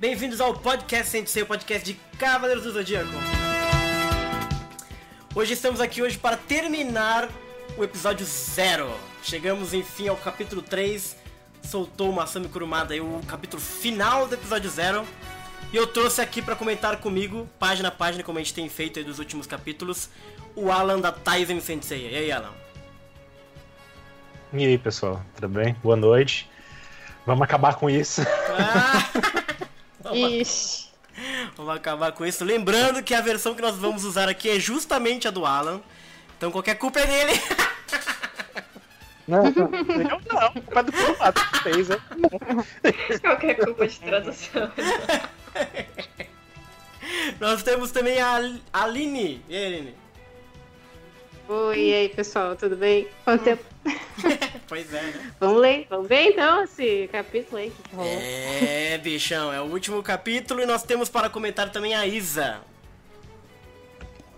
Bem-vindos ao podcast Sensei, o podcast de Cavaleiros do Zodíaco. Hoje estamos aqui hoje para terminar o episódio zero. Chegamos enfim ao capítulo 3. Soltou o Masami Kurumada aí, o capítulo final do episódio zero. E eu trouxe aqui para comentar comigo, página a página, como a gente tem feito aí dos últimos capítulos, o Alan da Taizen Sensei. E aí, Alan? E aí, pessoal, tudo bem? Boa noite. Vamos acabar com isso. Ah! Ixi. Vamos acabar com isso. Lembrando que a versão que nós vamos usar aqui é justamente a do Alan. Então qualquer culpa é dele. Não, não, eu não, culpa do Kurumada que fez, né? Qualquer culpa de tradução. Nós temos também a Aline. E aí, Aline? Oi, e aí, pessoal, tudo bem? Quanto tempo? Pois é, né? Vamos ler? Vamos ver então esse capítulo aí que rolou. É, bichão, é o último capítulo e nós temos para comentar também a Isa.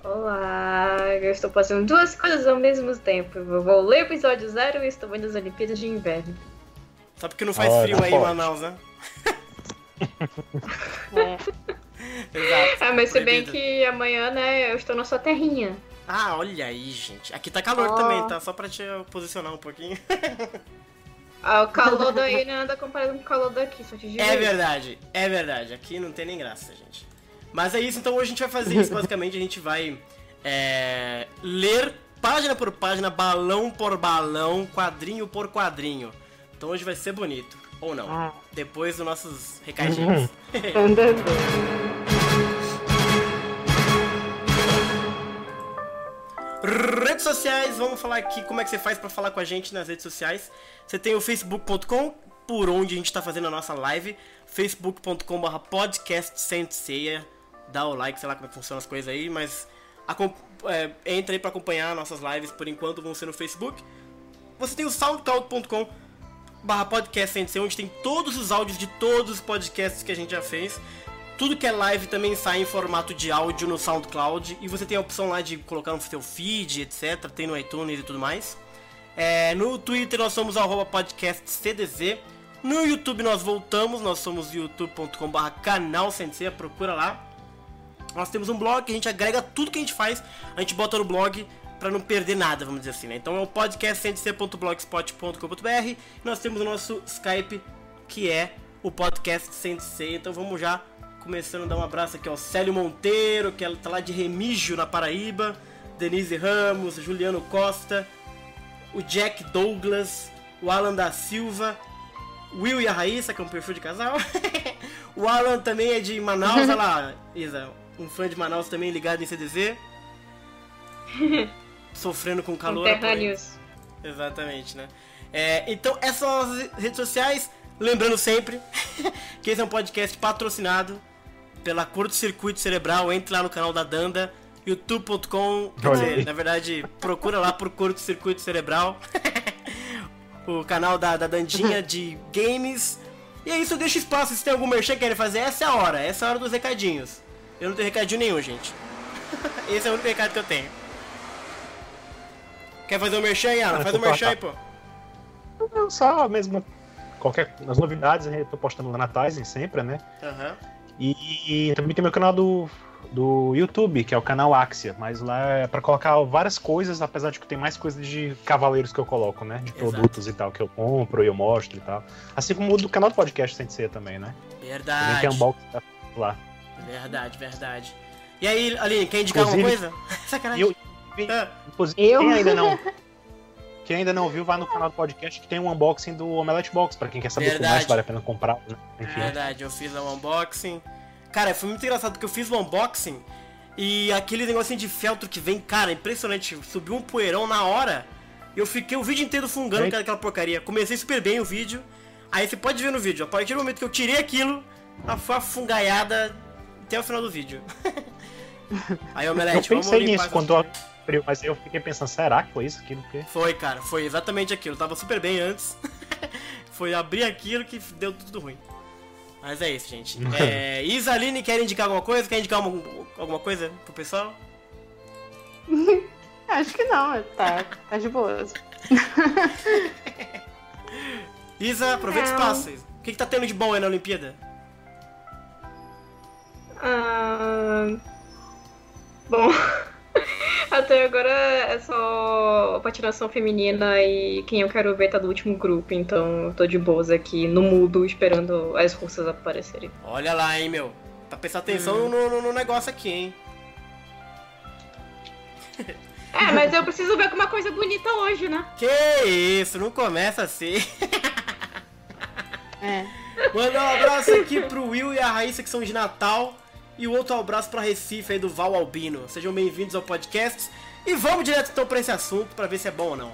Olá, eu estou fazendo duas coisas ao mesmo tempo. Eu vou ler o episódio zero e estou vendo as Olimpíadas de Inverno. Só porque não faz frio aí em pode. Manaus, né? É. Exato. Ah, mas se bem Proibido. que amanhã, né, eu estou na sua terrinha. Ah, olha aí, gente. Aqui tá calor Ó. também, tá? Só pra te posicionar um pouquinho. Ah, o calor daí não anda comparado com o calor daqui, só te digo É verdade, é verdade. Aqui não tem nem graça, gente. Mas é isso, então hoje a gente vai fazer isso. Basicamente, a gente vai é, ler página por página, balão por balão, quadrinho por quadrinho. Então hoje vai ser bonito. Ou não. Ah. Depois dos nossos recadinhos. redes sociais, vamos falar aqui como é que você faz pra falar com a gente nas redes sociais. Você tem o facebook.com, por onde a gente tá fazendo a nossa live, facebook.com.br podcast Senseia. Dá o like, sei lá como é que funcionam as coisas aí, mas é, entra aí pra acompanhar nossas lives, por enquanto vão ser no Facebook. Você tem o soundcloud.com barra podcast onde tem todos os áudios de todos os podcasts que a gente já fez. Tudo que é live também sai em formato de áudio no SoundCloud. E você tem a opção lá de colocar no seu feed, etc. Tem no iTunes e tudo mais. É, no Twitter nós somos arroba podcast CDZ. No YouTube nós voltamos, nós somos youtube.com.br canal Sensei, procura lá. Nós temos um blog que a gente agrega tudo que a gente faz, a gente bota no blog pra não perder nada, vamos dizer assim, né? Então é o podcastsensei.blogspot.com.br. Nós temos o nosso Skype, que é o podcast Sensei. Então vamos já começando a dar um abraço aqui ao Célio Monteiro, que ela tá lá de Remígio, na Paraíba, Denise Ramos, Juliano Costa, o Jack Douglas, o Alan da Silva, Will e a Raíssa, que é um perfil de casal. o Alan também é de Manaus, olha lá, Isa, um fã de Manaus também ligado em CDZ. Sofrendo com calor. Exatamente, né? É, então, essas são as redes sociais. Lembrando sempre que esse é um podcast patrocinado pela Curto Circuito Cerebral. Entre lá no canal da Danda, youtube.com. Na verdade, procura lá por Curto Circuito Cerebral. o canal da, da Dandinha de games. E é isso, deixa espaço. Se tem algum merchan que querem fazer, essa é a hora. Essa é a hora dos recadinhos. Eu não tenho recadinho nenhum, gente. Esse é o único recado que eu tenho. Quer fazer um merchan, Yala? Ah, Faz um merchan aí, tá. pô. Não, Só mesmo. Qualquer. As novidades eu tô postando lá na Tizen sempre, né? Aham. E, e também tem meu canal do, do YouTube, que é o canal Axia, mas lá é pra colocar várias coisas, apesar de que tem mais coisas de cavaleiros que eu coloco, né? De Exato. produtos e tal, que eu compro e eu mostro e tal. Assim como o do canal do podcast Sensei também, né? Também Verdade. tem unboxing lá. Verdade, verdade. E aí, Aline, quer indicar alguma Inclusive- coisa? Sacanagem. Eu, Ah, Eu? quem ainda não. Quem ainda não viu, vai no canal do podcast que tem um unboxing do Omelette Box, pra quem quer saber Verdade. mais vale a pena comprar. Né? Enfim. verdade, eu fiz o unboxing. Cara, foi muito engraçado porque eu fiz o unboxing e aquele negocinho de feltro que vem, cara, impressionante. Subiu um poeirão na hora. E eu fiquei o vídeo inteiro fungando com aquela porcaria. Comecei super bem o vídeo. Aí você pode ver no vídeo, a partir do momento que eu tirei aquilo, a foi a fungaiada até o final do vídeo. Aí, Eu Omelete, vamos pensei nisso quando eu abriu, mas eu fiquei pensando, será que foi isso? Aquilo que. Foi, cara, foi exatamente aquilo. Tava super bem antes. foi abrir aquilo que deu tudo ruim. Mas é isso, gente. É, Isaline, quer indicar alguma coisa? Quer indicar uma- alguma coisa pro pessoal? Acho que não, tá, tá de boas. Isa, aproveita o espaço. Isa. O que, que tá tendo de bom aí na Olimpíada? Ah, Bom, até agora é só patinação feminina e quem eu quero ver tá do último grupo, então eu tô de boas aqui no mudo esperando as russas aparecerem. Olha lá, hein, meu. Tá prestando atenção no, no- no negócio aqui, hein? É, mas eu preciso ver alguma coisa bonita hoje, né? Que isso, não começa assim. É. Mandar um abraço aqui pro Will e a Raíssa que são de Natal. E o outro abraço pra Recife aí do Val Albino. Sejam bem-vindos ao podcast. E vamos direto então pra esse assunto pra ver se é bom ou não.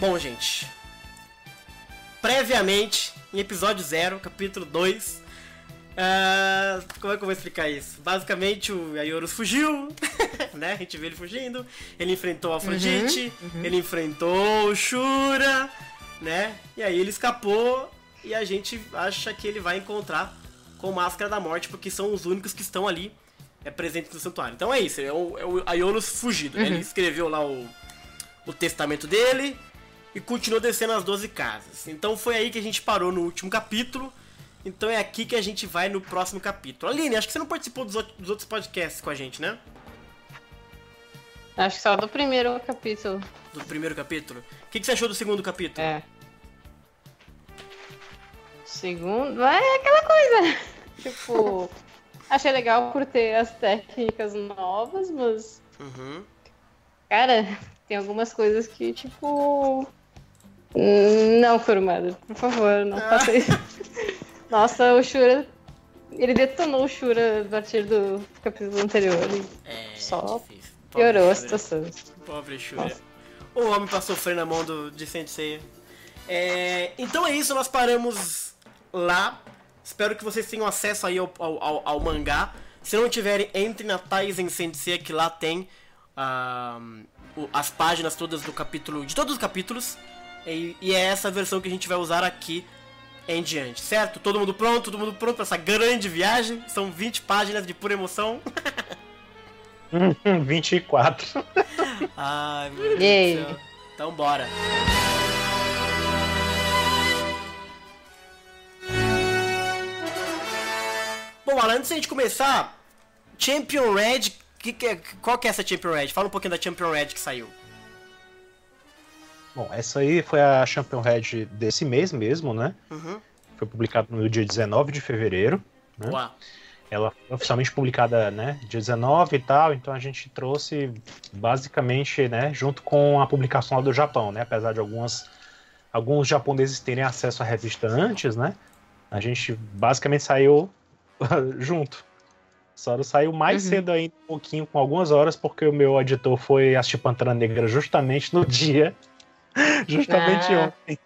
Bom, gente. Previamente, em episódio 0, capítulo 2. Ah, como é que eu vou explicar isso? Basicamente, o Ayorus fugiu, né? A gente vê ele fugindo. Ele enfrentou a Afrodite, ele enfrentou o Shura, né? E aí ele escapou e a gente acha que ele vai encontrar com Máscara da Morte, porque são os únicos que estão ali é, presentes no santuário. Então é isso, é o, é o Ayorus fugido. né? Ele escreveu lá o, o testamento dele e continuou descendo as 12 casas. Então foi aí que a gente parou no último capítulo. Então é aqui que a gente vai no próximo capítulo. Aline, acho que você não participou dos, outros- dos outros podcasts com a gente, né? Acho que só do primeiro capítulo. Do primeiro capítulo. O que, que você achou do segundo capítulo? É. Segundo, é aquela coisa. tipo, achei legal por ter as técnicas novas, mas, Uhum. cara, tem algumas coisas que, tipo. hum, Não, Kurumada, por favor, não faça isso. Nossa, o Shura. Ele detonou o Shura a partir do capítulo anterior. É, Só difícil. Piorou a situação. Pobre Shura. O homem pra sofrer na mão do, de Sensei. É, então é isso, nós paramos lá. Espero que vocês tenham acesso aí ao, ao, ao- ao mangá. Se não tiverem, entre na Taizen Sensei, que lá tem o- as páginas todas do capítulo, de todos os capítulos. E, e é essa versão que a gente vai usar aqui em diante, certo? Todo mundo pronto? Todo mundo pronto para essa grande viagem? São 20 páginas de pura emoção. 24. Ai, meu Deus do céu. Então bora. Bom, Alan, antes da gente começar, Champion Red, que que é- qual que é essa Champion Red? Fala um pouquinho da Champion Red que saiu. Bom, essa aí foi a Champion Red desse mês mesmo, né? Uhum. Foi publicado no dia 19 de fevereiro. Né? Boa. Ela foi oficialmente publicada, né, dia 19 e tal, então a gente trouxe basicamente, né, junto com a publicação lá do Japão, né, apesar de algumas alguns japoneses terem acesso à revista antes, né, a gente basicamente saiu junto. Só saiu mais Uhum. cedo ainda, um pouquinho, com algumas horas, porque o meu editor foi assistir Pantera Negra justamente no dia, justamente Ah. ontem.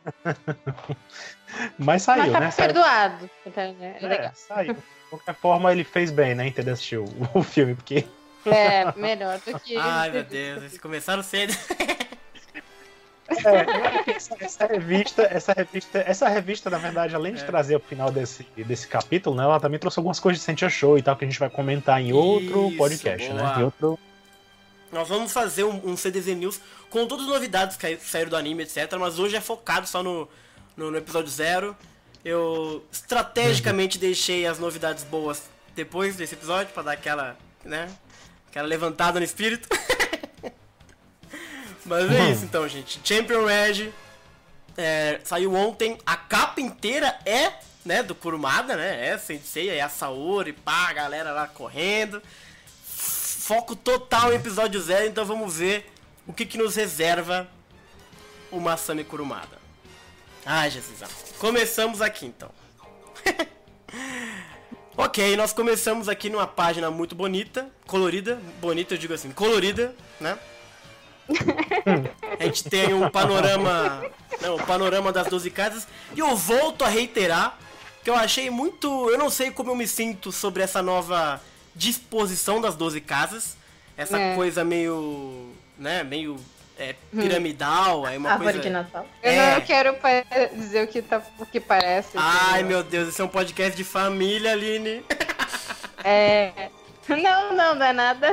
Mas saiu, Mas tá né? Saiu- perdoado. Então, é é, legal. saiu. De qualquer forma, ele fez bem, né? Em ter assistir o, o filme, porque. É, melhor do que. Ai, meu Deus, eles começaram cedo. É, essa, essa revista, essa revista, essa revista, na verdade, além de É. trazer o final desse, desse capítulo, né? Ela também trouxe algumas coisas de Sentia Show e tal, que a gente vai comentar em outro Isso, podcast, boa. né? Em outro. Nós vamos fazer um, um CDZ News com todas as novidades que saíram do anime, etc. Mas hoje é focado só no, no, no episódio zero. Eu estrategicamente deixei as novidades boas depois desse episódio pra dar aquela, né? Aquela levantada no espírito. mas é isso então, gente. Champion Red é, saiu ontem. A capa inteira é, né, do Kurumada, né? É Sensei, é a Saori, pá, a galera lá correndo foco total em episódio zero, então vamos ver o que, que nos reserva o Masami Kurumada. Ai, Jesus. ah. Começamos aqui então. ok, nós começamos aqui numa página muito bonita, colorida, bonita eu digo assim, colorida, né? A gente tem um panorama, não, um panorama das 12 casas e eu volto a reiterar que eu achei muito, eu não sei como eu me sinto sobre essa nova disposição das 12 casas, essa É. coisa meio, né, meio é, piramidal, é uma Árvore coisa de Natal. Eu É. não quero pa- dizer o que, tá, o que parece. Ai meu Deus, esse é um podcast de família, Aline. É, Não, não, não é nada.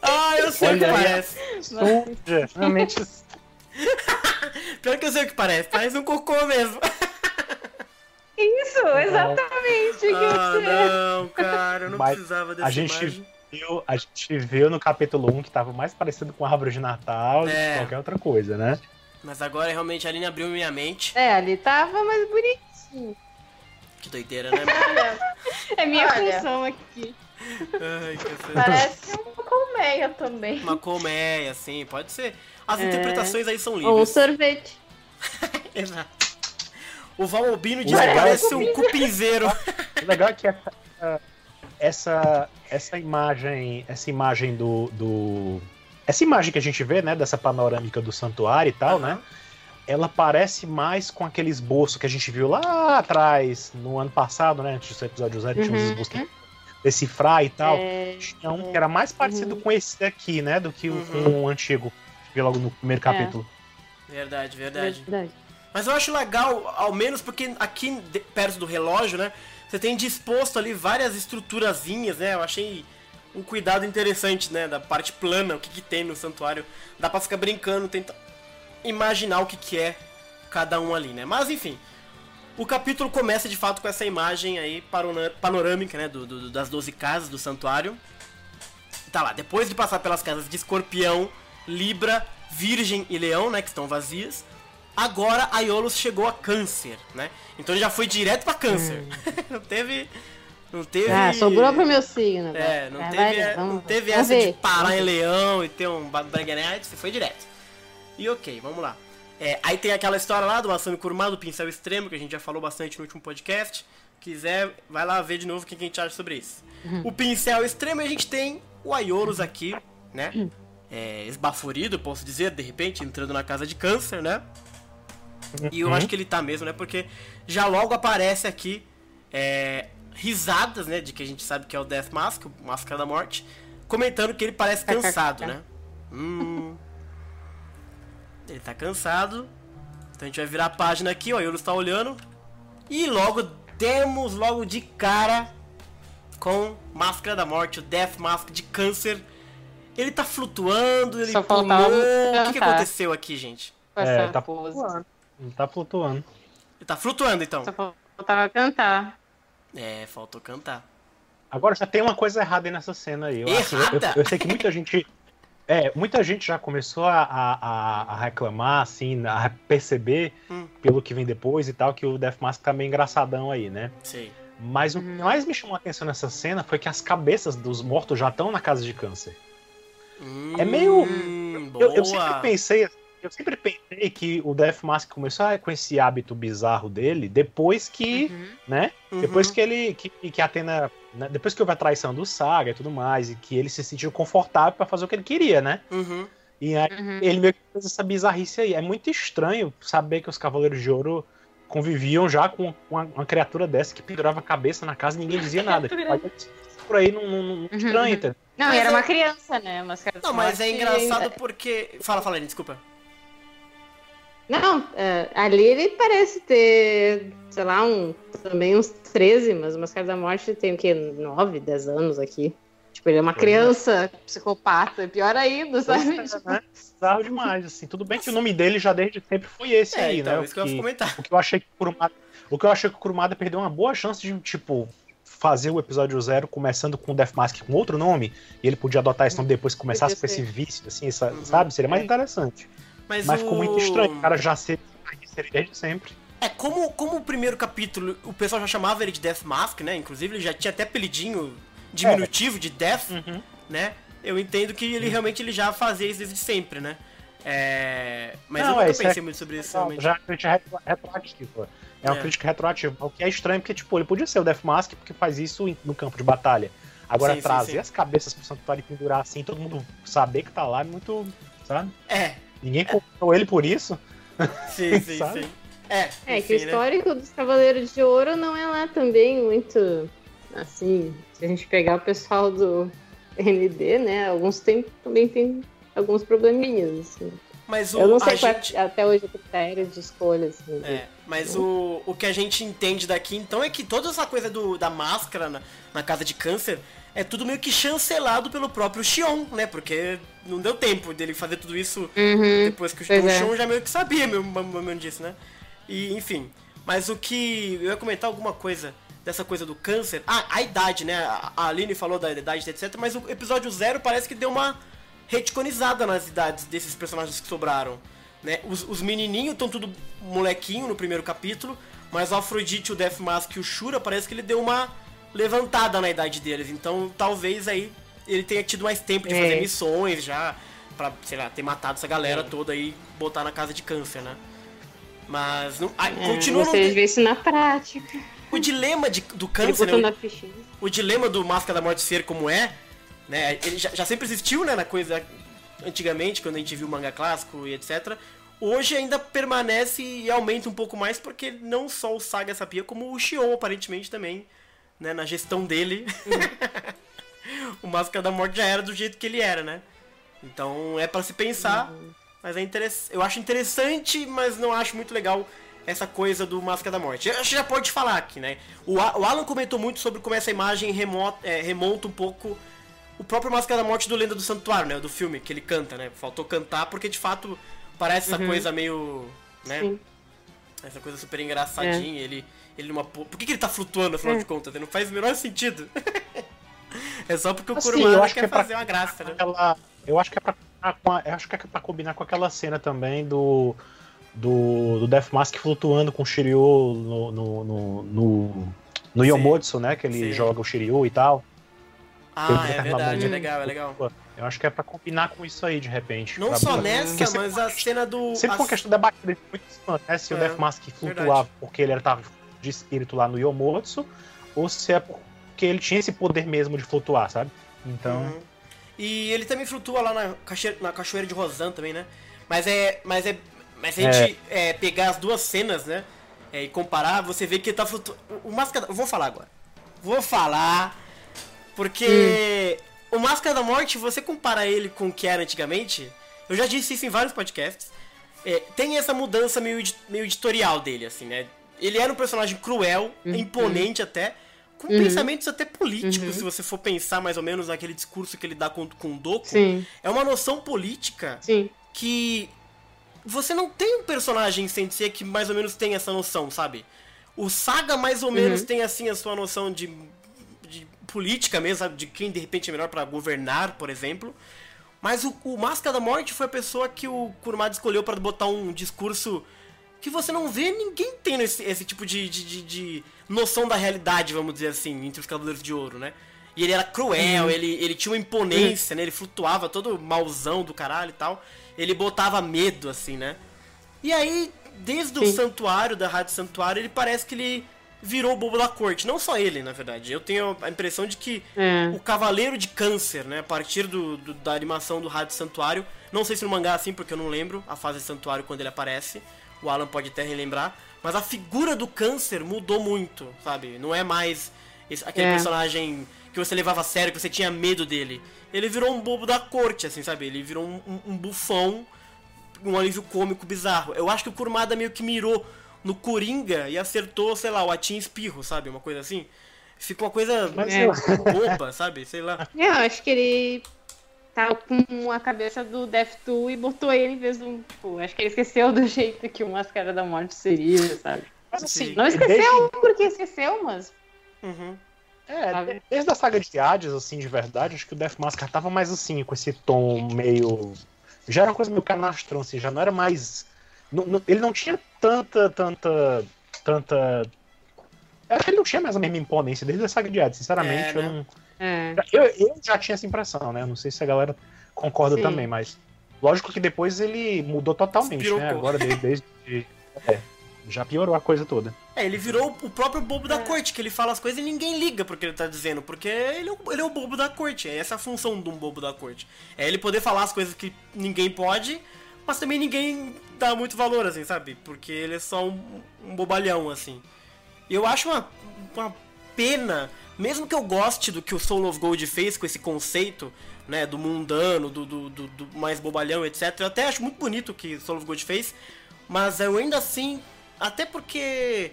Ah, eu sei o que parece. Suja, realmente. Pior que eu sei o que parece. Parece um cocô mesmo. Isso, exatamente. que Ah, você- não, cara. Eu não Mas precisava dessa a gente imagem. viu, a gente viu no capítulo 1 que tava mais parecido com a árvore de Natal do É. que qualquer outra coisa, né? Mas agora realmente a Aline abriu minha mente. É, ali tava mais bonitinho. Que doideira, né? É minha Olha. função aqui. Ai. Parece uma colmeia também. Uma colmeia, assim, pode ser. As É. interpretações aí são Ou um livres. sorvete. Exato. O Val Albino legal é parece um cupinzeiro. O legal é que essa, essa, essa imagem, essa imagem do, do. Essa imagem que a gente vê, né, dessa panorâmica do santuário e tal, né? Ela parece mais com aquele esboço que a gente viu lá atrás, no ano passado, né? Antes do episódio zero, tinha uns Uhum. esboços que decifrar e tal. É, Tinha um que era mais parecido Uhum. com esse daqui, né? Do que o- Uhum. com o antigo. Que viu logo no primeiro capítulo. Verdade, verdade. verdade. Mas eu acho legal, ao menos porque aqui perto do relógio, né? Você tem disposto ali várias estruturazinhas, né? Eu achei um cuidado interessante, né? Da parte plana, o que, que tem no santuário. Dá pra ficar brincando, tentar imaginar o que, que é cada um ali, né? Mas enfim. O capítulo começa de fato com essa imagem aí panorâmica, né? Do, do- das 12 casas do santuário. Tá lá, depois de passar pelas casas de escorpião, Libra, Virgem e Leão, né? Que estão vazias. Agora a Iolos chegou a câncer, né? Então ele já foi direto pra câncer. não teve. Não teve. Ah, sobrou pro meu signo. É, agora. não Ah, teve, vai, é, vamos- não teve vamos essa de ver. parar em leão e ter um Braganite, você foi direto. E ok, vamos lá. É, aí tem aquela história lá do Masami Kuruma, do pincel extremo, que a gente já falou bastante no último podcast. Quiser, vai lá ver de novo o que a gente acha sobre isso. Uhum. O pincel extremo a gente tem o Aiolos aqui, né? É, esbaforido, posso dizer, de repente, entrando na casa de câncer, né? E eu acho que ele tá mesmo, né? Porque já logo aparece aqui é, risadas, né? De que a gente sabe que é o Death Mask, o Máscara da Morte, comentando que ele parece cansado, né? Hum. Ele tá cansado. Então a gente vai virar a página aqui, ó. Yolo está olhando. E logo demos logo de cara com Máscara da Morte, o Death Mask de câncer. Ele tá flutuando, ele Só pulou. faltava O que, que aconteceu aqui, gente? É, tá pose. Ele tá flutuando. Ele tá flutuando então. Só faltava cantar. É, faltou cantar. Agora já tem uma coisa errada aí nessa cena aí. Eu, acho- eu- eu sei que muita gente. É, muita gente já começou a, a- a- reclamar, assim, a perceber, Hum. pelo que vem depois e tal, que o Death Mask tá meio engraçadão aí, né? Sei. Mas o que mais me chamou a atenção nessa cena foi que as cabeças dos mortos já estão na casa de câncer. É meio- Hum, Eu, eu sempre pensei. Eu sempre pensei que o Death Mask começou com esse hábito bizarro dele depois que, Uhum. né? Uhum. Depois que ele. Que, que a Atena. né, Depois que houve a traição do Saga e tudo mais, e que ele se sentiu confortável pra fazer o que ele queria, né? Uhum. E aí Uhum. ele meio que fez essa bizarrice aí. É muito estranho saber que os Cavaleiros de Ouro conviviam já com uma, uma criatura dessa que pendurava a cabeça na casa e ninguém dizia nada. Criatura. aí, por aí não, não, não estranho, Uhum. entendeu? Não, Mas e era é- uma criança, né? Da Não, mas é engraçado ainda- porque. Fala, fala, Aline, desculpa. Não, é, ali ele parece ter, sei lá, um, também uns 13, mas o Máscara da Morte tem o quê? 9, 10 anos aqui. Tipo, ele é uma é. criança psicopata, pior ainda, sabe? É, né? Bizarro demais, assim. Tudo bem que o nome dele já desde sempre foi esse É, aí, então, né? isso que eu ia Que- comentar. O que eu achei que o Kurumada, o que eu achei que o Kurumada perdeu uma boa chance de, tipo, fazer o episódio zero começando com o Death Mask com outro nome, e ele podia adotar esse nome depois que começasse com esse vício, assim, essa- Uhum. sabe? Seria mais É. interessante. Mas, Mas o... ficou muito estranho, o cara já ser ser desde sempre. É, como, como o primeiro capítulo o pessoal já chamava ele de Death Mask, né? Inclusive ele já tinha até apelidinho diminutivo de Death, né? Eu entendo que ele realmente ele já fazia isso desde sempre, né? É... Mas Não, eu nunca é, isso é- pensei muito sobre isso, realmente. Já é retroativa. É uma É. crítica retroativa. O que é estranho, porque, tipo, ele podia ser o Death Mask porque faz isso no campo de batalha. Agora, Sim, sim, trazer sim. as cabeças pro santuário e pendurar assim, todo mundo saber que tá lá, é muito. Sabe? É, Ninguém comprou ele por isso. sim, sim, sim. É, É, que o né? histórico dos Cavaleiros de Ouro não é lá também muito assim. Se a gente pegar o pessoal do ND, né? Alguns tem, também tem alguns probleminhas. Assim. Mas o, Eu não a sei qual é gente... até hoje o critério de escolha. Assim, de- É, mas o, o que a gente entende daqui então é que toda essa coisa do, da máscara na, na casa de câncer é tudo meio que chancelado pelo próprio Xion, né? Porque não deu tempo dele fazer tudo isso Uhum. depois que o, Pois o é. Xion já meio que sabia, meu momento disso, né? E, enfim. Mas o que. Eu ia comentar alguma coisa dessa coisa do câncer. Ah, a idade, né? A a Aline falou da idade, etc. Mas o episódio zero parece que deu uma reticonizada nas idades desses personagens que sobraram. Né? Os, os menininhos estão tudo molequinho no primeiro capítulo, mas o Afrodite, o Death Mask e o Shura parece que ele deu uma levantada na idade deles. Então talvez aí ele tenha tido mais tempo de É. fazer missões já, pra, sei lá, ter matado essa galera toda e botar na casa de câncer, né? Mas não, É, continua de no, ver isso na prática. o dilema de, do câncer, né? fichinha. o dilema do Máscara da Morte ser como é, né? Ele já, já sempre existiu, né, na coisa antigamente, quando a gente viu o manga clássico e etc. Hoje ainda permanece e aumenta um pouco mais porque não só o Saga sabia, como o Xion aparentemente também, né, na gestão dele. o Máscara da Morte já era do jeito que ele era, né? Então é pra se pensar, mas é interess... eu acho interessante, mas não acho muito legal essa coisa do Máscara da Morte. Eu acho que já pode falar aqui, né? O, Alan comentou muito sobre como essa imagem remota, é, remonta um pouco o próprio Máscara da Morte do Lenda do Santuário, né? Do filme que ele canta, né? Faltou cantar porque de fato parece essa coisa meio. né? Sim. Essa coisa super engraçadinha. Ele, ele numa. po- Por que, que ele tá flutuando, afinal de contas? Não faz o menor sentido. é só porque o Assim, Kurumada eu acho quer que é pra- fazer uma graça, né? Aquela, eu acho que é pra, com a- eu acho que é pra combinar com aquela cena também do do, do Death Mask flutuando com o Shiryu no no, no, no, no Yomotsu, né? Que ele Sim. joga o Shiryu e tal. Ah, é verdade, é legal, é legal. Eu acho que é pra combinar com isso aí, de repente. Não Pra- só pra- nessa, mas a cena do. Sempre a- foi uma questão debatida entre muitos fãs, né? Se o É, Death Mask flutuava verdade. porque ele estava de espírito lá no Yomotsu, ou se é porque ele tinha esse poder mesmo de flutuar, sabe? Então. Uhum. E ele também flutua lá na cachoeira, na cachoeira de Rosan também, né? Mas é. Mas é. Mas se a gente é, pegar as duas cenas, né? é, e comparar, você vê que ele tá flutuando. O, o Máscara. Vou falar agora. Vou falar. Porque. O Máscara da Morte, você compara ele com o que era antigamente. Eu já disse isso em vários podcasts. é, tem essa mudança meio, meio editorial dele, assim, né? Ele era um personagem cruel, imponente até, com pensamentos até políticos, se você for pensar mais ou menos naquele discurso que ele dá com, com o Doku. Sim, É uma noção política sim. que você não tem um personagem sem ser que mais ou menos tem essa noção, sabe? O Saga mais ou menos tem assim a sua noção de, de política mesmo, sabe? De quem de repente é melhor pra governar, por exemplo. Mas o, o Máscara da Morte foi a pessoa que o Kurumada escolheu pra botar um discurso que você não vê ninguém tendo esse, esse tipo de, de, de- de noção da realidade, vamos dizer assim, entre os Cavaleiros de Ouro, né? E ele era cruel, ele, ele tinha uma imponência, né? Ele flutuava todo mauzão do caralho e tal. Ele botava medo, assim, né? E aí, desde o Sim. santuário, da Rádio Santuário, ele parece que ele virou o bobo da corte. Não só ele, na verdade. Eu tenho a impressão de que É. o Cavaleiro de Câncer, né? A partir do, do- da animação do Rádio Santuário. Não sei se no mangá é assim, porque eu não lembro a fase Santuário quando ele aparece. O Alan pode até relembrar. Mas a figura do Câncer mudou muito, sabe? Não é mais esse- aquele É. personagem que você levava a sério, que você tinha medo dele. Ele virou um bobo da corte, assim, sabe? Ele virou um, um- um bufão, um alívio cômico bizarro. Eu acho que o Kurumada meio que mirou no Coringa e acertou, sei lá, o Atim Espirro, sabe? Uma coisa assim. Ficou uma coisa Mas É. eu- boba, sabe? Sei lá. Eu acho que ele tá com a cabeça do Death 2 e botou ele em vez do. Tipo, acho que ele esqueceu do jeito que o Máscara da Morte seria, sabe? Mas assim, Sim. Não esqueceu porque esqueceu, mas. Uhum. É, Sabe? desde a saga de Hades, assim, de verdade, acho que o Death Mask tava mais assim, com esse tom meio. Já era uma coisa meio canastrão, assim, já não era mais. não- não- ele não tinha tanta, tanta. tanta. Eu acho que ele não tinha mais a mesma imponência desde a saga de Hades, sinceramente. É, eu, né? não- É. eu, eu já tinha essa impressão, né? Não sei se a galera concorda Sim. também, mas. Lógico que depois ele mudou totalmente, né? Agora, desde. desde é, já piorou a coisa toda. É, ele virou o próprio bobo da É. corte, que ele fala as coisas e ninguém liga porque ele tá dizendo, porque ele é, o, ele é o bobo da corte, é essa a função de um bobo da corte. É ele poder falar as coisas que ninguém pode, mas também ninguém dá muito valor, assim, sabe? Porque ele é só um, um bobalhão, assim. E eu acho uma, uma pena, mesmo que eu goste do que o Soul of Gold fez com esse conceito, né, do mundano, do, do, do- do mais bobalhão, etc. Eu até acho muito bonito o que Soul of Gold fez, mas eu ainda assim, até porque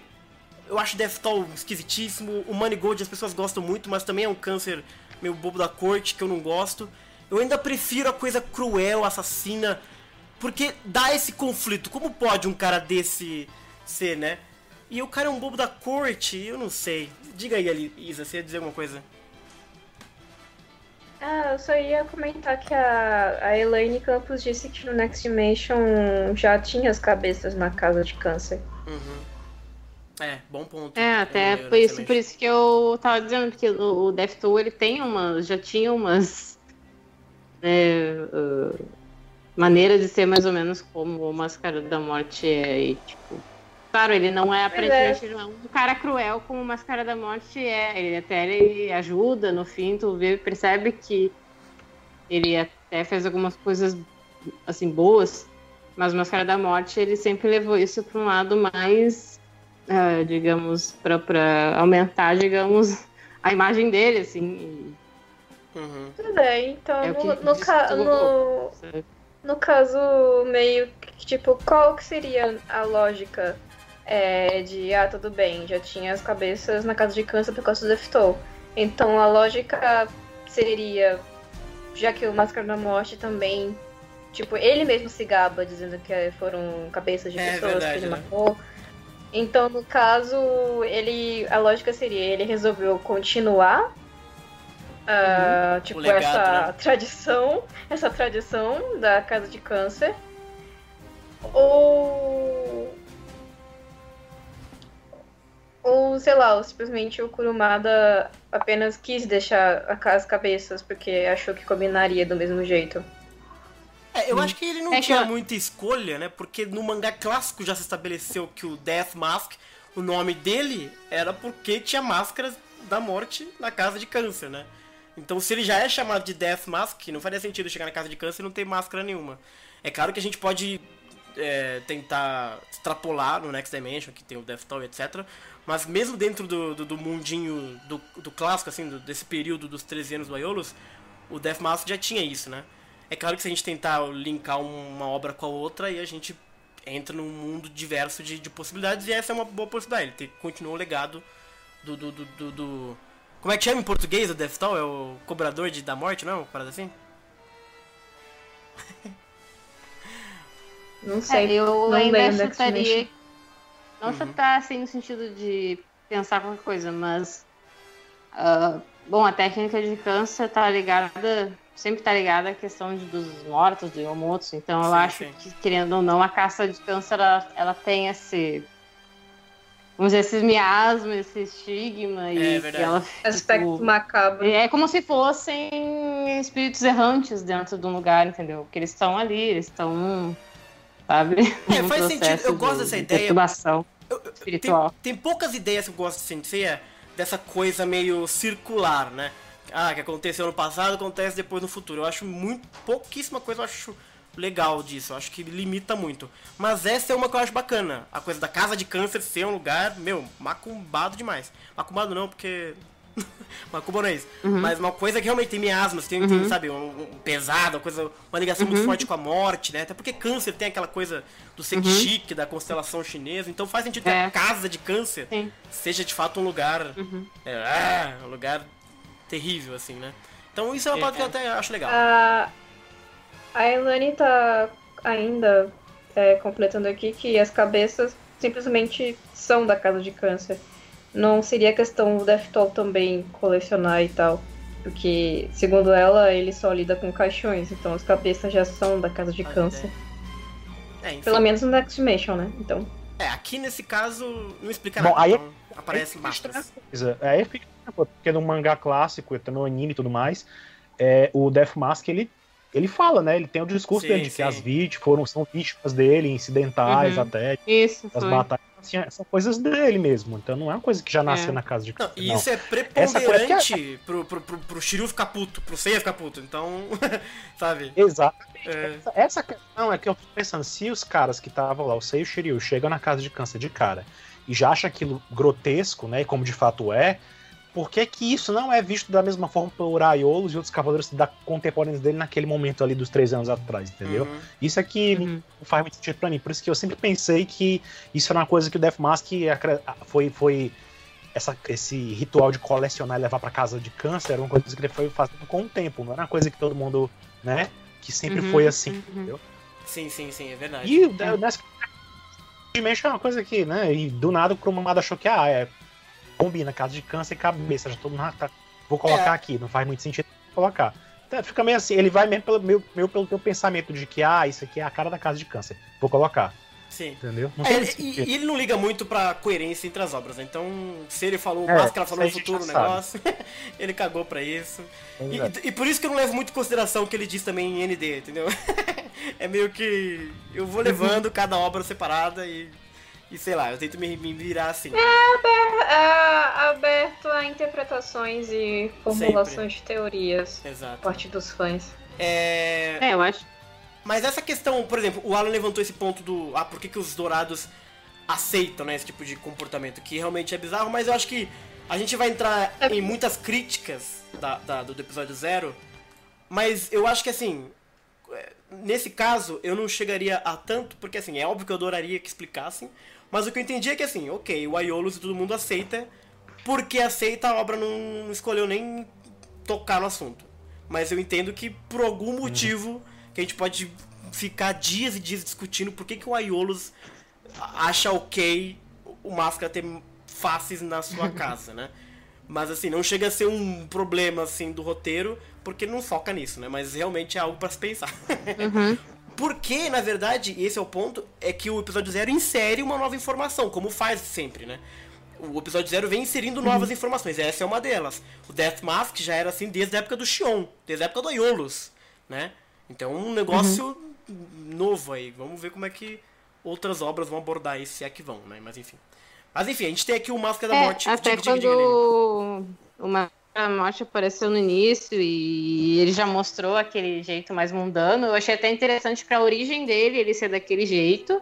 eu acho Death Toll esquisitíssimo, o Money Gold as pessoas gostam muito, mas também é um câncer meio bobo da corte, que eu não gosto. Eu ainda prefiro a coisa cruel, assassina, porque dá esse conflito. Como pode um cara desse ser, né? E o cara é um bobo da corte, eu não sei. Diga aí, Isa, você ia dizer alguma coisa? Ah, eu só ia comentar que a, a Elaine Campos disse que no Next Dimension já tinha as cabeças na casa de câncer. Uhum. É, bom ponto. É, até por isso, por isso que eu tava dizendo, porque o, o Death Toll, ele tem umas, já tinha umas né, uh, maneiras de ser mais ou menos como o Máscara da Morte é, e, tipo, Claro, ele não é aparentemente é. é um cara cruel como o Máscara da Morte é. Ele até ele ajuda no fim, tu vê, percebe que ele até fez algumas coisas assim boas, mas o Máscara da Morte ele sempre levou isso para um lado mais, uh, digamos, para aumentar, digamos, a imagem dele, assim. Uhum. Tudo bem, então é no, no, ca no, no caso meio que tipo, qual que seria a lógica é, de, ah, tudo bem, já tinha as cabeças na casa de câncer por causa do Deftol. Então a lógica seria, já que o Máscara da Morte também, tipo, ele mesmo se gaba dizendo que foram cabeças de é, pessoas verdade, que ele né? matou. Então, no caso, ele. A lógica seria, ele resolveu continuar Uh, tipo, legado, essa né? tradição, essa tradição da casa de câncer. Ou ou, sei lá, ou simplesmente o Kurumada apenas quis deixar as cabeças porque achou que combinaria do mesmo jeito. É, eu hum. acho que ele não é tinha que... muita escolha, né? Porque no mangá clássico já se estabeleceu que o Death Mask, o nome dele era porque tinha máscaras da morte na casa de câncer, né? Então se ele já é chamado de Death Mask, não faria sentido chegar na casa de câncer e não ter máscara nenhuma. É claro que a gente pode é, tentar extrapolar no Next Dimension, que tem o Death Toll, etc. Mas mesmo dentro do, do, do mundinho do, do, clássico, assim, desse período dos 13 anos do Aiolos, o Death Mask já tinha isso, né? É claro que se a gente tentar linkar uma obra com a outra, aí a gente entra num mundo diverso de, de possibilidades, e essa é uma boa possibilidade. Ele continua o legado do, do, do, do, Como é que chama em português o Death Toll? É o cobrador de, da morte, não? Uma parada assim? Não sei. É, eu não ainda chutaria não uhum. chutar assim no sentido de pensar qualquer coisa, mas. Uh, bom, a técnica de câncer tá ligada. Sempre tá ligada à questão de, dos mortos, do Yomotsu. Então sim, eu acho sim. que, querendo ou não, a caça de câncer ela, ela tem esse. Vamos dizer, esses miasmas, esse estigma. É, e verdade. ela, Aspecto tipo, macabro. É como se fossem espíritos errantes dentro de um lugar, entendeu? Porque eles estão ali, eles estão sabe? É, faz sentido. Eu gosto dessa ideia. Perturbação espiritual. Tem, tem, poucas ideias que eu gosto de sentir dessa coisa meio circular, né? Ah, que aconteceu no passado, acontece depois no futuro. Eu acho muito. pouquíssima coisa eu acho legal disso. Eu acho que limita muito. Mas essa é uma que eu acho bacana. A coisa da casa de câncer ser um lugar, meu, macumbado demais. Macumbado não, porque Isso. Uhum. Mas uma coisa que realmente tem miasmas, tem, uhum. tem sabe, um, um, pesado, uma, coisa, uma ligação uhum. muito forte com a morte, né? Até porque câncer tem aquela coisa do ser uhum. da constelação chinesa. Então faz sentido é. que a é. casa de câncer Sim. seja de fato um lugar. Uhum. É, ah, um lugar terrível, assim, né? Então isso é uma é, parte que eu até acho legal. A, a Elane tá ainda é, completando aqui que as cabeças simplesmente são da casa de câncer não seria questão do Deathtoll também colecionar e tal. Porque, segundo ela, ele só lida com caixões, então as cabeças já são da casa de câncer. É, Pelo menos no Next Dimension, né? Então. É, aqui nesse caso não explica Bom, nada. Aí, então, aí aparece máscaras. É, aí fica porque no mangá clássico, no anime e tudo mais, é, o Death Mask ele, ele fala, né? Ele tem o discurso sim, dele de que as vítimas foram, são vítimas dele, incidentais uhum. até. Isso, das foi. batalhas assim, são coisas dele mesmo. Então não é uma coisa que já nasceu é. na casa de não, E isso é preponderante é... pro, pro, pro, pro Shiryu ficar puto, pro Seiya ficar puto. Então, sabe? Exatamente. É... Essa, essa, questão é que eu tô pensando, se os caras que estavam lá, o Seiya e o Shiryu, chegam na casa de câncer de cara e já acham aquilo grotesco, né? Como de fato é, por que, que isso não é visto da mesma forma por Aiolos e outros cavaleiros da contemporâneos dele naquele momento ali dos três anos atrás, entendeu? Uhum. Isso é que uhum. faz muito sentido pra mim. Por isso que eu sempre pensei que isso era uma coisa que o Death Mask foi, foi essa, esse ritual de colecionar e levar para casa de câncer era uma coisa que ele foi fazendo com o tempo, não era uma coisa que todo mundo, né, que sempre Uhum, foi assim, uhum. entendeu? Sim, sim, sim, é verdade. E o nessa Dimension é uma coisa que, né, e do nada o Cromado achou que, ah, é, combina casa de câncer e cabeça, já todo mundo, ah, tá, vou colocar É. aqui, não faz muito sentido colocar. Então, fica meio assim, ele vai mesmo pelo, meio, meio pelo teu pensamento de que, ah, isso aqui é a cara da casa de câncer, vou colocar, Sim. entendeu? É, ele- e, e ele não liga muito pra coerência entre as obras, né? Então, se ele falou, o É, Máscara falou no futuro o negócio, ele cagou pra isso. Pois E, é. e por isso que eu não levo muito em consideração o que ele diz também em ND, entendeu? é meio que. Eu vou levando cada obra separada e. E sei lá, eu tento me, me virar assim. É aberto a interpretações e formulações de teorias por Exato. parte dos fãs. É. É, eu acho. Mas essa questão, por exemplo, o Alan levantou esse ponto do. Ah, por que, que os dourados aceitam né, esse tipo de comportamento? Que realmente é bizarro, mas eu acho que a gente vai entrar É. em muitas críticas da, da- do episódio zero. Mas eu acho que assim. é, Nesse caso, eu não chegaria a tanto, porque assim, é óbvio que eu adoraria que explicassem. Mas o que eu entendi é que assim, ok, o Aiolos e todo mundo aceita, porque aceita a obra não escolheu nem tocar no assunto. Mas eu entendo que por algum motivo que a gente pode ficar dias e dias discutindo por que, que o Aiolos acha ok o Máscara ter faces na sua casa, né? Mas assim, não chega a ser um problema assim do roteiro, porque não foca nisso, né? Mas realmente é algo pra se pensar. Uhum. Porque, na verdade, esse é o ponto, é que o episódio zero insere uma nova informação, como faz sempre, né? O episódio zero vem inserindo novas informações, e essa é uma delas. O Death Mask já era assim desde a época do Xion, desde a época do Aiolos, né? Então, um negócio novo aí. Vamos ver como é que outras obras vão abordar isso, se é que vão, né? Mas enfim. Mas enfim, a gente tem aqui o Máscara da É, Morte. até Diga, diga, diga, quando o Da Morte apareceu no início e ele já mostrou aquele jeito mais mundano, eu achei até interessante pra origem dele ele ser daquele jeito.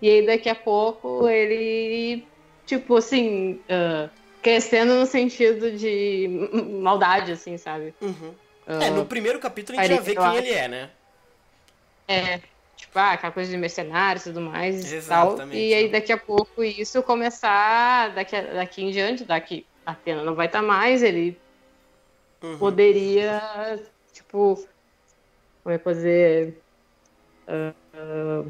E aí daqui a pouco ele, tipo assim, ah, crescendo no sentido de maldade, assim, sabe? Uhum. Ah, É, no primeiro capítulo a gente já vê quem ele é, né? É, tipo, ah, aquela coisa de mercenários e tudo mais e tal. Exatamente. E aí daqui a pouco isso começar, daqui, a- daqui em diante, daqui a Atena não vai estar mais, ele Uhum. poderia, tipo, como é que ah, ah,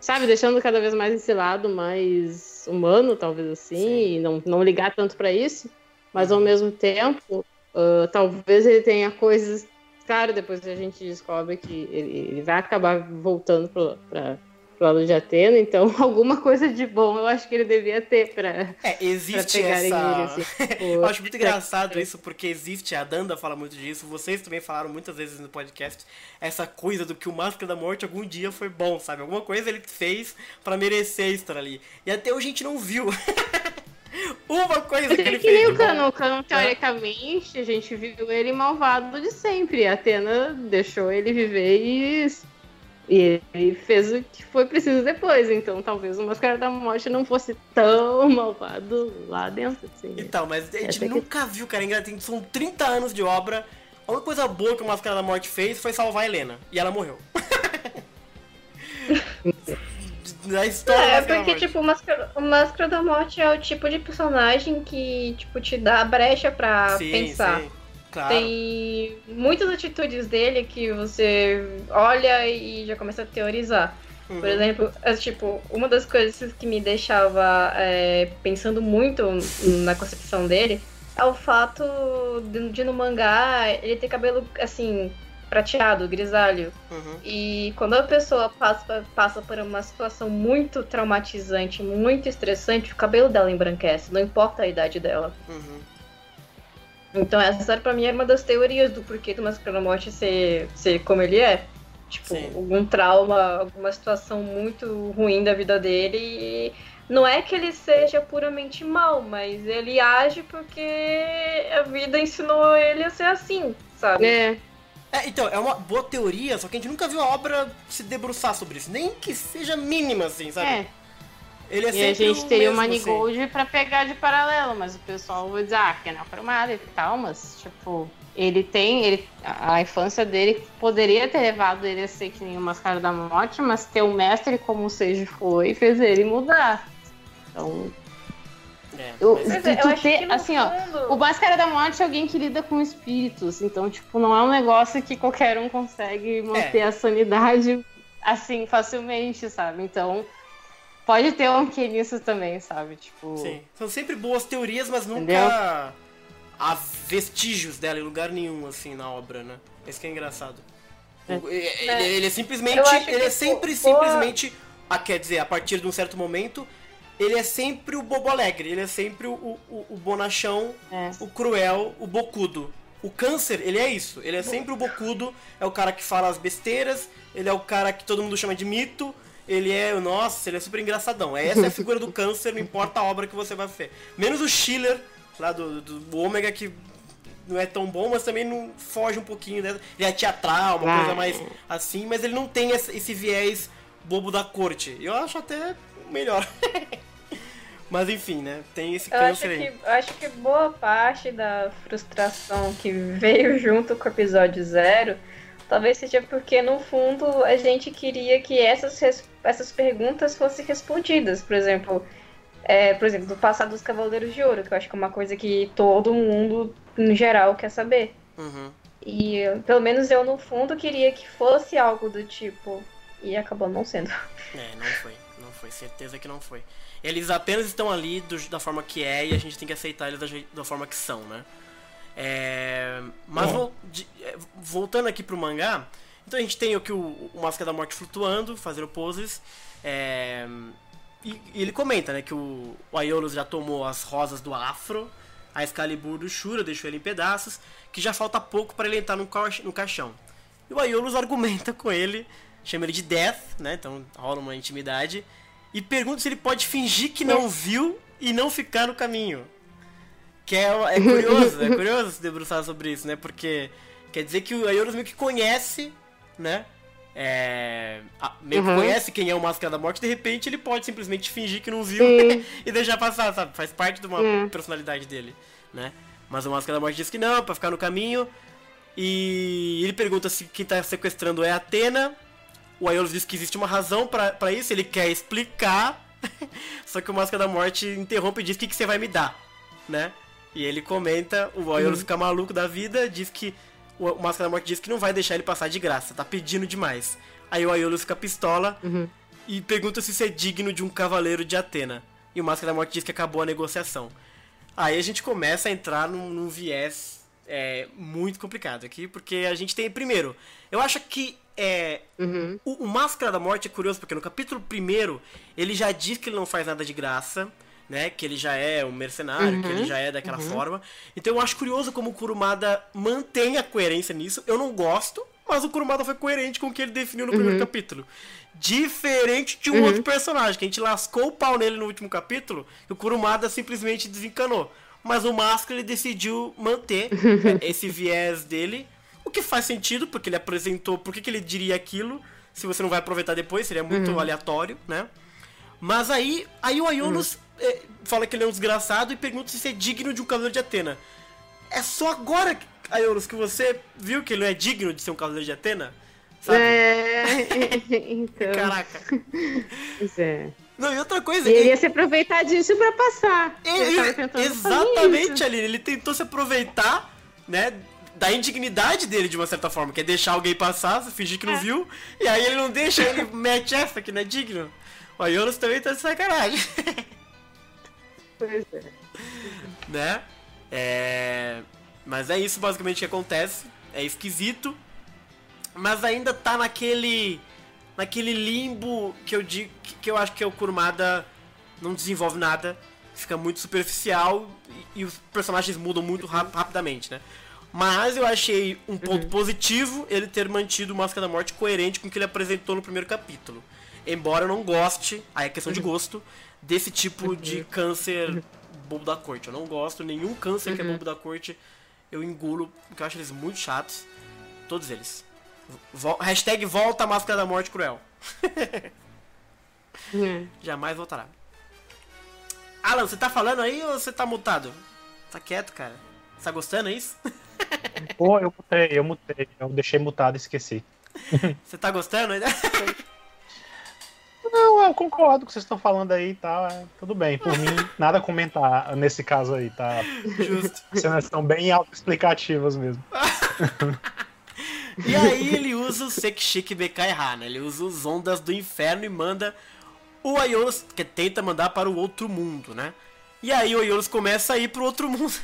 sabe, deixando cada vez mais esse lado mais humano, talvez assim, Sim. e não, não ligar tanto pra isso, mas ao mesmo tempo, ah, talvez ele tenha coisas, claro, depois a gente descobre que ele, ele vai acabar voltando pro, pra, pro lado de Atena, então alguma coisa de bom eu acho que ele devia ter pra, É, pra existe pegarem essa. assim, tipo, Eu acho muito pra- engraçado isso, porque existe, a Danda fala muito disso, vocês também falaram muitas vezes no podcast, essa coisa do que o Máscara da Morte algum dia foi bom, sabe? Alguma coisa ele fez pra merecer estar ali. E até hoje a gente não viu. Uma coisa Mas que é ele que fez. o. Cano, o Cano, teoricamente, a gente viu ele malvado de sempre. A Atena deixou ele viver e, e ele fez o que foi preciso depois. Então talvez o Máscara da Morte não fosse tão malvado lá dentro. Assim. Então, mas a gente Essa que- nunca viu, cara. tem- São 30 anos de obra. A única coisa boa que o Máscara da Morte fez foi salvar a Helena. E ela morreu. Na história É, porque, tipo, o Máscara, o Máscara da Morte é o tipo de personagem que, tipo, te dá brecha pra sim, pensar. sim. Claro. Tem muitas atitudes dele que você olha e já começa a teorizar. Uhum. Por exemplo, é, tipo, uma das coisas que me deixava é, pensando muito na concepção dele é o fato de, de no mangá ele ter cabelo, assim, prateado, grisalho. Uhum. E quando a pessoa passa, passa por uma situação muito traumatizante, muito estressante, o cabelo dela embranquece, não importa a idade dela. Uhum. Então essa pra mim era uma das teorias do porquê do Morte ser, ser como ele é. Tipo, Sim. algum trauma, alguma situação muito ruim da vida dele. E não é que ele seja puramente mal, mas ele age porque a vida ensinou ele a ser assim, sabe? É, É, então, é uma boa teoria, só que a gente nunca viu a obra se debruçar sobre isso. Nem que seja mínima, assim, sabe? é. Ele é E a gente o teria o mesmo, assim. Manigold pra pegar de paralelo, mas o pessoal vai dizer, ah, que é formado e tal, mas, tipo, ele tem. Ele, a infância dele poderia ter levado ele a ser que nem o Mascara da Morte, mas ter um mestre como o Seiji foi fez ele mudar. Então, É, Eu, tu- eu acho ter- que assim, ó, fundo- o Máscara da Morte é alguém que lida com espíritos, então, tipo, não é um negócio que qualquer um consegue manter É. a sanidade assim facilmente, sabe? Então, pode ter um que nisso também, sabe? Tipo, Sim. São sempre boas teorias, mas nunca Entendeu? há vestígios dela em lugar nenhum, assim, na obra, né? Esse que é engraçado. É. O- Ele, É. ele é simplesmente. Ele é sempre, boa- simplesmente. Ah, quer dizer, a partir de um certo momento, ele é sempre o bobo alegre, ele é sempre o, o, o bonachão, É. o cruel, o bocudo. O câncer, ele é isso. Ele é sempre o bocudo, é o cara que fala as besteiras, ele é o cara que todo mundo chama de mito. Ele é, nossa, ele é super engraçadão. Essa é a figura do câncer, não importa a obra que você vai ver. Menos o Schiller, lá do, do, do Ômega, que não é tão bom, mas também não foge um pouquinho dessa. Ele é teatral, uma Ah. coisa mais assim, mas ele não tem esse, viés bobo da corte. Eu acho até melhor. mas enfim, né? Tem esse Eu acho câncer que, aí. eu acho que boa parte da frustração que veio junto com o episódio zero talvez seja porque, no fundo, a gente queria que essas, essas perguntas fossem respondidas. Por exemplo, é, por exemplo, do passado dos Cavaleiros de Ouro, que eu acho que é uma coisa que todo mundo, em geral, quer saber. Uhum. E pelo menos eu, no fundo, queria que fosse algo do tipo. E acabou não sendo. É, não foi. Não foi. Certeza que não foi. Eles apenas estão ali do- da forma que é e a gente tem que aceitar eles da, da forma que são, né? É, mas vol- de- é, voltando aqui pro mangá, então a gente tem aqui o, o Máscara da Morte flutuando, fazendo poses. é, e, e ele comenta, né, que o, o Aiolos já tomou as rosas do Afro, a Excalibur do Shura deixou ele em pedaços, que já falta pouco para ele entrar no, ca- no caixão. E o Aiolos argumenta com ele, chama ele de Death, né? Então rola uma intimidade. E pergunta se ele pode fingir que não viu e não ficar no caminho. Que é, é curioso, é curioso se debruçar sobre isso, né? Porque quer dizer que o Aiolos meio que conhece, né? É, meio que Uhum. conhece quem é o Máscara da Morte, de repente ele pode simplesmente fingir que não viu Sim. e deixar passar, sabe? Faz parte de uma Hum. personalidade dele, né? Mas o Máscara da Morte diz que não, pra ficar no caminho. E ele pergunta se quem tá sequestrando é a Atena. O Aiolos diz que existe uma razão pra pra isso, ele quer explicar. Só que o Máscara da Morte interrompe e diz: O que, que você vai me dar? Né? E ele comenta, o Aiolos fica maluco da vida, diz que. O Máscara da Morte diz que não vai deixar ele passar de graça, tá pedindo demais. Aí o Aiolos fica pistola Uhum. e pergunta se isso é digno de um cavaleiro de Atena. E o Máscara da Morte diz que acabou a negociação. Aí a gente começa a entrar num, num viés é, muito complicado aqui, porque a gente tem, primeiro, eu acho que é, Uhum. o, o Máscara da Morte é curioso, porque no capítulo primeiro ele já diz que ele não faz nada de graça, né? Que ele já é um mercenário, que ele já é daquela forma. Então eu acho curioso como o Kurumada mantém a coerência nisso. Eu não gosto, mas o Kurumada foi coerente com o que ele definiu no primeiro capítulo. Diferente de um outro personagem, que a gente lascou o pau nele no último capítulo, e o Kurumada simplesmente desencanou. Mas o Máscara ele decidiu manter é, esse viés dele, o que faz sentido, porque ele apresentou por que, que ele diria aquilo, se você não vai aproveitar depois, seria muito aleatório, né? Mas aí, aí o Aiolos é, fala que ele é um desgraçado e pergunta se é digno de um cavaleiro de Atena. É só agora, Aiolos, que você viu que ele não é digno de ser um cavaleiro de Atena? Sabe? É, então. Caraca. Pois é. Não, e outra coisa. Ele ele- ia se aproveitar disso pra passar. ele- fazer exatamente. Aline. Ele tentou se aproveitar, né? Da indignidade dele, de uma certa forma, que é deixar alguém passar, fingir que não É. viu, e aí ele não deixa, ele mete essa que não é digno. O Aiolos também tá de sacanagem. Pois é. né? É... Mas é isso basicamente que acontece. É esquisito. Mas ainda tá naquele. naquele limbo que eu digo. que eu acho que o Kurumada não desenvolve nada. Fica muito superficial e, e os personagens mudam muito ra- rapidamente, né? Mas eu achei um ponto positivo ele ter mantido o Máscara da Morte coerente com o que ele apresentou no primeiro capítulo. Embora eu não goste, aí é questão de gosto, desse tipo de câncer bobo da corte. Eu não gosto, nenhum câncer que é bobo da corte eu engulo, porque eu acho eles muito chatos. Todos eles. Vol hashtag volta a Máscara da Morte Cruel. É. Jamais voltará. Alan, você tá falando aí ou você tá mutado? Tá quieto, cara. Você tá gostando, é isso? Pô, eu mutei, eu mutei. Eu deixei mutado e esqueci. Você tá gostando? Não, eu concordo com o que vocês estão falando aí e tá, tal. tudo bem. Por mim, nada a comentar nesse caso aí, tá? Justo. Cenas estão bem autoexplicativas mesmo. E aí ele usa o Sekshik Bekai né? Ele usa os ondas do inferno e manda o Aiolos, que tenta mandar para o outro mundo, né? E aí o Aiolos começa a ir pro outro mundo.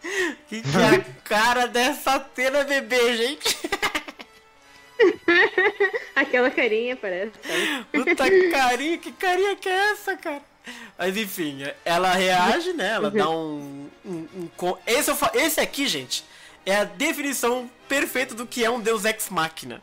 que que é a cara dessa Atena bebê, gente? Aquela carinha parece. Puta carinha, que carinha que é essa, cara? Mas enfim, ela reage, né? Ela dá um. um- um esse, eu esse aqui, gente, é a definição perfeita do que é um deus ex machina.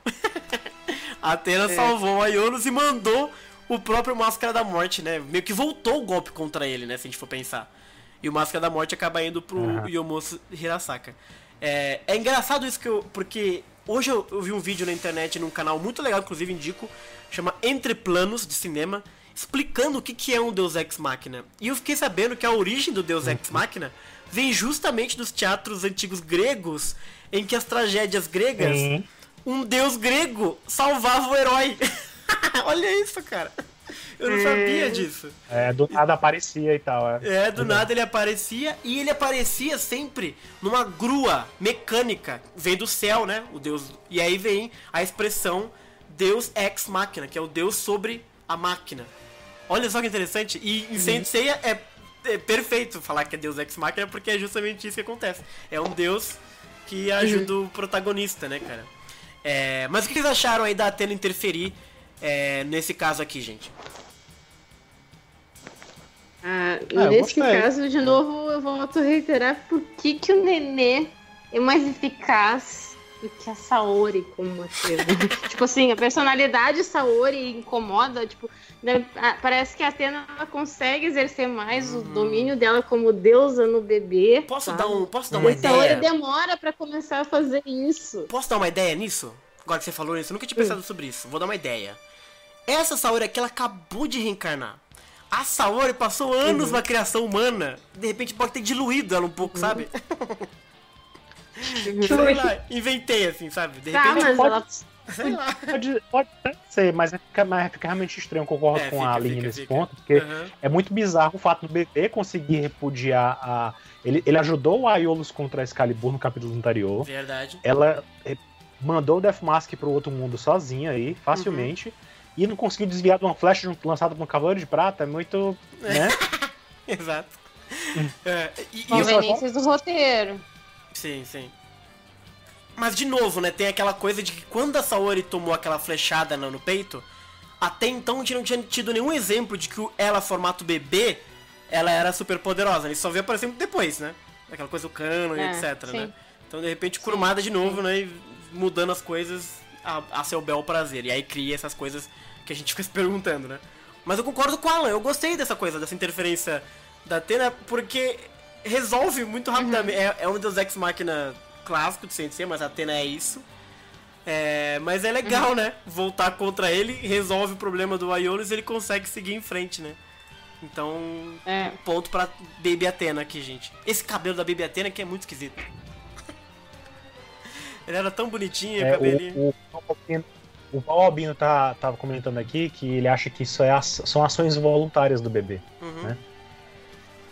a Atena salvou a Ionos e mandou o próprio Máscara da Morte, né? Meio que voltou o golpe contra ele, né? Se a gente for pensar. E o Máscara da Morte acaba indo pro Aham. Yomosu Hirasaka. É, é engraçado isso que eu. Porque hoje eu, eu vi um vídeo na internet num canal muito legal, inclusive indico, chama Entre Planos de Cinema, explicando o que, que é um Deus Ex Machina. E eu fiquei sabendo que a origem do Deus Ex Machina vem justamente dos teatros antigos gregos, em que as tragédias gregas, Sim. um deus grego salvava o herói. Olha isso, cara. Eu não sabia disso. É, do nada aparecia e tal. É. É, do nada ele aparecia e ele aparecia sempre numa grua mecânica, vem do céu, né? O deus. E aí vem a expressão Deus ex machina, que é o deus sobre a máquina. Olha só que interessante. E em Saint Seiya é, é perfeito falar que é Deus ex machina porque é justamente isso que acontece. É um deus que ajuda o protagonista, né, cara? É, mas o que vocês acharam aí da Atena interferir é, nesse caso aqui, gente? Ah, Ah, nesse caso, de novo, eu volto a reiterar por que, que o Nenê é mais eficaz do que a Saori como Atena. tipo assim, a personalidade Saori incomoda, tipo, né, parece que a Atena ela consegue exercer mais o domínio dela como deusa no bebê. Posso sabe? dar um, posso dar uma E a Saori ideia? demora pra começar a fazer isso. Posso dar uma ideia nisso? Agora que você falou isso, eu nunca tinha pensado sobre isso. Vou dar uma ideia. Essa Saori aqui, ela acabou de reencarnar. A Saori passou anos na criação humana. De repente pode ter diluído ela um pouco, sabe? Sei lá, inventei assim, sabe? De Tá, repente, mas pode- ela. sei lá. Pode, pode ser, mas fica, mas fica realmente estranho. Eu concordo É, com fica, a linha fica, nesse fica. ponto, porque Aham. é muito bizarro o fato do bebê conseguir repudiar a. Ele, ele ajudou o Aiolos contra a Excalibur no capítulo anterior. Verdade. Ela eh, mandou o Death Mask pro outro mundo sozinha aí, facilmente. E não conseguiu desviar de uma flecha lançada por um cavaleiro de prata. É muito. Né? Exato. É, e, e Conveniências do roteiro. Sim, sim. Mas de novo, né? Tem aquela coisa de que quando a Saori tomou aquela flechada no, no peito, até então a gente não tinha tido nenhum exemplo de que o- ela, formato bebê, ela era super poderosa. Ele só veio aparecer muito depois, né? Aquela coisa do cano e É, etc, sim. né? Então de repente curumada de novo, né? E mudando as coisas a, a seu bel prazer. E aí cria essas coisas que a gente fica se perguntando, né? Mas eu concordo com o Alan, eu gostei dessa coisa, dessa interferência da Atena, porque resolve muito rapidamente. É, é um dos ex máquina clássico de Sensei, mas a Atena é isso. É, mas é legal, né? Voltar contra ele, resolve o problema do Aiolos e ele consegue seguir em frente, né? Então, É. ponto pra Baby Atena aqui, gente. Esse cabelo da Baby Atena que é muito esquisito. Ele era tão bonitinho, É, cabelinho. o, o, o Paulo Albino tá, tava comentando aqui que ele acha que isso é são ações voluntárias do bebê. Uhum. né?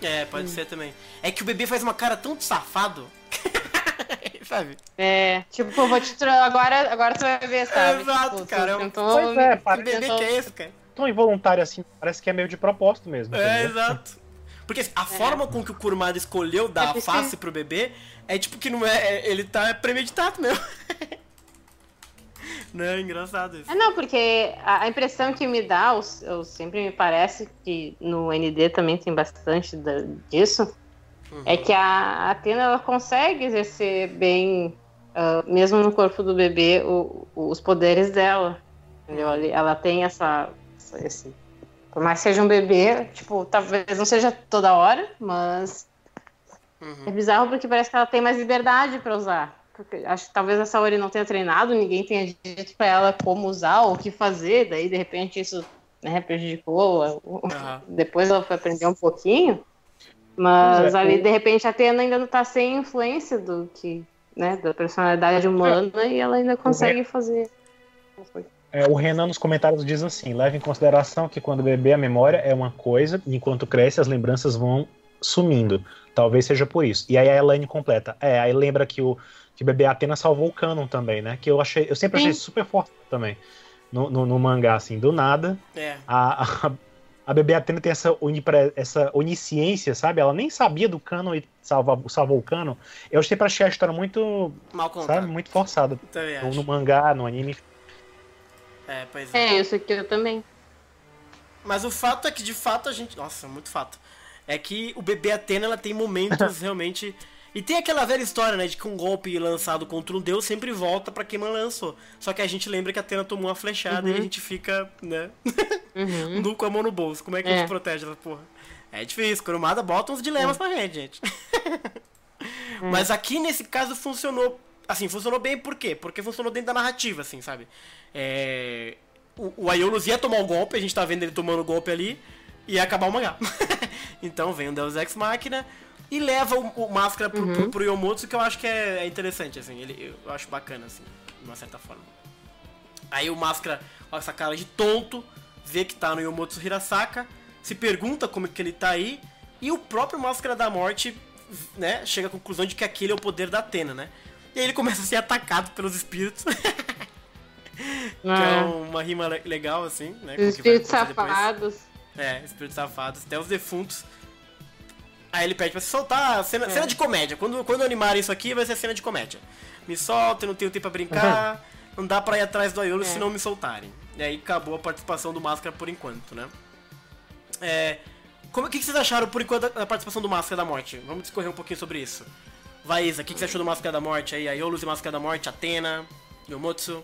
É, pode ser também. É que o bebê faz uma cara tão de safado. Sabe? É, tipo, eu vou te agora, agora tu vai ver, sabe? Exato, Tipo, cara, é um- tentou Pois é, para- Que bebê tentou- que é esse, cara? Tão involuntário assim, parece que é meio de propósito mesmo. É, entendeu? exato. Porque assim, a forma com que o Kurumada escolheu dar É a face pro bebê é tipo que não é. é- Ele tá premeditado mesmo. não é engraçado isso. É, não, porque a, a impressão que me dá, eu, eu sempre me parece que no ND também tem bastante da- disso, Uhum. é que a Atena ela consegue exercer bem, ah, mesmo no corpo do bebê, o- os poderes dela. Entendeu? Ela- Ela tem essa, essa- esse. Por mais que seja um bebê, tipo, talvez não seja toda hora, mas é Uhum. bizarro porque parece que ela tem mais liberdade pra usar. Porque acho que talvez a Saori não tenha treinado, ninguém tenha dito pra ela como usar ou o que fazer, daí de repente isso né, prejudicou. Aham. Depois ela foi aprender um pouquinho. Mas é, ali, de repente, a Atena ainda não tá sem influência do que, né, da personalidade humana e ela ainda consegue fazer. é, o Renan nos comentários diz assim: leve em consideração que quando bebê a memória é uma coisa, e enquanto cresce as lembranças vão sumindo. Talvez seja por isso. E aí a Elaine completa. É, aí lembra que o que o bebê Atena salvou o canon também, né? Que eu achei, eu sempre achei Sim. super forte também. No, no, no mangá, assim, do nada. É. A, a, a bebê Atena tem essa, unipre, essa onisciência, sabe? Ela nem sabia do canon e salva, salvou o canon. Eu sempre achei a história muito, Mal contado. sabe, muito forçada. No, no mangá, no anime. É, pois é. É, isso aqui eu também. Mas o fato é que, de fato, a gente. Nossa, muito fato. É que o bebê Atena ela tem momentos realmente. E tem aquela velha história, né, de que um golpe lançado contra um deus sempre volta pra quem lançou. Só que a gente lembra que a Atena tomou uma flechada e a gente fica, né, Uhum. nu com a mão no bolso. Como é que a É. gente protege essa porra? É difícil, Kurumada bota uns dilemas pra gente, gente. Mas aqui nesse caso funcionou. Assim, funcionou bem por quê? Porque funcionou dentro da narrativa, assim, sabe? É, O, o Aiolos ia tomar o golpe, a gente tá vendo ele tomando o golpe ali, e ia acabar o mangá. então vem o Deus Ex Machina e leva o, o máscara pro, pro, pro Yomotsu, que eu acho que é, é interessante, assim, ele, eu acho bacana, assim, de uma certa forma. Aí o máscara, com essa cara de tonto, vê que tá no Yomotsu Hirasaka, se pergunta como é que ele tá aí, e o próprio Máscara da Morte, né, chega à conclusão de que aquele é o poder da Atena, né? E aí ele começa a ser atacado pelos espíritos. que é Ah, uma rima le- legal, assim, né? espíritos acontecer depois. safados. É, espíritos safados, até os defuntos. Aí ele pede pra se soltar, cena, É. cena de comédia. Quando, quando animarem isso aqui, vai ser cena de comédia. Me solta, eu não tenho tempo pra brincar, não dá pra ir atrás do Aiolo É. se não me soltarem. E aí acabou a participação do Máscara por enquanto, né? É, como, o que, que vocês acharam por enquanto da, da participação do Máscara da Morte? Vamos discorrer um pouquinho sobre isso. Vai, Isa, o que, que você achou do Máscara da Morte aí? Aiolos e Máscara da Morte, Atena, Yomotsu.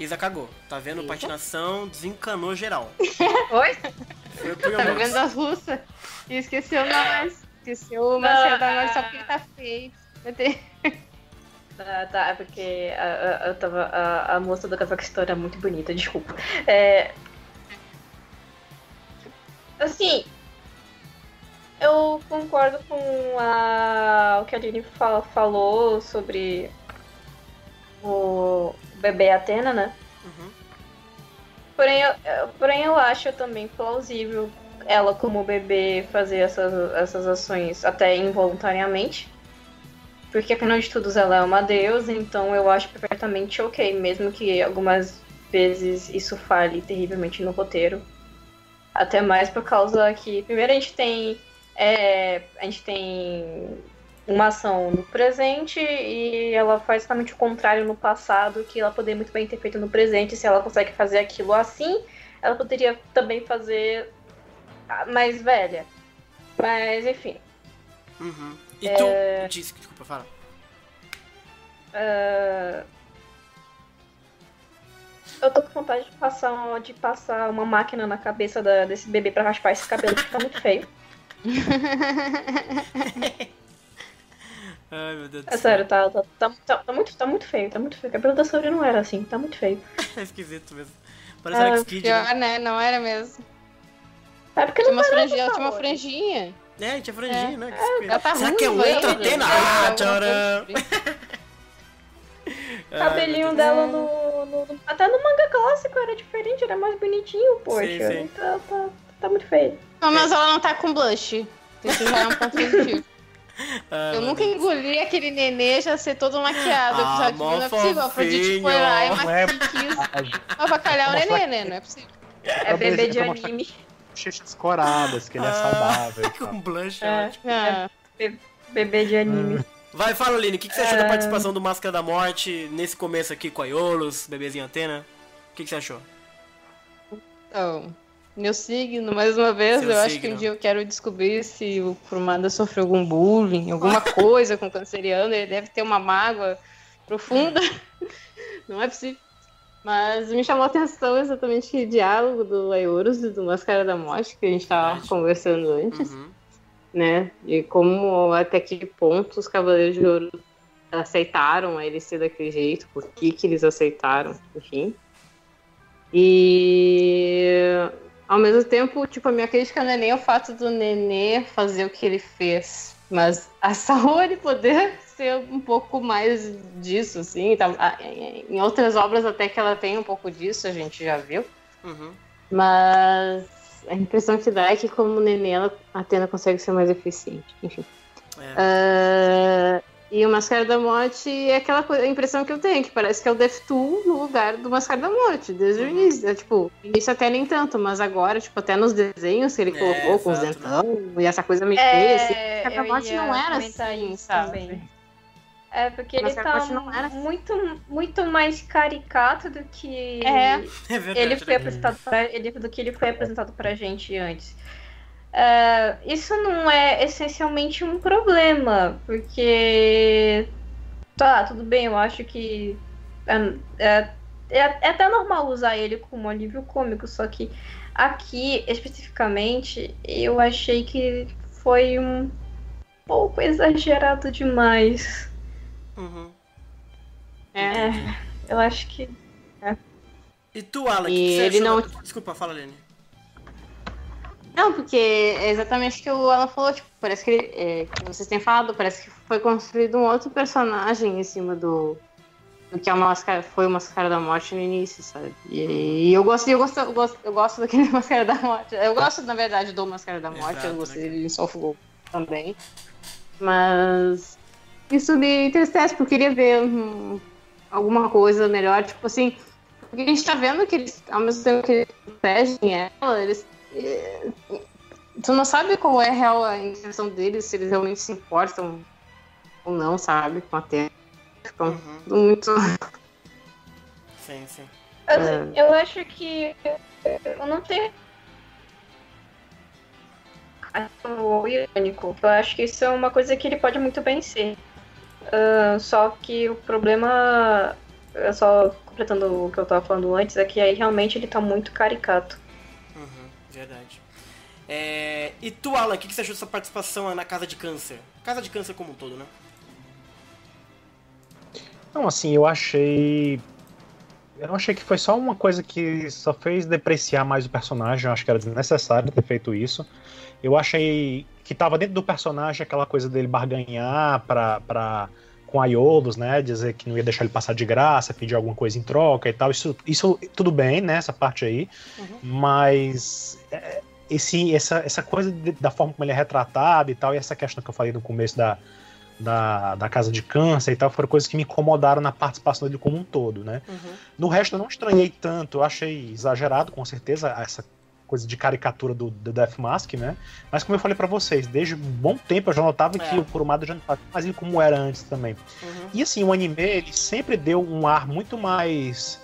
Isa cagou. Tá vendo? Isa? Patinação desencanou geral. Oi? Foi pro Tá vendo as russas? E esqueceu nós. Esqueceu o Marcelo da Morte só porque ele tá feio. Vai ter- Ah, tá, é porque a, a- eu tava, a, a moça do Cazaquistão era muito bonita, desculpa. É, assim, eu concordo com a, o que a Aline fa- falou sobre o bebê Atena, né? Uhum. Porém eu, porém, eu acho também plausível ela, como bebê, fazer essas, essas ações até involuntariamente. Porque, afinal de tudo, ela é uma deusa, então eu acho perfeitamente ok, mesmo que algumas vezes isso falhe terrivelmente no roteiro. Até mais por causa que, primeiro, a gente tem. é, a gente tem uma ação no presente e ela faz exatamente o contrário no passado, que ela poderia muito bem ter feito no presente. Se ela consegue fazer aquilo assim, ela poderia também fazer mais velha. Mas, enfim. Uhum. E É. tu. Diz, desculpa, fala. ah, Eu tô com vontade de passar, de passar uma máquina na cabeça da- desse bebê pra raspar esse cabelo, que tá muito feio. Ai, meu Deus do É céu. sério, tá, tá, tá, tá- tá muito, tá muito feio, tá muito feio. O cabelo da Saori não era assim, tá muito feio. É esquisito mesmo. Parece Ah, Alex Kidd, né? Pior, né? Não era mesmo. É porque Tinha não umas parece franjinhas, ela tinha uma franjinha. É, tinha franjinha, né? Ela tá Será ruim, que é outra Atena? Ah, tcharam! O cabelinho dela no, no- no- Até no manga clássico era diferente, era mais bonitinho, poxa. Sim, sim. Tá, tá, tá muito feio. Não, mas ela não tá com blush. Isso já é um ponto positivo. Ah, Eu nunca engoli aquele nenê já ser todo maquiado. Ah, Eu não é possível. A Afrodite foi lá e é- maquiou avacalhar o nenê, né? Não é possível. É bebê de anime. Bochechas coradas, que ele é Ah, saudável. Com blush, É. ótimo. Ah, Bebê de anime. Vai, fala, Aline, o que, que você achou É. da participação do Máscara da Morte nesse começo aqui com a Iolos, bebezinho antena? O que, que você achou? Então, meu signo, mais uma vez, Seu eu acho que signo. um dia eu quero descobrir se o Kurumada sofreu algum bullying, alguma coisa com o canceriano, ele deve ter uma mágoa profunda. Não é possível. Mas me chamou a atenção exatamente o diálogo do Ayorus e do Máscara da Morte, que a gente estava conversando antes, Uhum. né? E como até que ponto os Cavaleiros de Ouro aceitaram ele ser daquele jeito, por que, que eles aceitaram, enfim. E ao mesmo tempo, tipo, a minha crítica não é nem o fato do Nenê fazer o que ele fez. Mas a Saori poder ser um pouco mais disso, assim. Tá, em outras obras até que ela tem um pouco disso, a gente já viu. Uhum. Mas a impressão que dá é que como neném ela, a Atena consegue ser mais eficiente. Enfim. É. Uh, e o Máscara da Morte é aquela coisa, a impressão que eu tenho, que parece que é o Death Tool no lugar do Máscara da Morte, desde o Uhum. início. É, tipo, início até nem tanto, mas agora, tipo, até nos desenhos que ele É, colocou com os exato, dentão e essa coisa meio feia, assim. É, Máscara da eu Morte não era assim, sabe? também. É, porque ele tá Scarface não era muito, muito mais caricato do que É. É ele foi né? apresentado pra, ele, do que ele foi apresentado pra gente antes. É, isso não é essencialmente um problema, porque tá, tudo bem, eu acho que é, é, é- é até normal usar ele como alívio cômico, só que aqui especificamente eu achei que foi um pouco exagerado demais. Uhum. É. Eu acho que E tu, que E ele não- Desculpa, fala, Lene. Não, porque é exatamente o que o Alan falou, tipo, parece que, ele- é, que vocês têm falado, parece que foi construído um outro personagem em cima do, do que a máscara, foi o Máscara da Morte no início, sabe? E, e eu gosto, eu gosto, eu gosto, eu gosto daquele Máscara da Morte. Eu gosto, na verdade, do Máscara da Morte, Exato, eu gostei né? em Soul Gold também. Mas isso me entristece, porque eu queria ver hum, alguma coisa melhor, tipo assim, porque a gente tá vendo que eles, ao mesmo tempo que eles protegem ela, eles. Eh, Tu não sabe qual é a real a intenção deles, se eles realmente se importam ou não, sabe? Com a Terra. Ficam Uhum. tudo muito. Sim, sim. Eu, eu acho que eu não tenho. O irônico. Eu acho que isso é uma coisa que ele pode muito bem ser. Ah, só que o problema. é Só completando o que eu tava falando antes, é que aí realmente ele tá muito caricato. Verdade. É, E tu, Alan, o que que você achou dessa participação na Casa de Câncer? Casa de Câncer como um todo, né? Não, assim, eu achei. Eu achei que foi só uma coisa que só fez depreciar mais o personagem. Eu acho que era desnecessário ter feito isso. Eu achei que tava dentro do personagem aquela coisa dele barganhar pra, pra, com a Iolos, né? Dizer que não ia deixar ele passar de graça, pedir alguma coisa em troca e tal. Isso, isso tudo bem, né? Essa parte aí. Mas é, esse, essa, essa coisa de- da forma como ele é retratado e tal, e essa questão que eu falei no começo da, da, da casa de câncer e tal, foram coisas que me incomodaram na participação dele como um todo, né? Uhum. No resto eu não estranhei tanto, eu achei exagerado, com certeza, essa coisa de caricatura do, do Death Mask, né? Mas como eu falei pra vocês, desde um bom tempo eu já notava É. que o Kurumada já não fazia mais ele como era antes também. Uhum. E assim, o anime, ele sempre deu um ar muito mais.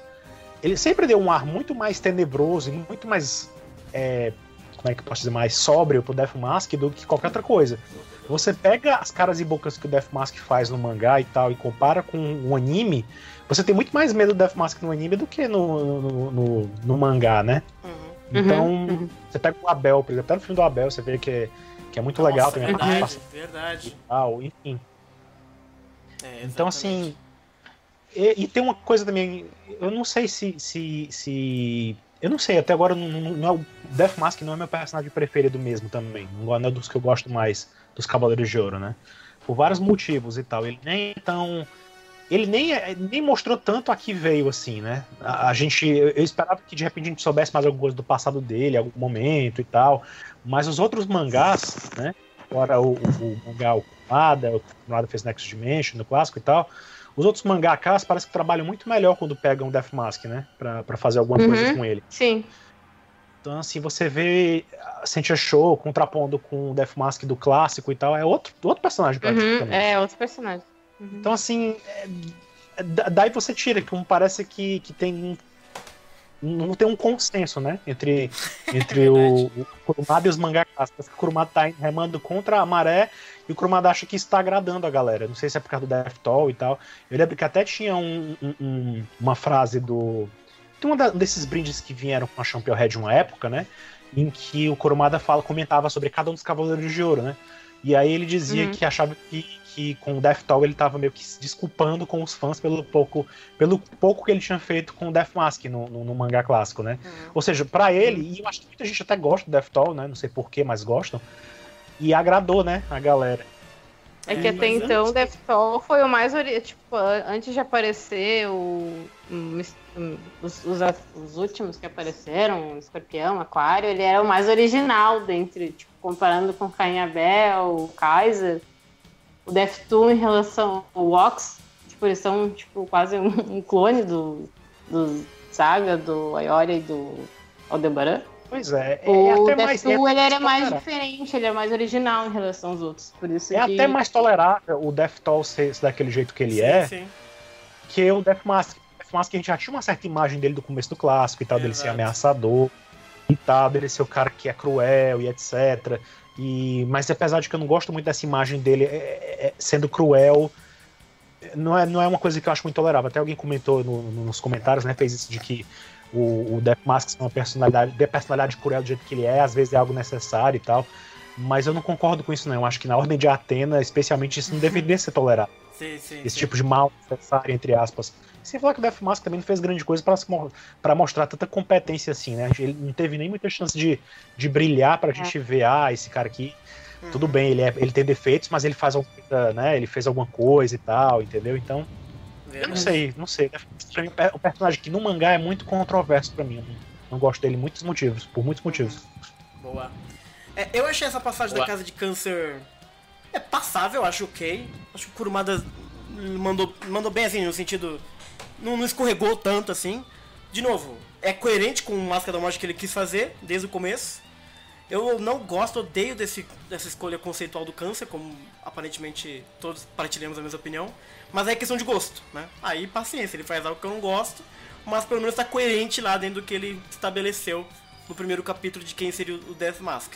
Ele sempre deu um ar muito mais tenebroso e muito mais. é, como é que eu posso dizer? Mais sóbrio pro Death Mask do que qualquer outra coisa. Você pega as caras e bocas que o Death Mask faz no mangá e tal e compara com um anime, você tem muito mais medo do Death Mask no anime do que no, no, no- no mangá, né? Uhum. Então, uhum. você pega o Abel, por exemplo, até no filme do Abel, você vê que é, que é muito legal Nossa, também a verdade, participação verdade. e tal, enfim. É, Então, assim. E, e tem uma coisa também. Eu não sei se. se, se eu não sei, até agora não, não, não é o Death Mask não é meu personagem preferido mesmo também. Não é dos que eu gosto mais dos Cavaleiros de Ouro, né? Por vários motivos e tal. Ele nem é tão. Ele nem, nem mostrou tanto a que veio, assim, né? A, a gente. Eu esperava que de repente a gente soubesse mais alguma coisa do passado dele, algum momento e tal. Mas os outros mangás, né? Fora o, o, o mangá o Kumada, o Kumada fez Next Dimension, no clássico e tal. Os outros mangakas parece que trabalham muito melhor quando pegam o Death Mask, né? Pra, pra fazer alguma Uhum. coisa com ele. Sim. Então, assim, você vê a Sentia Show contrapondo com o Death Mask do clássico e tal, é outro, outro personagem Uhum. praticamente. É, outro personagem. Uhum. Então, assim, é- é- da- daí você tira, que parece que, que tem. um- Não tem um consenso, né? Entre, entre o, o Kurumada e os mangakas. O Kurumada tá remando contra a maré e o Kurumada acha que está agradando a galera. Não sei se é por causa do Death Toll e tal. Eu lembro que até tinha um- um- um- uma frase do. Tem um desses brindes que vieram com a Champion Red uma época, né? Em que o Kurumada fala, comentava sobre cada um dos Cavaleiros de Ouro, né? E aí ele dizia Uhum. que achava que, que com o Death Toll ele tava meio que se desculpando com os fãs pelo pouco, pelo pouco que ele tinha feito com o Death Mask no, no, no mangá clássico, né? Uhum. Ou seja, pra ele, e eu acho que muita gente até gosta do Death Toll, né? Não sei porquê, mas gostam. E agradou, né, a galera. É que É, até mas então o Deathtoll foi o mais. Tipo, antes de aparecer o. os, os, os últimos que apareceram, Escorpião, Aquário, ele era o mais original dentre, tipo, comparando com Caim e Abel, o o Deathtoll em relação ao Ox, tipo, eles são tipo, quase um, um clone do, do Saga, do Ayori e do Aldebaran. Pois é, é O até mais. é Deathtoll, ele era mais tolerável. diferente, ele é mais original em relação aos outros. Por isso É que... até mais tolerável o Deathtoll ser ser daquele jeito que ele sim, é, sim. que o Death Mask. O Death Mask a gente já tinha uma certa imagem dele do começo do clássico e tal, dele ser ameaçador e tal, dele ser o cara que é cruel e etc. E, mas apesar de que eu não gosto muito dessa imagem dele é, é, é, sendo cruel, não é, não é uma coisa que eu acho muito tolerável. Até alguém comentou no- no- nos comentários, né? Fez isso de que o, o Death Mask é uma personalidade, de personalidade cruel do jeito que ele é, às vezes é algo necessário e tal. Mas eu não concordo com isso, não. Eu acho que na Ordem de Atena, especialmente, isso não deveria ser tolerado Sim, sim. esse sim. tipo de mal necessário, entre aspas. Sem falar que o Death Mask também não fez grande coisa para mostrar tanta competência assim, né? Ele não teve nem muita chance de, de brilhar pra gente ver, ah, esse cara aqui, Uhum. tudo bem, ele, é, ele tem defeitos, mas ele faz alguma coisa, né? Ele fez alguma coisa e tal, entendeu? Então, eu não sei, não sei. É um personagem que no mangá é muito controverso pra mim. Não, não gosto dele muitos motivos, por muitos motivos. Boa. É, eu achei essa passagem da Boa. casa de câncer é passável, acho ok. Acho que o Kurumada mandou, mandou bem assim, no sentido. Não, não escorregou tanto assim. De novo, é coerente com o Máscara da Morte que ele quis fazer desde o começo. Eu não gosto, odeio desse, dessa escolha conceitual do câncer, como aparentemente todos partilhamos a mesma opinião. Mas é questão de gosto, né? Aí paciência, ele faz algo que eu não gosto, mas pelo menos tá coerente lá dentro do que ele estabeleceu no primeiro capítulo de quem seria o Death Mask.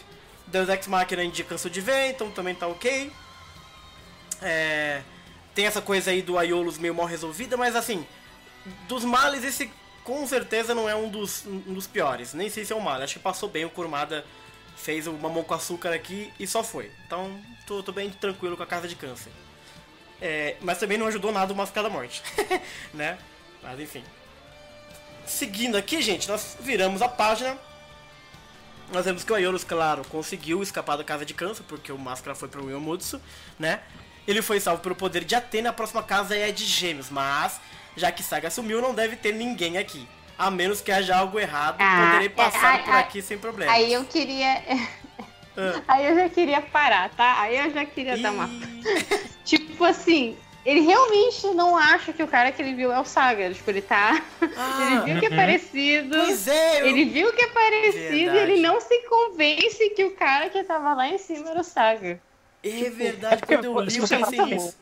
Deus Ex Machina a gente cansou de ver, então também tá ok. É, tem essa coisa aí do Aiolos meio mal resolvida, mas assim, dos males esse com certeza não é um dos, um dos piores. Nem sei se é um mal, acho que passou bem o Kurumada fez o mamão com açúcar aqui e só foi. Então tô, tô bem tranquilo com a casa de câncer. É, mas também não ajudou nada o Máscara da Morte, né? Mas enfim. Seguindo aqui, gente, nós viramos a página. Nós vemos que o Aiolos, claro, conseguiu escapar da casa de câncer, porque o Máscara foi pro Yomutsu, né? Ele foi salvo pelo poder de Atena, a próxima casa é de gêmeos, mas já que Saga sumiu, não deve ter ninguém aqui. A menos que haja algo errado, Ah, poderei passar é, por ai, aqui sem problema. Aí eu queria. Ah. Aí eu já queria parar, tá? Aí eu já queria dar uma. Tipo assim, ele realmente não acha que o cara que ele viu é o Saga. Tipo, ele tá. Ah, ele viu que é uhum. parecido. Pois é, eu... Ele viu que é parecido e Verdade. ele não se convence que o cara que tava lá em cima era o Saga. é verdade, porque quando eu li eu pensei nisso.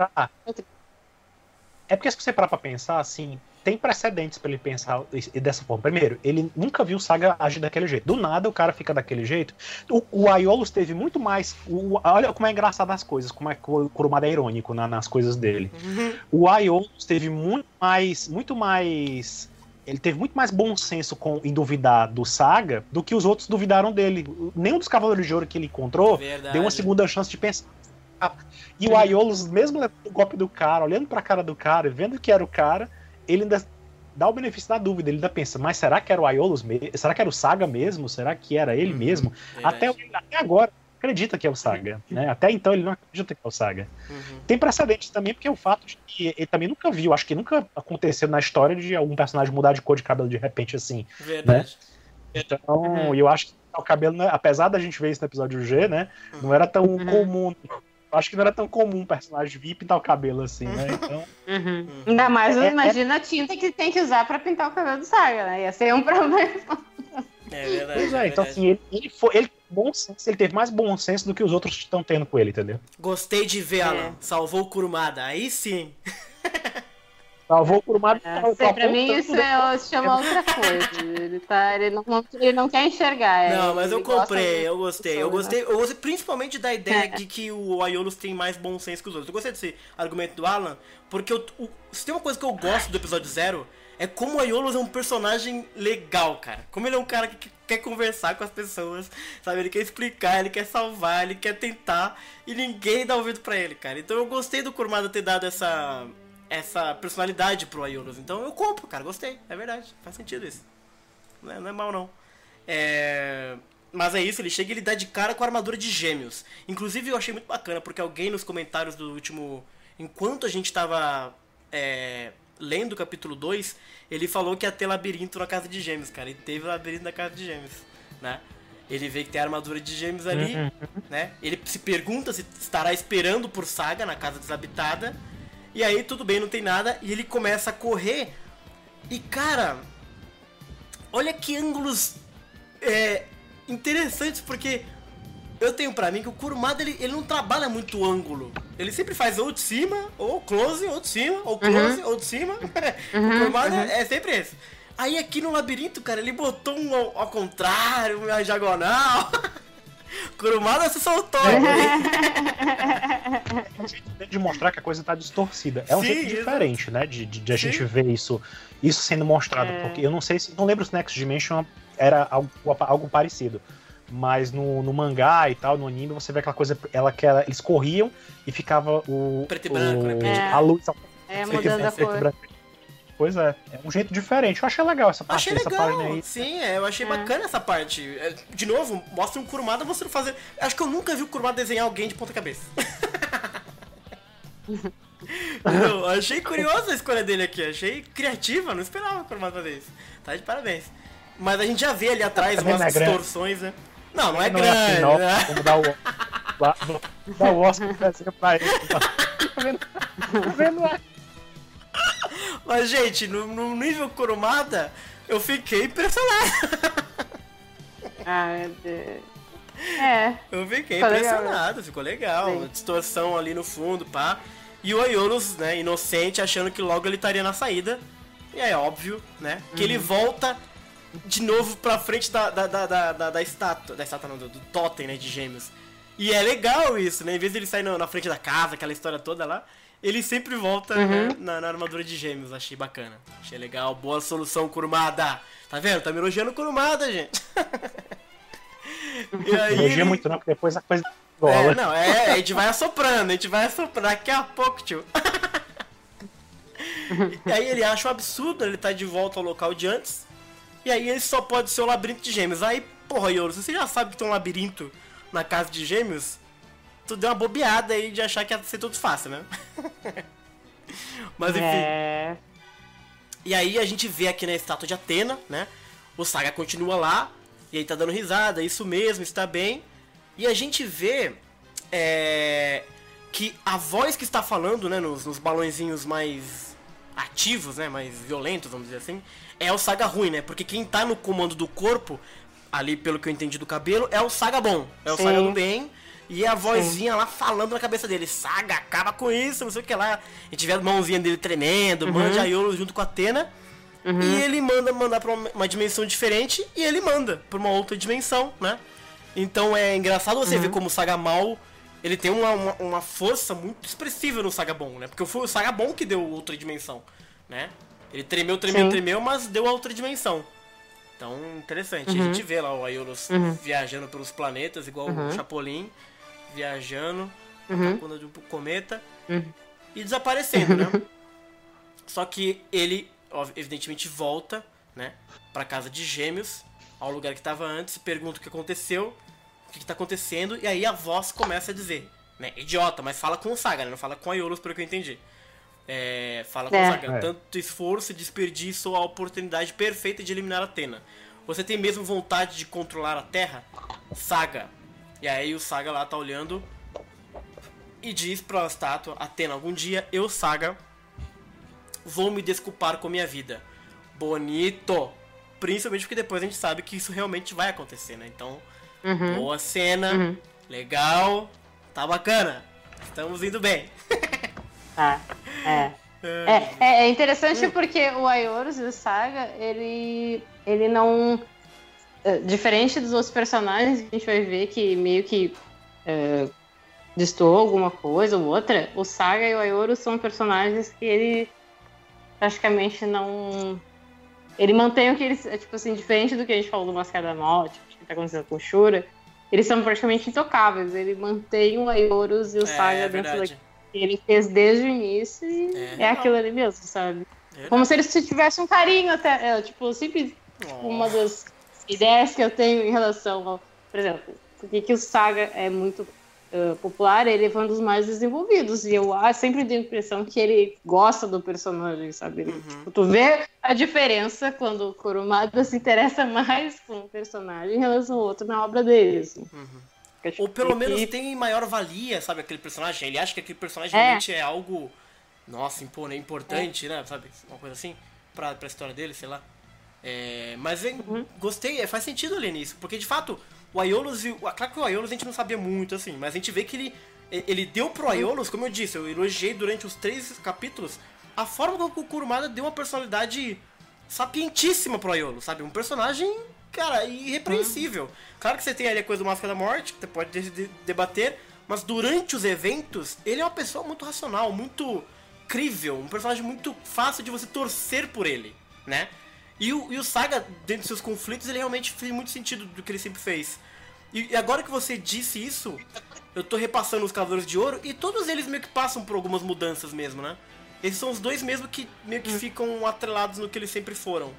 É porque se você parar pra pensar, assim, tem precedentes pra ele pensar dessa forma. Primeiro, ele nunca viu o Saga agir daquele jeito. Do nada o cara fica daquele jeito. O, o Aiolos teve muito mais. o- olha como é engraçado as coisas, como é Kurumada é irônico na- nas coisas dele. Uhum. O Aiolos teve muito mais. Muito mais. Ele teve muito mais bom senso com, em duvidar do Saga do que os outros duvidaram dele. Nenhum dos Cavaleiros de Ouro que ele encontrou Verdade. deu uma segunda chance de pensar. E o Aiolos, mesmo levando o golpe do cara, olhando pra cara do cara e vendo que era o cara, ele ainda dá o benefício da dúvida. Ele ainda pensa, mas será que era o Aiolos mesmo? Será que era o Saga mesmo? Será que era ele Uhum. mesmo? Verdade. Até, até agora, acredita que é o Saga. Né? Até então ele não acredita que é o Saga. Uhum. Tem precedente também, porque o fato de que ele também nunca viu, acho que nunca aconteceu na história de algum personagem mudar de cor de cabelo de repente assim. Verdade. Então, Uhum. eu acho que o cabelo, né, apesar da gente ver isso no episódio G, né? Não era tão Uhum. comum. Eu acho que não era tão comum um personagem vir pintar o cabelo assim, né? Então, Ainda mais, É, é- imagina a tinta que tem que usar pra pintar o cabelo do Saga, né? Ia ser um problema. É verdade. pois é, é então verdade. assim, ele, ele foi. Ele, bom senso, ele teve mais bom senso do que os outros estão tendo com ele, entendeu? Gostei de ver, É. Salvou o Kurumada. Aí sim. Salvou por uma. É, sei, pra mim isso é, se chama outra coisa. Ele, tá, ele, não, ele não quer enxergar. é, Não, mas eu comprei, de eu gostei. Eu pessoas, gostei, eu gostei principalmente da ideia É. de que o Aiolos tem mais bom senso que os outros. Eu gostei desse argumento do Alan, porque eu, o- se tem uma coisa que eu gosto do episódio zero, é como o Aiolos é um personagem legal, cara. Como ele é um cara que que quer conversar com as pessoas, sabe? Ele quer explicar, ele quer salvar, ele quer tentar, e ninguém dá ouvido pra ele, cara. Então eu gostei do Kurumada ter dado essa, essa personalidade pro Aiolos. Então eu compro, cara, gostei. É verdade, faz sentido isso. Não é, não é mal, não. É... Mas é isso, ele chega e ele dá de cara com a armadura de gêmeos. Inclusive eu achei muito bacana, porque alguém nos comentários do último. Enquanto a gente tava é, lendo o capítulo 2, ele falou que ia ter labirinto na casa de gêmeos, cara. E teve labirinto na casa de gêmeos, né? Ele vê que tem a armadura de gêmeos ali, Uhum. né? Ele se pergunta se estará esperando por Saga na casa desabitada. E aí tudo bem, não tem nada. E ele começa a correr. E cara, olha que ângulos é, interessantes, porque eu tenho pra mim que o Kurumada ele, ele não trabalha muito ângulo. Ele sempre faz ou de cima, ou close, ou de cima, ou close, ou de cima. o Kurumada é sempre esse. Aí aqui no labirinto, cara, ele botou um ao, ao contrário, uma diagonal. Kurumada se soltou. É um jeito de mostrar que a coisa tá distorcida. É um Sim, jeito diferente, né? De, de, de a Sim. gente ver isso, isso sendo mostrado. É. Porque eu não sei se. Não lembro se Next Dimension era algo, algo parecido. Mas no, no mangá e tal, no anime, você vê aquela coisa. Ela, que ela- eles corriam e ficava o. Preto e branco, né? o- e A luz. É, e mudando a preto e cor. branco. Pois é, é um jeito diferente. Eu achei legal essa parte, Achei essa página legal, aí. sim, é, eu achei bacana essa parte. É, De novo, mostra um Kurumada você não fazer. Acho que eu nunca vi o Kurumada desenhar alguém de ponta cabeça. eu achei curiosa a escolha dele aqui, achei criativa, não esperava o Kurumada fazer isso. Tá de parabéns. Mas a gente já vê ali atrás umas não é grande. distorções, né? Não, não é não grande. é assim, não. né? Vamos dar o. Dar, dar o Oscar pra ele. Tá vendo? Tá vendo? Mas, gente, no, no nível Kurumada, eu fiquei impressionado. Ah, meu Deus. É. Eu fiquei Ficou legal, impressionado, ficou legal. Sim. Distorção ali no fundo, pá. E o Aiolos, né, inocente, achando que logo ele estaria na saída. E é óbvio, né, que ele volta de novo pra frente da, da, da, da, da, da estátua. Da estátua não, do, do totem, né, de gêmeos. E é legal isso, né? Em vez de ele sair na, na frente da casa, aquela história toda lá, ele sempre volta né, na, na armadura de gêmeos. Achei bacana. Achei legal. Boa solução, Kurumada. Tá vendo? Tá me elogiando Kurumada, gente. e aí Elogia ele- muito, não, porque depois a coisa é, gola. não, é, a gente vai assoprando, a gente vai assoprando daqui a pouco, tio. e aí ele acha um absurdo ele tá de volta ao local de antes. E aí ele só pode ser o labirinto de gêmeos. Aí, porra, Yoro, se você já sabe que tem um labirinto na casa de gêmeos, tu deu uma bobeada aí de achar que ia ser tudo fácil, né? Mas enfim. É. E aí a gente vê aqui na estátua de Atena, né? O Saga continua lá, e aí tá dando risada, isso mesmo, está bem. E a gente vê é, que a voz que está falando, né, nos, nos balõezinhos mais ativos, né, mais violentos, vamos dizer assim, é o Saga ruim, né? Porque quem tá no comando do corpo, ali pelo que eu entendi do cabelo, é o Saga bom, é o Sim. Saga do bem. E a vozinha lá falando na cabeça dele, Saga, acaba com isso, não sei o que lá. A gente vê a mãozinha dele tremendo, manda Aiolo junto com a Atena. E ele manda mandar pra uma, uma dimensão diferente e ele manda pra uma outra dimensão, né? Então é engraçado você ver como o Saga Mal ele tem uma, uma, uma força muito expressiva no Saga Bom, né? Porque foi o Saga Bom que deu outra dimensão, né? Ele tremeu, tremeu, Sim. tremeu, mas deu a outra dimensão. Então, interessante. A gente vê lá o Aiolos viajando pelos planetas, igual o Chapolin, viajando, Uhum. quando de um cometa e desaparecendo, né? Só que ele, evidentemente, volta, né, pra casa de gêmeos, ao lugar que tava antes, pergunta o que aconteceu, o que, que tá acontecendo, e aí a voz começa a dizer, né, idiota, mas fala com o Saga, né, não fala com a Iolos, pelo que eu entendi. É, fala com É. o Saga, É. tanto esforço e desperdício a oportunidade perfeita de eliminar Atena. Você tem mesmo vontade de controlar a Terra? Saga. E aí o Saga lá tá olhando e diz pra estátua, Atena, algum dia eu, Saga, vou me desculpar com minha vida. Bonito! Principalmente porque depois a gente sabe que isso realmente vai acontecer, né? Então, Uhum. boa cena, legal, tá bacana. Estamos indo bem. Tá. É. É, é, é interessante porque o Aioros e o Saga, ele, ele não. É, Diferente dos outros personagens, que a gente vai ver que meio que é, destoou alguma coisa ou outra, o Saga e o Aioros são personagens que ele praticamente não. Ele mantém o que eles. é, Tipo assim, diferente do que a gente falou do Mascara da Morte, o que tá acontecendo com o Shura, eles são praticamente intocáveis. Ele mantém o Aioros e o Saga é dentro daquilo que ele fez desde o início e É. é, aquilo ali mesmo, sabe? É Como se eles tivessem um carinho até. é, tipo, sempre Oh. uma das ideias que eu tenho em relação ao por exemplo, por que, o Saga é muito uh, popular? Ele foi um dos mais desenvolvidos. E eu ah, sempre tenho a impressão que ele gosta do personagem, sabe? Ele, tipo, tu vê a diferença quando o Kurumada se interessa mais com um personagem em relação ao outro na obra dele. Assim. Porque, tipo, Ou pelo que- menos tem maior valia, sabe, aquele personagem. Ele acha que aquele personagem É. realmente é algo, nossa, impor- importante, né, sabe? Uma coisa assim, pra, pra história dele, sei lá. É, mas eu Uhum. gostei, é, faz sentido ali nisso, porque de fato, o Aiolos, e o- claro que o Aiolos a gente não sabia muito, assim, mas a gente vê que ele, ele deu pro Aiolos, como eu disse, eu elogiei durante os três capítulos, a forma como o Kurumada deu uma personalidade sapientíssima pro Aiolo, sabe? Um personagem, cara, irrepreensível. Claro que você tem ali a coisa do Máscara da Morte, que você pode de- de- debater, mas durante os eventos, ele é uma pessoa muito racional, muito crível, um personagem muito fácil de você torcer por ele, né? E o, e o Saga, dentro dos seus conflitos, ele realmente fez muito sentido do que ele sempre fez. E, e agora que você disse isso, eu tô repassando os Cavaleiros de Ouro e todos eles meio que passam por algumas mudanças mesmo, né? Esses são os dois mesmo que meio que ficam atrelados no que eles sempre foram.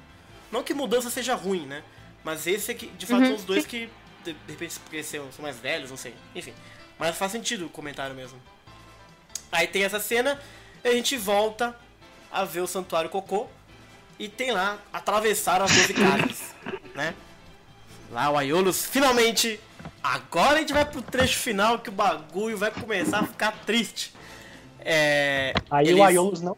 Não que mudança seja ruim, né? Mas esse aqui, de fato, são os dois que, de, de repente, porque são, são mais velhos, não sei. Enfim. Mas faz sentido o comentário mesmo. Aí tem essa cena, e a gente volta a ver o Santuário Cocô. E tem lá, atravessar as 12 casas, né? Lá o Aiolos, finalmente, agora a gente vai pro trecho final que o bagulho vai começar a ficar triste. É, Aí eles- o Aiolos não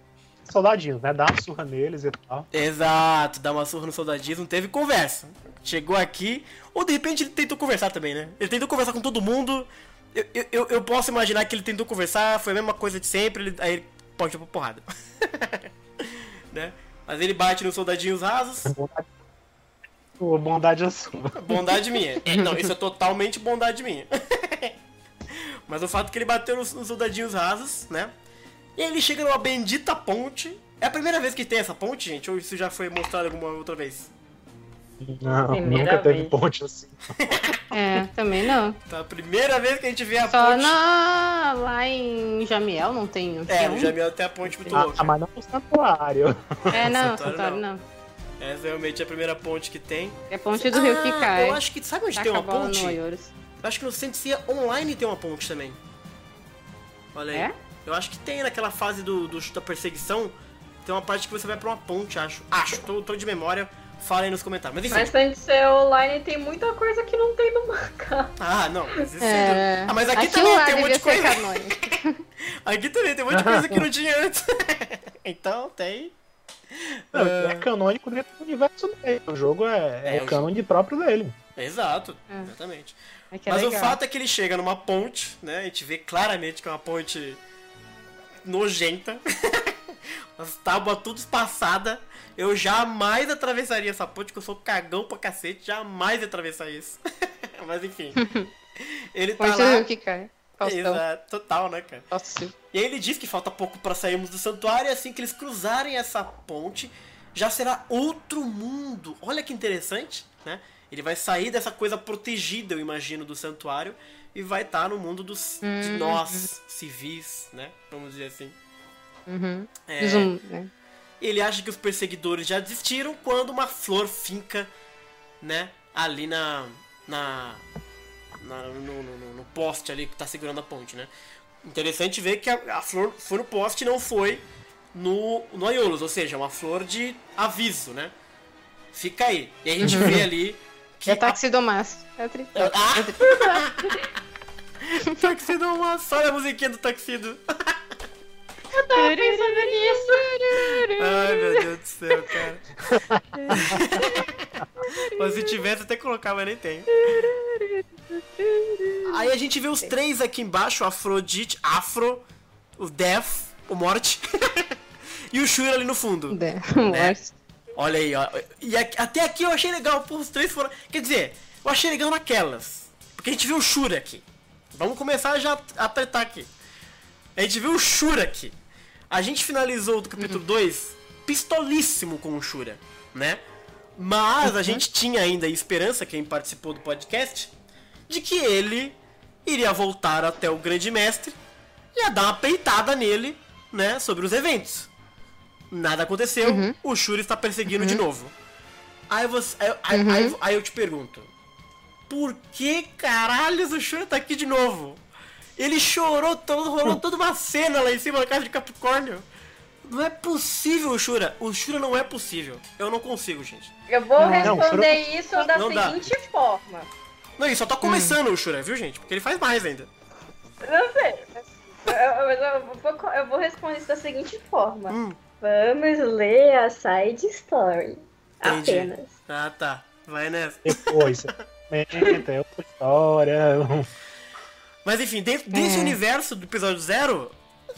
soldadinhos, né? Dá uma surra neles e tal. Exato, dá uma surra no soldadismo, teve conversa. Chegou aqui, ou de repente ele tentou conversar também, né? Ele tentou conversar com todo mundo. Eu, eu- eu, posso imaginar que ele tentou conversar, foi a mesma coisa de sempre, ele, aí ele pode ir pra porrada. né? Mas ele bate nos soldadinhos rasos, Bondade, Ô, bondade é sua. bondade minha. É, não, isso é totalmente bondade minha. Mas o fato é que ele bateu nos, nos soldadinhos rasos, né? E ele chega numa bendita ponte. É a primeira vez que tem essa ponte, gente? Ou isso já foi mostrado alguma outra vez? Não, Primeira nunca teve vez. ponte assim. É, também não. Tá a primeira vez que a gente vê a Só ponte. na... lá em Jamiel não tem. Não É, tem no um? Jamiel tem a ponte muito Ah, louca. mas não no santuário. É, não, Santuário Santuário não. não. Essa realmente é a primeira ponte que tem. É a ponte do rio que Ah, cai. Eu acho que. Sabe onde Taca tem uma ponte? acho que no Sensia Online tem uma ponte também. Olha aí. É? Eu acho que tem naquela fase do, do- da perseguição. Tem uma parte que você vai pra uma ponte, acho. Acho, tô, tô de memória. Fala aí nos comentários. Mas enfim. Mas tem de ser online tem muita coisa que não tem no mangá. Ah, não. Mas, isso É... ah, mas aqui, Aquilo também tem um monte de coisa. Aqui também tem um monte de coisa que não tinha antes. então tem. Não, Ah. É canônico dentro do universo dele. O jogo é, É, é, o o canon de próprio dele. Exato, É. exatamente. É que é Mas o legal. fato é que ele chega numa ponte, né? A gente vê claramente que é uma ponte nojenta. As tábuas tudo espaçadas. Eu jamais atravessaria essa ponte, porque eu sou cagão pra cacete. Jamais ia atravessar isso. Mas enfim. Ele tá do lá. rio que cai. Faustão. Exato, total, né, cara? Silva. E aí ele diz que falta pouco pra sairmos do santuário e assim que eles cruzarem essa ponte, já será outro mundo. Olha que interessante, né? Ele vai sair dessa coisa protegida, eu imagino, do santuário e vai estar no mundo dos, de Uhum. nós, civis, né? Vamos dizer assim. Uhum. É, Zoom, né? Ele acha que os perseguidores já desistiram quando uma flor finca, né? Ali na. na, na- no, no- no- poste ali que tá segurando a ponte, né? Interessante ver que a, a flor foi no poste e não foi no, no Aiolos, ou seja, uma flor de aviso, né? Fica aí. E a gente vê ali que. É taxidomaço. É tri... Ah! Taxido, nossa, olha a musiquinha do Taxido. Pensando nisso. Ai, meu Deus do céu, cara. Mas se tivesse, até colocar, mas nem tem. Aí a gente vê os três aqui embaixo, o Afrodite, Afro, o Death, o Morte e o Shura ali no fundo. É, morte. Olha aí, ó. E aqui- até aqui eu achei legal, pô, os três foram... Quer dizer, eu achei legal naquelas. Porque a gente viu o Shura aqui. Vamos começar já a tretar aqui. A gente viu o Shura aqui. A gente finalizou o capítulo 2 pistolíssimo com o Shura, né? Mas a gente tinha ainda esperança, quem participou do podcast, de que ele iria voltar até o Grande Mestre e ia dar uma peitada nele, né, sobre os eventos. Nada aconteceu, o Shura está perseguindo de novo. Aí, você, aí, aí- aí- aí eu te pergunto, por que caralhos o Shura tá aqui de novo? Ele chorou todo, rolou toda uma cena lá em cima da casa de Capricórnio. Não é possível, Shura. O Shura não é possível. Eu não consigo, gente. Eu vou Não, responder isso da Não dá. seguinte forma. Não, ele só tá começando o Shura, viu, gente? Porque ele faz mais ainda. Não sei. Eu, eu- vou, eu vou responder isso da seguinte forma. Hum. Vamos ler a side story. Entendi. Apenas. Ah, tá. Vai nessa. Depois, é outra história. Mas enfim, dentro desse É. universo do episódio zero,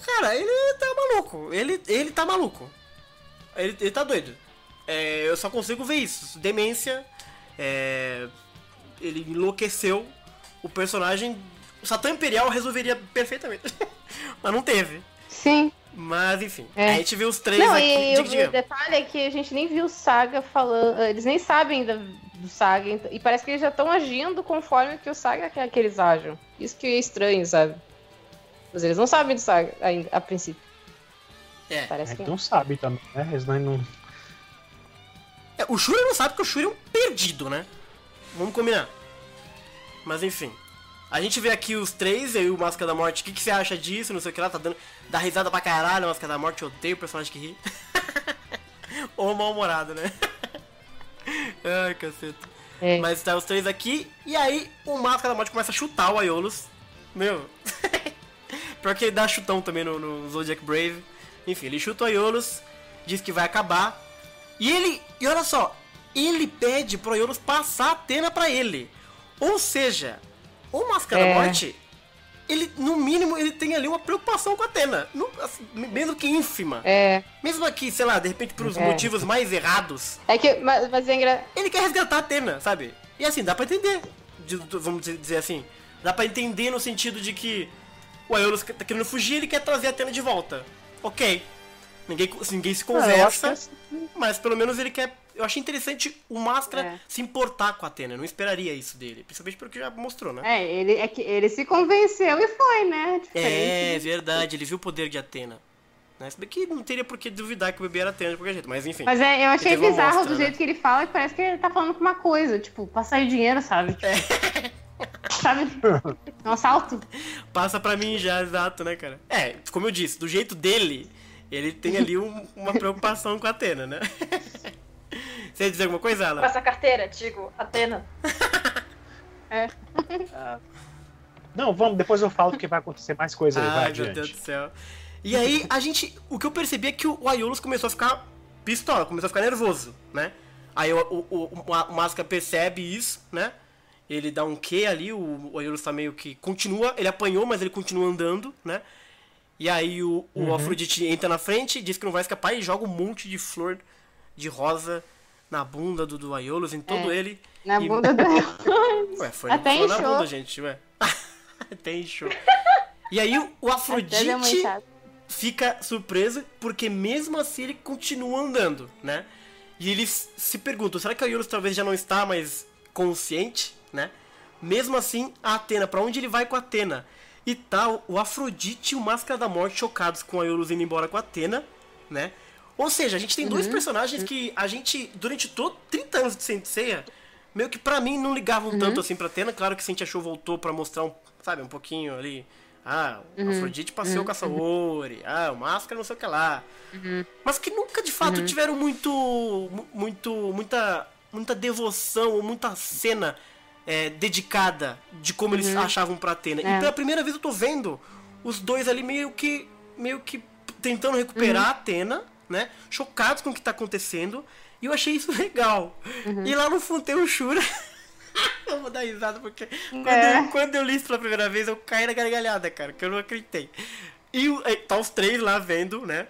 cara, ele tá maluco. Ele, ele tá maluco. Ele, ele tá doido. É, eu só consigo ver isso. Demência. é, ele enlouqueceu. O personagem. O Satã Imperial resolveria perfeitamente. Mas não teve. Sim. Mas enfim. É. A gente viu os três Não, aqui. e Diga, o, diga. detalhe é que a gente nem viu o Saga falando. Eles nem sabem ainda do Saga. E parece que eles já estão agindo conforme que o Saga quer que eles ajam. Isso que é estranho, sabe? Mas eles não sabem do Saga ainda, a princípio. É. Parece A que não sabe também, né? Eles não, não- É, o Shuri não sabe que o Shuri é um perdido, né? Vamos combinar. Mas enfim. A gente vê aqui os três, aí o Máscara da Morte. O que, que você acha disso? Não sei o que lá, tá dando. Dá risada pra caralho, Máscara da Morte. Eu odeio o personagem que ri. Ou mal-humorado, né? Ai, caceta. É. Mas tá os três aqui, e aí o Máscara da Morte começa a chutar o Aiolos. Meu. Pior que ele dá chutão também no, no Zodiac Brave. Enfim, ele chuta o Aiolos, diz que vai acabar. E ele. E olha só, ele pede pro Aiolos passar a Atena pra ele. Ou seja, o Máscara da É. Morte, ele, no mínimo, ele tem ali uma preocupação com a Atena. No- assim, mesmo que ínfima. É. Mesmo aqui, sei lá, de repente por É. motivos mais errados. É que. Mas, mas é engra... Ele quer resgatar a Atena, sabe? E assim, dá pra entender. de- vamos dizer- assim. Dá pra entender no sentido de que o Aeolus tá querendo fugir ele quer trazer a Atena de volta. Ok. Ninguém, ninguém se acho conversa, assim. mas pelo menos ele quer. Eu achei interessante o Máscara É. se importar com a Atena. Eu não esperaria isso dele. Principalmente porque já mostrou, né? É, ele, é que ele se convenceu e foi, né? É, Diferente. verdade, ele viu o poder de Atena. Né? Se bem que não teria por que duvidar que o bebê era Atena de qualquer jeito, mas enfim. Mas é, eu achei bizarro amostra, do né? jeito que ele fala, que parece que ele tá falando com uma coisa, tipo, passar o dinheiro, sabe? Tipo, Sabe? É um assalto. Passa pra mim já, exato, né, cara? É, como eu disse, do jeito dele, ele tem ali um- uma preocupação com a Atena, né? Você ia dizer alguma coisa, Alan? Passa a carteira, digo, Atena. Não, vamos, depois eu falo porque vai acontecer mais coisa aí, vai Ai, meu Deus adiante. do céu. E aí, a gente. O que eu percebi é que o Aiolos começou a ficar pistola, começou a ficar nervoso, né? Aí o, o, o, o Máscara percebe isso, né? Ele dá um Q ali, o, o Aiolos tá meio que. Continua, ele apanhou, mas ele continua andando, né? E aí o, o Afrodite entra na frente, diz que não vai escapar e joga um monte de flor de rosa na bunda do, do Aiolos, em todo É. ele. Na E- bunda dela. Ué, foi Até flor na bunda, gente, ué. Até inchou. E aí o, Afrodite fica surpreso porque mesmo assim ele continua andando, né? E eles se perguntam, será que o Aiolos talvez já não está mais consciente, né? Mesmo assim, a Atena, pra onde ele vai com a Atena? E tal, o Afrodite e o Máscara da Morte chocados com a Aiolos indo embora com a Atena, né? Ou seja, a gente tem dois personagens que a gente, durante todo 30 anos de Saint Seiya, meio que pra mim não ligavam tanto assim pra Atena. Claro que Saint Show voltou pra mostrar um, sabe, um pouquinho ali. Ah, o Afrodite passeou com a Saori. Ah, o Máscara não sei o que lá. Mas que nunca de fato tiveram muito. mu- muito. muita. muita devoção ou muita cena é, dedicada de como eles achavam pra Atena. E É. pela primeira vez eu tô vendo os dois ali meio que. meio que tentando recuperar a Atena, né? Chocados com o que tá acontecendo. E eu achei isso legal. E lá no fundo tem o Shura. eu vou dar risada porque quando, É. eu, quando eu li isso pela primeira vez eu caí na gargalhada, cara, que eu não acreditei. E tá os três lá vendo, né?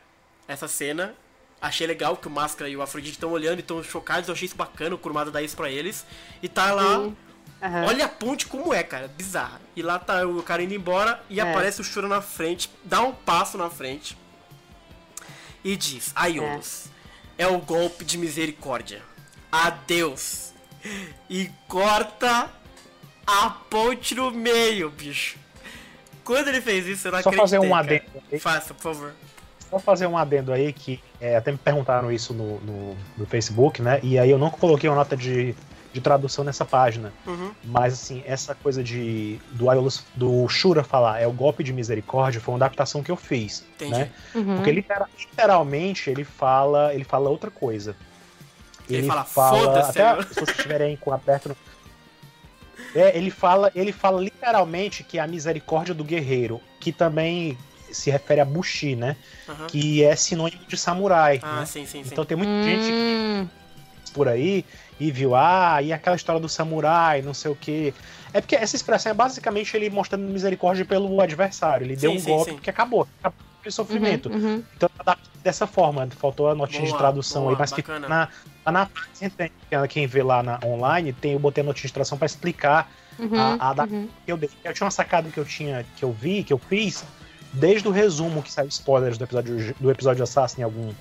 Essa cena. Achei legal que o Máscara e o Afrodite estão olhando e estão chocados. Eu achei isso bacana, o Kurumada dá isso pra eles. E tá lá. Aham. Olha a ponte como é, cara. Bizarra. E lá tá o cara indo embora e É. aparece o Shura na frente, dá um passo na frente e diz: Aiolos, é. o golpe de misericórdia. Adeus. E corta a ponte no meio, bicho. Quando ele fez isso, eu não Só fazer um cara. adendo aí. Faça, por favor. Só fazer um adendo aí que é, até me perguntaram isso no, no, no Facebook, né? E aí eu não coloquei uma nota de de tradução nessa página. Uhum. Mas assim, essa coisa de do do Shura falar é o golpe de misericórdia foi uma adaptação que eu fiz, Entendi. né? Uhum. Porque litera- literalmente ele fala, ele fala outra coisa. Ele fala, "Foda-se, até Senhor." se vocês estiverem aí com aberto no... É, ele fala, ele fala literalmente que é a misericórdia do guerreiro, que também se refere a Bushi, né? Aham. Que é sinônimo de samurai. Ah, né? sim, sim, sim. Então tem muita gente que Hum, por aí e viu, ah, e aquela história do samurai, não sei o quê. É porque essa expressão é basicamente ele mostrando misericórdia pelo adversário. Ele deu Sim, um sim, golpe sim. que acabou. Acabou aquele sofrimento. uhum, uhum. Então adapta dessa forma. Faltou a notinha Boa, de tradução boa, aí, mas bacana. fica na, lá na página, tem- quem vê lá na online, tem, eu botei a notinha de tradução pra explicar Uhum, a, a da- uhum. que eu dei. Eu tinha uma sacada que eu tinha, que eu vi, que eu fiz, desde o resumo que saiu spoilers do episódio, do episódio Assassin, algum.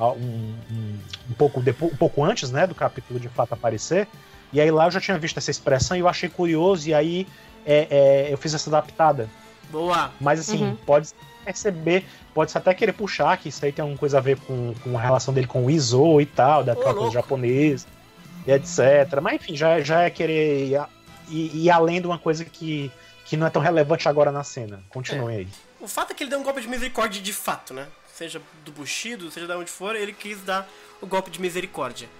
Um, um, um pouco depois, um pouco antes, né, do capítulo de fato aparecer. E aí lá eu já tinha visto essa expressão e eu achei curioso, e aí é, é, eu fiz essa adaptada. Boa. Mas assim, Uhum. pode perceber, pode até querer puxar que isso aí tem alguma coisa a ver com, com a relação dele com o Izo e tal, da Ô, troca louco. japonesa, e etc. Mas enfim, já, já é querer ir, a- ir- ir além de uma coisa que, que não é tão relevante agora na cena. Continuem aí. O fato é que ele deu um golpe de misericórdia de fato, né? Seja do Bushido, seja de onde for, ele quis dar o golpe de misericórdia.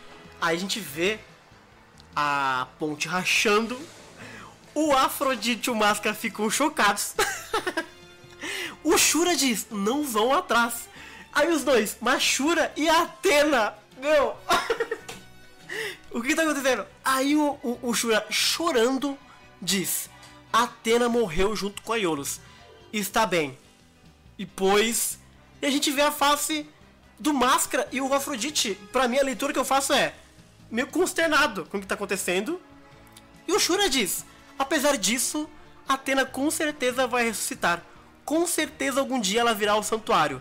Aí a gente vê a ponte rachando. O Afrodite e o Máscara ficam chocados. o Shura diz, não vão atrás. Aí os dois, Mashura e Atena. Meu. o que tá acontecendo? Aí o, o, o Shura, chorando, diz: Atena morreu junto com a Iolus. Está bem. E pois. E a gente vê a face do Máscara e o Afrodite. Pra mim, a leitura que eu faço é meio consternado com o que tá acontecendo. E o Shura diz: apesar disso, Atena com certeza vai ressuscitar. Com certeza algum dia ela virá ao santuário.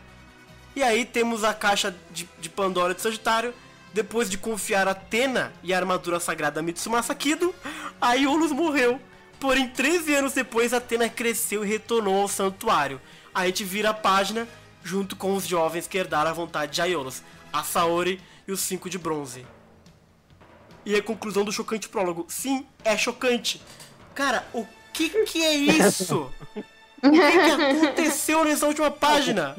E aí temos a caixa de, de Pandora de Sagitário. Depois de confiar Atena e a armadura sagrada Mitsumasa Kido, a morreu. Porém, 13 anos depois, Atena cresceu e retornou ao santuário. Aí a gente vira a página junto com os jovens que herdaram a vontade de Aiolos, a Saori e os cinco de bronze. E a conclusão do chocante prólogo. Sim, é chocante. Cara, o que que é isso? o que, que aconteceu nessa última página?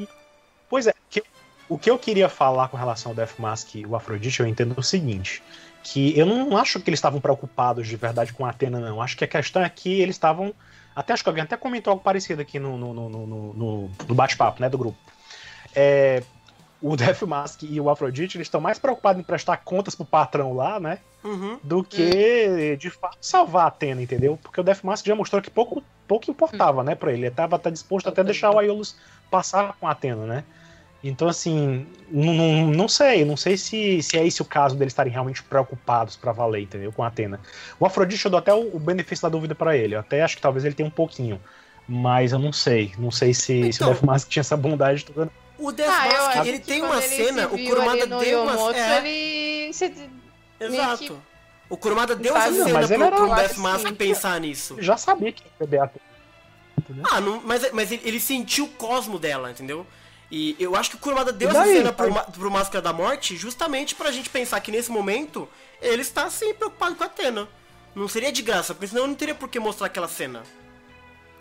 Pois é, que- o que eu queria falar com relação ao Death Mask e o Afrodite, eu entendo o seguinte. Que eu não acho que eles estavam preocupados de verdade com a Atena, não. Acho que a questão é que eles estavam. Até acho que alguém até comentou algo parecido aqui no, no, no, no, no- no bate-papo, né, do grupo. É, o Death Mask e o Afrodite, eles estão mais preocupados em prestar contas pro patrão lá, né? Uhum. do que de fato salvar a Atena, entendeu? Porque o Death Mask já mostrou que pouco, pouco importava, né, pra ele. Ele tava até disposto até a deixar o Aeolus passar com a Atena, né? Então, assim, não, não, não sei, não sei se, se é esse o caso deles estarem realmente preocupados pra valer, entendeu? Com a Atena. O Afrodite eu dou até o, o benefício da dúvida pra ele. Eu até acho que talvez ele tenha um pouquinho. Mas eu não sei. Não sei se, se o Então. Death Mask tinha essa bondade toda. O Death Ah, Mask, ele que tem uma ele cena, o Kurumada deu uma Yomoto, é, ele... se- Exato. O Kurumada deu Sabe? Não, cena mas ele pro, era pro Death assim, Mask pensar nisso. Já sabia que ia beber a? Ah, não, mas, mas ele, ele sentiu o cosmo dela, entendeu? E eu acho que o Kurumada deu E essa daí, cena pro, pro Máscara da Morte justamente pra gente pensar que nesse momento ele está sim preocupado com a Atena. Não seria de graça, porque senão não teria por que mostrar aquela cena.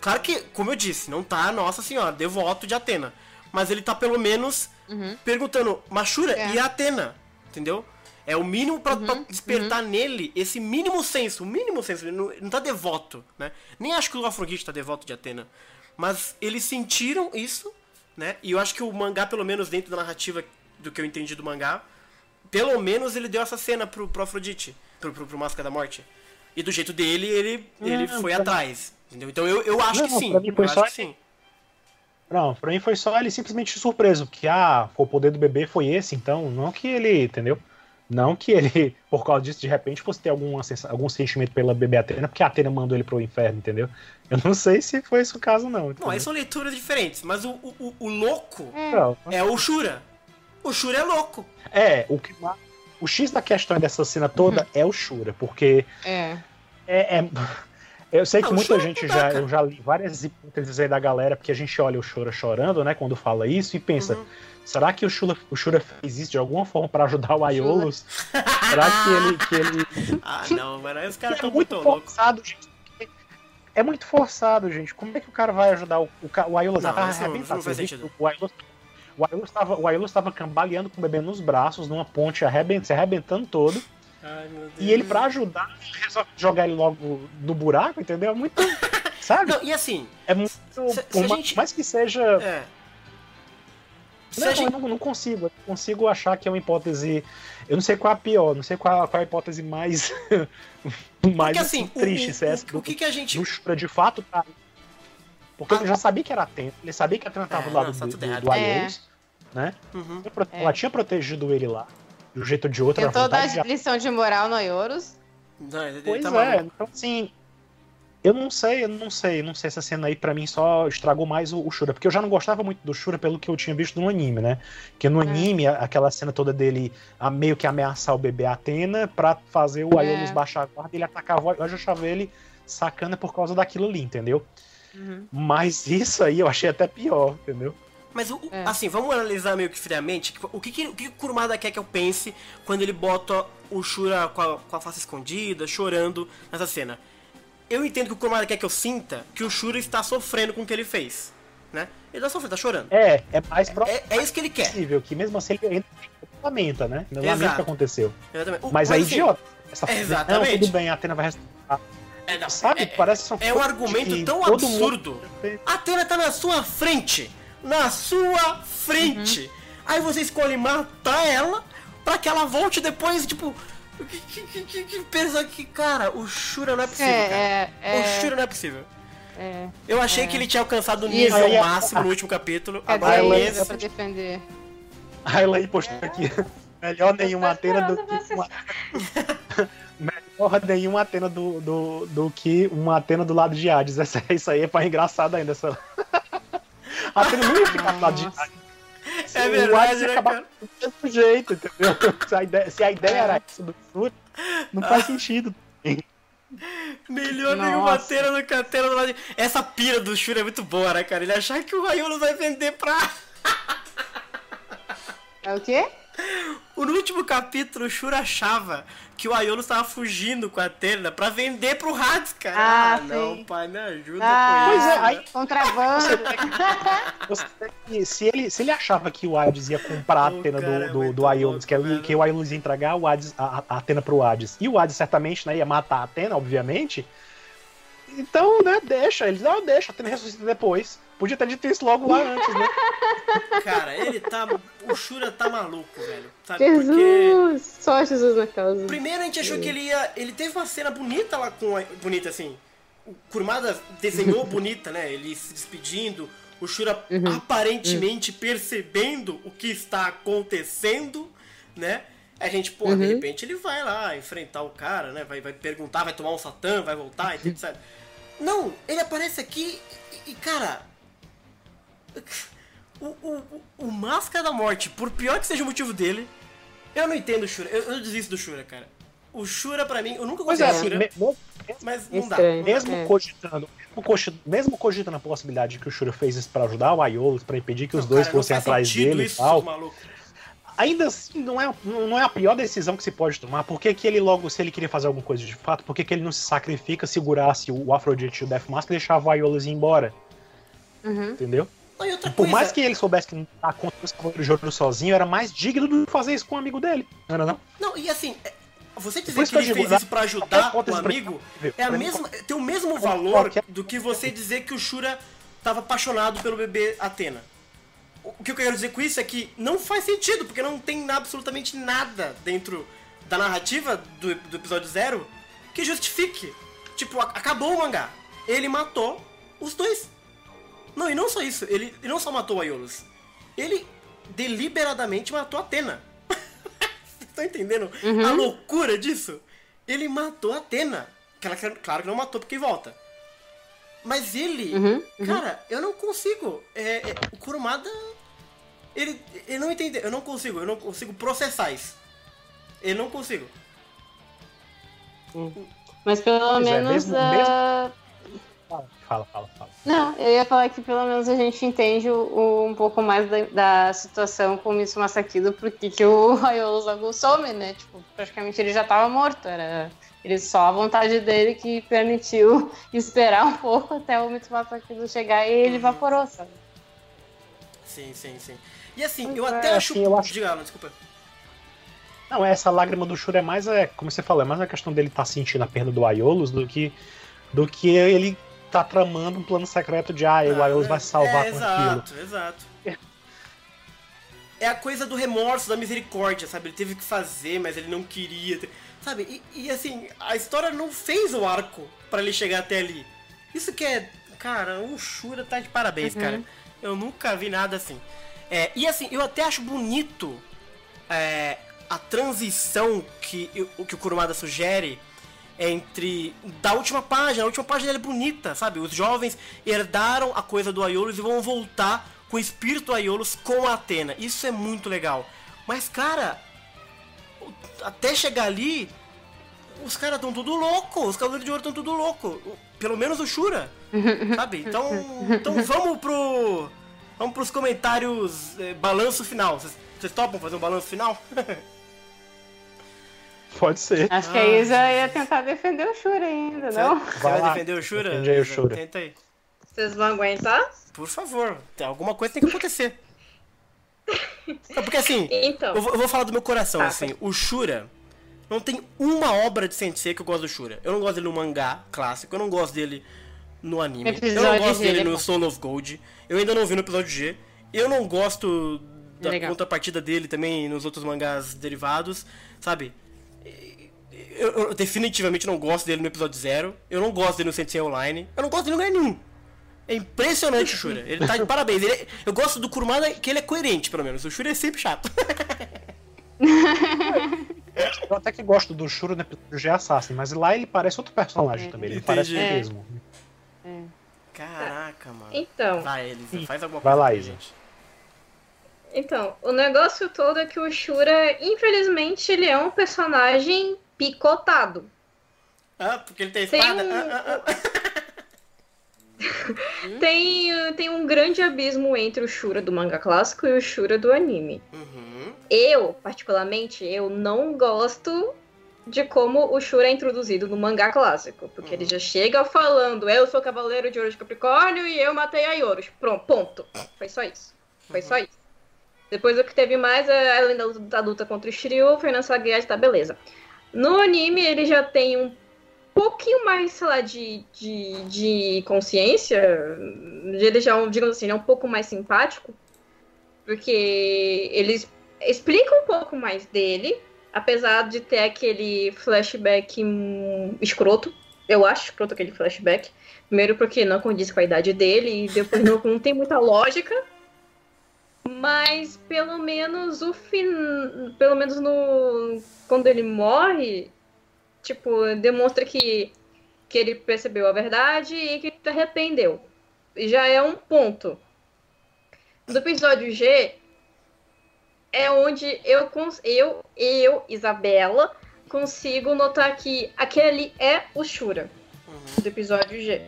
Claro que, como eu disse, não tá Nossa Senhora, devoto de Atena. Mas ele tá pelo menos Uhum. perguntando, Machura É. e a Atena, entendeu? É o mínimo pra, pra despertar nele esse mínimo senso, o mínimo senso, ele não, ele não tá devoto, né? Nem acho que o Afrodite tá devoto de Atena. Mas eles sentiram isso, né? E eu acho que o mangá, pelo menos dentro da narrativa do que eu entendi do mangá, pelo menos ele deu essa cena pro, pro Afrodite, pro, pro, pro Máscara da Morte. E do jeito dele, ele, ele Não, foi pra- atrás, entendeu? Então eu, eu acho Não, que sim, pra mim foi eu só acho que sim. Não, pra mim foi só ele simplesmente surpreso, porque ah, o poder do bebê foi esse, então não que ele, entendeu? Não que ele, por causa disso, de repente fosse ter sensa- algum sentimento pela bebê Atena, porque a Atena mandou ele pro inferno, entendeu? Eu não sei se foi esse o caso, não. Não, entendeu? aí são leituras diferentes, mas o, o, o- louco Não. é o Shura. O Shura é louco. É, o que o X da questão dessa cena toda Uhum. é o Shura, porque É. é, é- eu sei que Ah, muita Shura gente já cara. eu já li várias hipóteses aí da galera, porque a gente olha o Shura chorando, né, quando fala isso e pensa, Uhum. Será que o Shura, o Shura fez isso de alguma forma para ajudar o Aiolos? Será que ele, que ele. Ah, não, mano. Aí os caras É estão muito muito loucos. forçado, gente. É muito forçado, gente. Como é que o cara vai ajudar o, o, o Aiolos? Não, sentido. que O Aiolos, o Aiolos tava, o Aiolos tava cambaleando com o bebê nos braços, numa ponte, arrebent, se arrebentando todo. Ai, meu Deus. E ele, pra ajudar, ele resolve jogar ele logo no buraco, entendeu? É muito. Sabe? Não, e assim, É muito. se- se por a ma- gente- mais que seja. é. Se Não, a gente- eu não, não consigo. Eu consigo achar que é uma hipótese. Eu não sei qual é a pior, não sei qual, qual é a hipótese mais. mais Porque assim, o, triste, o- se é essa o, o que que a gente. do de fato tá. Porque ele já sabia que era Atena, ele sabia que a Atena tava É, do lado não, tá do, do, do É. Né? Uhum. É. Ela tinha protegido ele lá. De um jeito ou de outro, Tentou a dar vontade de lição de moral no Aioros. Não, ele, ele Pois tá é, maluco. então assim. Eu não sei, eu não sei, eu não sei. Essa cena aí pra mim só estragou mais o, o Shura, porque eu já não gostava muito do Shura pelo que eu tinha visto no anime, né? Que no É. anime, aquela cena toda dele a, meio que ameaçar o bebê Atena pra fazer o É. Aeolus baixar a guarda e ele atacava Eu já achava ele sacana por causa daquilo ali, entendeu? Mas isso aí eu achei até pior, entendeu? Mas, o, É. assim, vamos analisar meio que friamente. O que, que, o que o Kurumada quer que eu pense quando ele bota o Shura com a, com a face escondida, chorando nessa cena? Eu entendo que o Kurumada quer que eu sinta que o Shura está sofrendo com o que ele fez, né? Ele tá sofrendo, tá chorando. É, é mais É, é isso que ele quer. possível que mesmo assim ele ainda lamenta, né? Ele Exato. lamenta o que aconteceu. Exatamente. O- Mas é assim, idiota. Essa Exatamente. Não, tudo bem, a Atena vai restaurar. É, não, Sabe? é- Parece que são É um argumento tão absurdo. mundo- A Atena tá na sua frente. Na sua frente. Aí você escolhe matar ela pra que ela volte depois, tipo. Que, que, que, que, pensa que, cara, o Shura não é possível, cara. É, é, O é, Shura não é possível. é. Eu achei É. que ele tinha alcançado o nível Aí é- máximo no último capítulo. Quer Agora ela- isso esse. pra defender. A Elaine postou aqui. Melhor nenhuma Atena do que uma. Melhor nenhuma Atena do, do, do que uma Atena do lado de Hades. Essa, isso aí é pra engraçado ainda. Essa... A Atena não ia ficar Nossa. Hades. É O verdade, ia né, acabar cara? do mesmo jeito, entendeu? Se a ideia, se a ideia era essa do Shura, não faz sentido. Melhor nenhuma Atena do que a Atena do lado de... Essa pira do Shura é muito boa, né, cara? Ele achar que o Raiolo vai vender pra. É o quê? No último capítulo, o Shura achava que o Aiolo estava fugindo com a Atena pra vender pro Hades, cara. Ah, não, sim. pai, me ajuda Ah, com Pois isso. é, aí- né? Contrabando. Se, ele, se ele achava que o Hades ia comprar a Atena cara é do, do, do que, é que o Aeolus ia entregar o Hades, a, a Atena pro Hades, e o Hades certamente né, ia matar a Atena, obviamente. Então, né, deixa. Eles, não, deixa, a Atena ressuscita depois. Podia ter dito isso logo lá antes, né? Cara, ele tá. O Shura tá maluco, velho. Sabe? Porque. Jesus! Só Jesus na causa. Primeiro a gente achou que ele ia. Ele teve uma cena bonita lá com. a- Bonita assim. O Kurumada desenhou bonita, né? Ele se despedindo. O Shura Uhum. aparentemente percebendo o que está acontecendo, né? A gente, pô, de Uhum. repente ele vai lá enfrentar o cara, né? Vai, vai perguntar, vai tomar um satã, vai voltar e tudo, sabe? Não, ele aparece aqui e, e, cara. O, o, o- Máscara da Morte, por pior que seja o motivo dele, eu não entendo o Shura. Eu, eu desisto do Shura, cara. O Shura, pra mim, eu nunca Pois gostei é, do assim, Shura, me- mesmo, mas não dá. Mesmo É. cogitando, mesmo, cogi- mesmo cogitando a possibilidade de que o Shura fez isso pra ajudar o Aeolus, pra impedir que os Não, dois cara, fossem atrás dele e isso, tal, seus malucos. ainda assim não é, não é a pior decisão que se pode tomar. Por que, que ele logo, se ele queria fazer alguma coisa de fato, por que, que ele não se sacrifica, segurasse o Afrodite e o Death Mask e deixava o Aeolus ir embora? Uhum. Entendeu? Por coisa, mais que ele soubesse que não tá Cavaleiros de Ouro sozinho, era mais digno do que fazer isso com um amigo dele. Não era não? Não, e assim, é- você dizer que ele fez digo, isso pra ajudar o amigo pra- é a mesma, tem o mesmo valor do que você dizer que o Shura tava apaixonado pelo bebê Atena. O o que eu quero dizer com isso é que não faz sentido, porque não tem absolutamente nada dentro da narrativa do, do episódio zero que justifique. Tipo, acabou o mangá. Ele matou os dois. Não, e não só isso, ele, ele não só matou o Aiolos, ele deliberadamente matou a Atena. Vocês estão entendendo a loucura disso? Ele matou a Atena. Que ela, claro que não matou porque volta. Mas ele, Uhum, uhum. cara, eu não consigo. É, é, o Kurumada, ele, ele não entende. Eu não consigo, eu não consigo processar isso. Eu não consigo. Mas pelo Pois é, menos. mesmo- ah, Fala, fala, fala. Não, eu ia falar que pelo menos a gente entende o, o- um pouco mais da, da situação com o Mitsu Masakido, porque que o Raiolo Zagu some, né? Tipo, praticamente ele já tava morto. Era ele só a vontade dele que permitiu esperar um pouco até o Mitsu Masakido chegar e ele Uhum. evaporou, sabe? Sim, sim, sim. E assim, eu Pois até é, acho. assim, eu acho- Diga, Alan, desculpa. Não, essa lágrima do Shura é mais, é, como você falou, é mais a questão dele estar sentindo a perda do Aiolos do que, do que ele tá tramando um plano secreto de, ah, o Aiolos vai salvar é, com aquilo. Exato, exato. É a coisa do remorso, da misericórdia, sabe? Ele teve que fazer, mas ele não queria. ter- Sabe? E, e, assim, a história não fez o arco pra ele chegar até ali. Isso que é. Cara, o Shura tá de parabéns, Uhum. cara. Eu nunca vi nada assim. É, e assim, eu até acho bonito é, a transição que o que o Kurumada sugere entre da última página, a última página é bonita, sabe? Os jovens herdaram a coisa do Aiolos e vão voltar com o espírito Aiolos com a Atena. Isso é muito legal. Mas cara, até chegar ali, os caras estão tudo louco, os Cavaleiros de Ouro estão tudo louco. Pelo menos o Shura, sabe? Então, então vamos pro vamos pros comentários eh, balanço final. Vocês topam fazer um balanço final? Pode ser. Acho que a Isa ia tentar defender o Shura ainda, não? Você Vai vai defender o Shura? defende aí o? Shura. Tenta aí. Vocês vão aguentar? Por favor, tem- alguma coisa tem que acontecer. Não, porque assim, Então. eu vou, eu vou falar do meu coração, Tá, assim, o Shura não tem uma obra de Sensei que eu gosto do Shura. Eu não gosto dele no mangá clássico, eu não gosto dele no anime, eu não Episódio gosto G, dele ele é no. Soul of Gold, eu ainda não vi no episódio G, eu não gosto da Legal. contrapartida dele também nos outros mangás derivados, sabe? Eu, eu definitivamente não gosto dele no episódio zero, eu não gosto dele no Sensei Online, eu não gosto dele em lugar nenhum. É impressionante o Shura. Ele tá de parabéns. Ele é- eu gosto do Kurumada que ele é coerente, pelo menos. O Shura é sempre chato. Eu até que gosto do Shura no episódio G Assassin, mas lá ele parece outro personagem É. também. Ele Entendi. parece o É. mesmo. Caraca, mano. Então. Vai, Elisa. Faz alguma Vai coisa. lá, pra Isa. gente. Então, o negócio todo é que o Shura, infelizmente, ele é um personagem picotado. Ah, porque ele tem Tem espada? um- Ah, ah, ah. Tem, tem um grande abismo entre o Shura do manga clássico e o Shura do anime. Uhum. Eu, particularmente, eu não gosto de como o Shura é introduzido no mangá clássico. Porque ele já chega falando, eu sou cavaleiro de ouro de Capricórnio e eu matei a Ioros. Pronto, ponto. Foi só isso. Foi só isso. Depois o que teve mais é além da luta, contra o Shiryu, foi na Sagueade, tá beleza. No anime ele já tem um pouquinho mais, sei lá, de, de, de consciência. Ele já, é digamos assim, é um pouco mais simpático. Porque eles explicam um pouco mais dele, apesar de ter aquele flashback escroto. Eu acho escroto aquele flashback. Primeiro porque não condiz com a idade dele, e depois não, não tem muita lógica. Mas pelo menos o fim. Pelo menos no. Quando ele morre, tipo, demonstra que, que ele percebeu a verdade e que se arrependeu. Já é um ponto. No episódio G é onde eu, cons- eu, eu, Isabela, consigo notar que aquele é o Shura Uhum. do episódio G.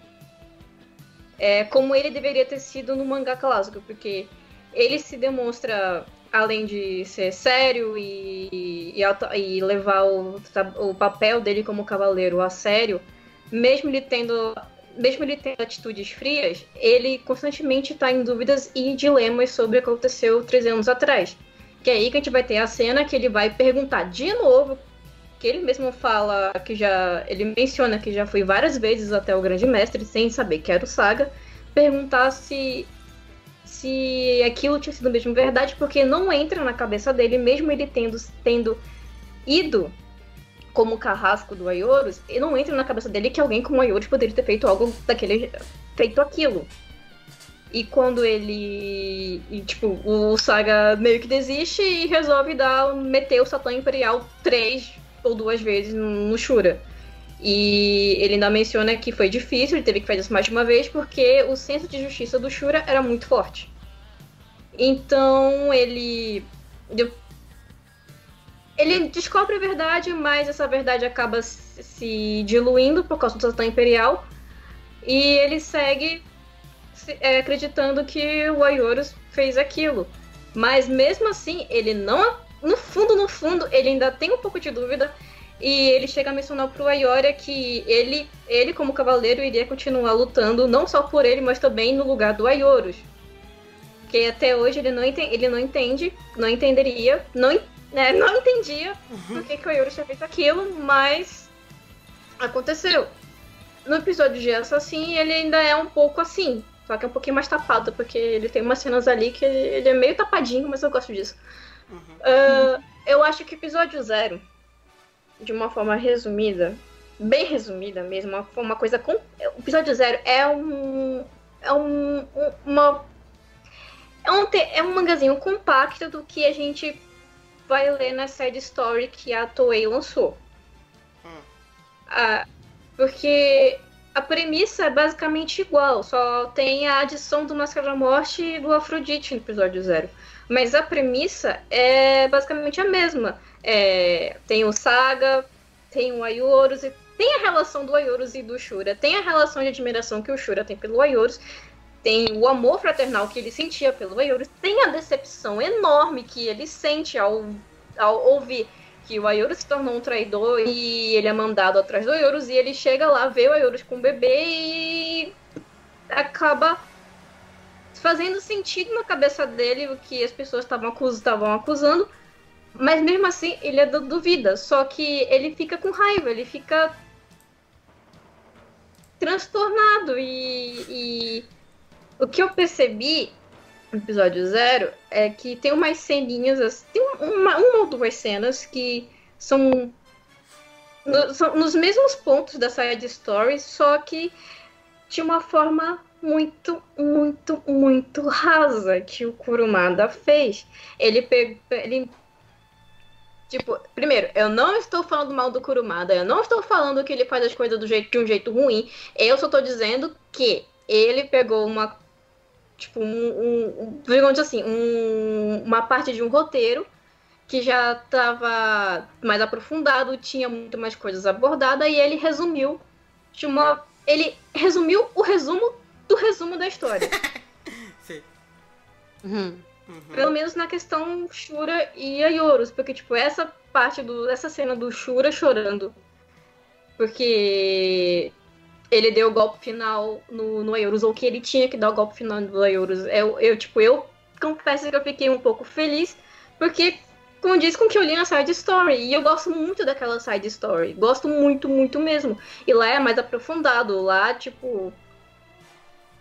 É como ele deveria ter sido no mangá clássico, porque ele se demonstra, além de ser sério e, e, e levar o, o papel dele como cavaleiro a sério, mesmo ele tendo. Mesmo ele tendo atitudes frias, ele constantemente está em dúvidas e dilemas sobre o que aconteceu três anos atrás. Que é aí que a gente vai ter a cena que ele vai perguntar de novo que ele mesmo fala que já. Ele menciona que já foi várias vezes até o Grande Mestre, sem saber que era o Saga, perguntar se. Se aquilo tinha sido mesmo verdade, porque não entra na cabeça dele, mesmo ele tendo, tendo ido como carrasco do Aioros, e não entra na cabeça dele que alguém como Aioros poderia ter feito algo daquele. feito aquilo. E quando ele. e, tipo, o Saga meio que desiste e resolve dar, meter o Satã Imperial três ou duas vezes no Shura. E ele ainda menciona que foi difícil, ele teve que fazer isso mais de uma vez, porque o senso de justiça do Shura era muito forte. Então ele. Ele descobre a verdade, mas essa verdade acaba se diluindo por causa do Satã Imperial. E ele segue é, acreditando que o Ayorus fez aquilo. Mas mesmo assim, ele não. No fundo, no fundo, ele ainda tem um pouco de dúvida. E ele chega a mencionar pro Ayoria que ele, ele, como cavaleiro, iria continuar lutando, não só por ele, mas também no lugar do Ayorus. Porque até hoje ele não, entende, ele não entende, não entenderia, não, né, não entendia por que, que o Ayorus tinha feito aquilo, mas aconteceu. No episódio de Assassin, ele ainda é um pouco assim. Só que é um pouquinho mais tapado, porque ele tem umas cenas ali que ele é meio tapadinho, mas eu gosto disso. Uhum. Uh, eu acho que episódio zero, de uma forma resumida, bem resumida mesmo, uma, uma coisa com. O episódio zero é um. É um. Uma. É um, é um mangazinho compacto do que a gente vai ler na side story que a Toei lançou. Hum. Ah, porque a premissa é basicamente igual, só tem a adição do Máscara da Morte e do Afrodite no episódio zero. Mas a premissa é basicamente a mesma. É, tem o Saga, tem o Ayorus, e tem a relação do Ayorus e do Shura, tem a relação de admiração que o Shura tem pelo Ayorus, tem o amor fraternal que ele sentia pelo Ayorus, tem a decepção enorme que ele sente ao, ao ouvir que o Ayuru se tornou um traidor e ele é mandado atrás do Ayurus e ele chega lá, vê o Ayurus com o bebê e acaba fazendo sentido na cabeça dele o que as pessoas estavam acusando, acusando, mas mesmo assim ele é duvida, só que ele fica com raiva, ele fica transtornado e, e o que eu percebi episódio zero é que tem umas ceninhas, tem uma, uma ou duas cenas que são, no, são nos mesmos pontos da side story, só que de uma forma muito, muito, muito rasa que o Kurumada fez. Ele pegou. Ele, tipo, primeiro, eu não estou falando mal do Kurumada, eu não estou falando que ele faz as coisas do jeito, de um jeito ruim, eu só estou dizendo que ele pegou uma tipo, um, um digamos assim, um, uma parte de um roteiro que já estava mais aprofundado, tinha muito mais coisas abordadas e ele resumiu de uma, ele resumiu o resumo do resumo da história. Sim. Uhum. Uhum. Pelo menos na questão Shura e Ayorus, porque tipo essa parte do essa cena do Shura chorando, porque ele deu o golpe final no, no Eurus, ou que ele tinha que dar o golpe final no Eurus. Eu, eu, tipo, eu confesso que eu fiquei um pouco feliz, porque condiz com que eu li na side story. E eu gosto muito daquela side story. Gosto muito, muito mesmo. E lá é mais aprofundado. Lá, tipo.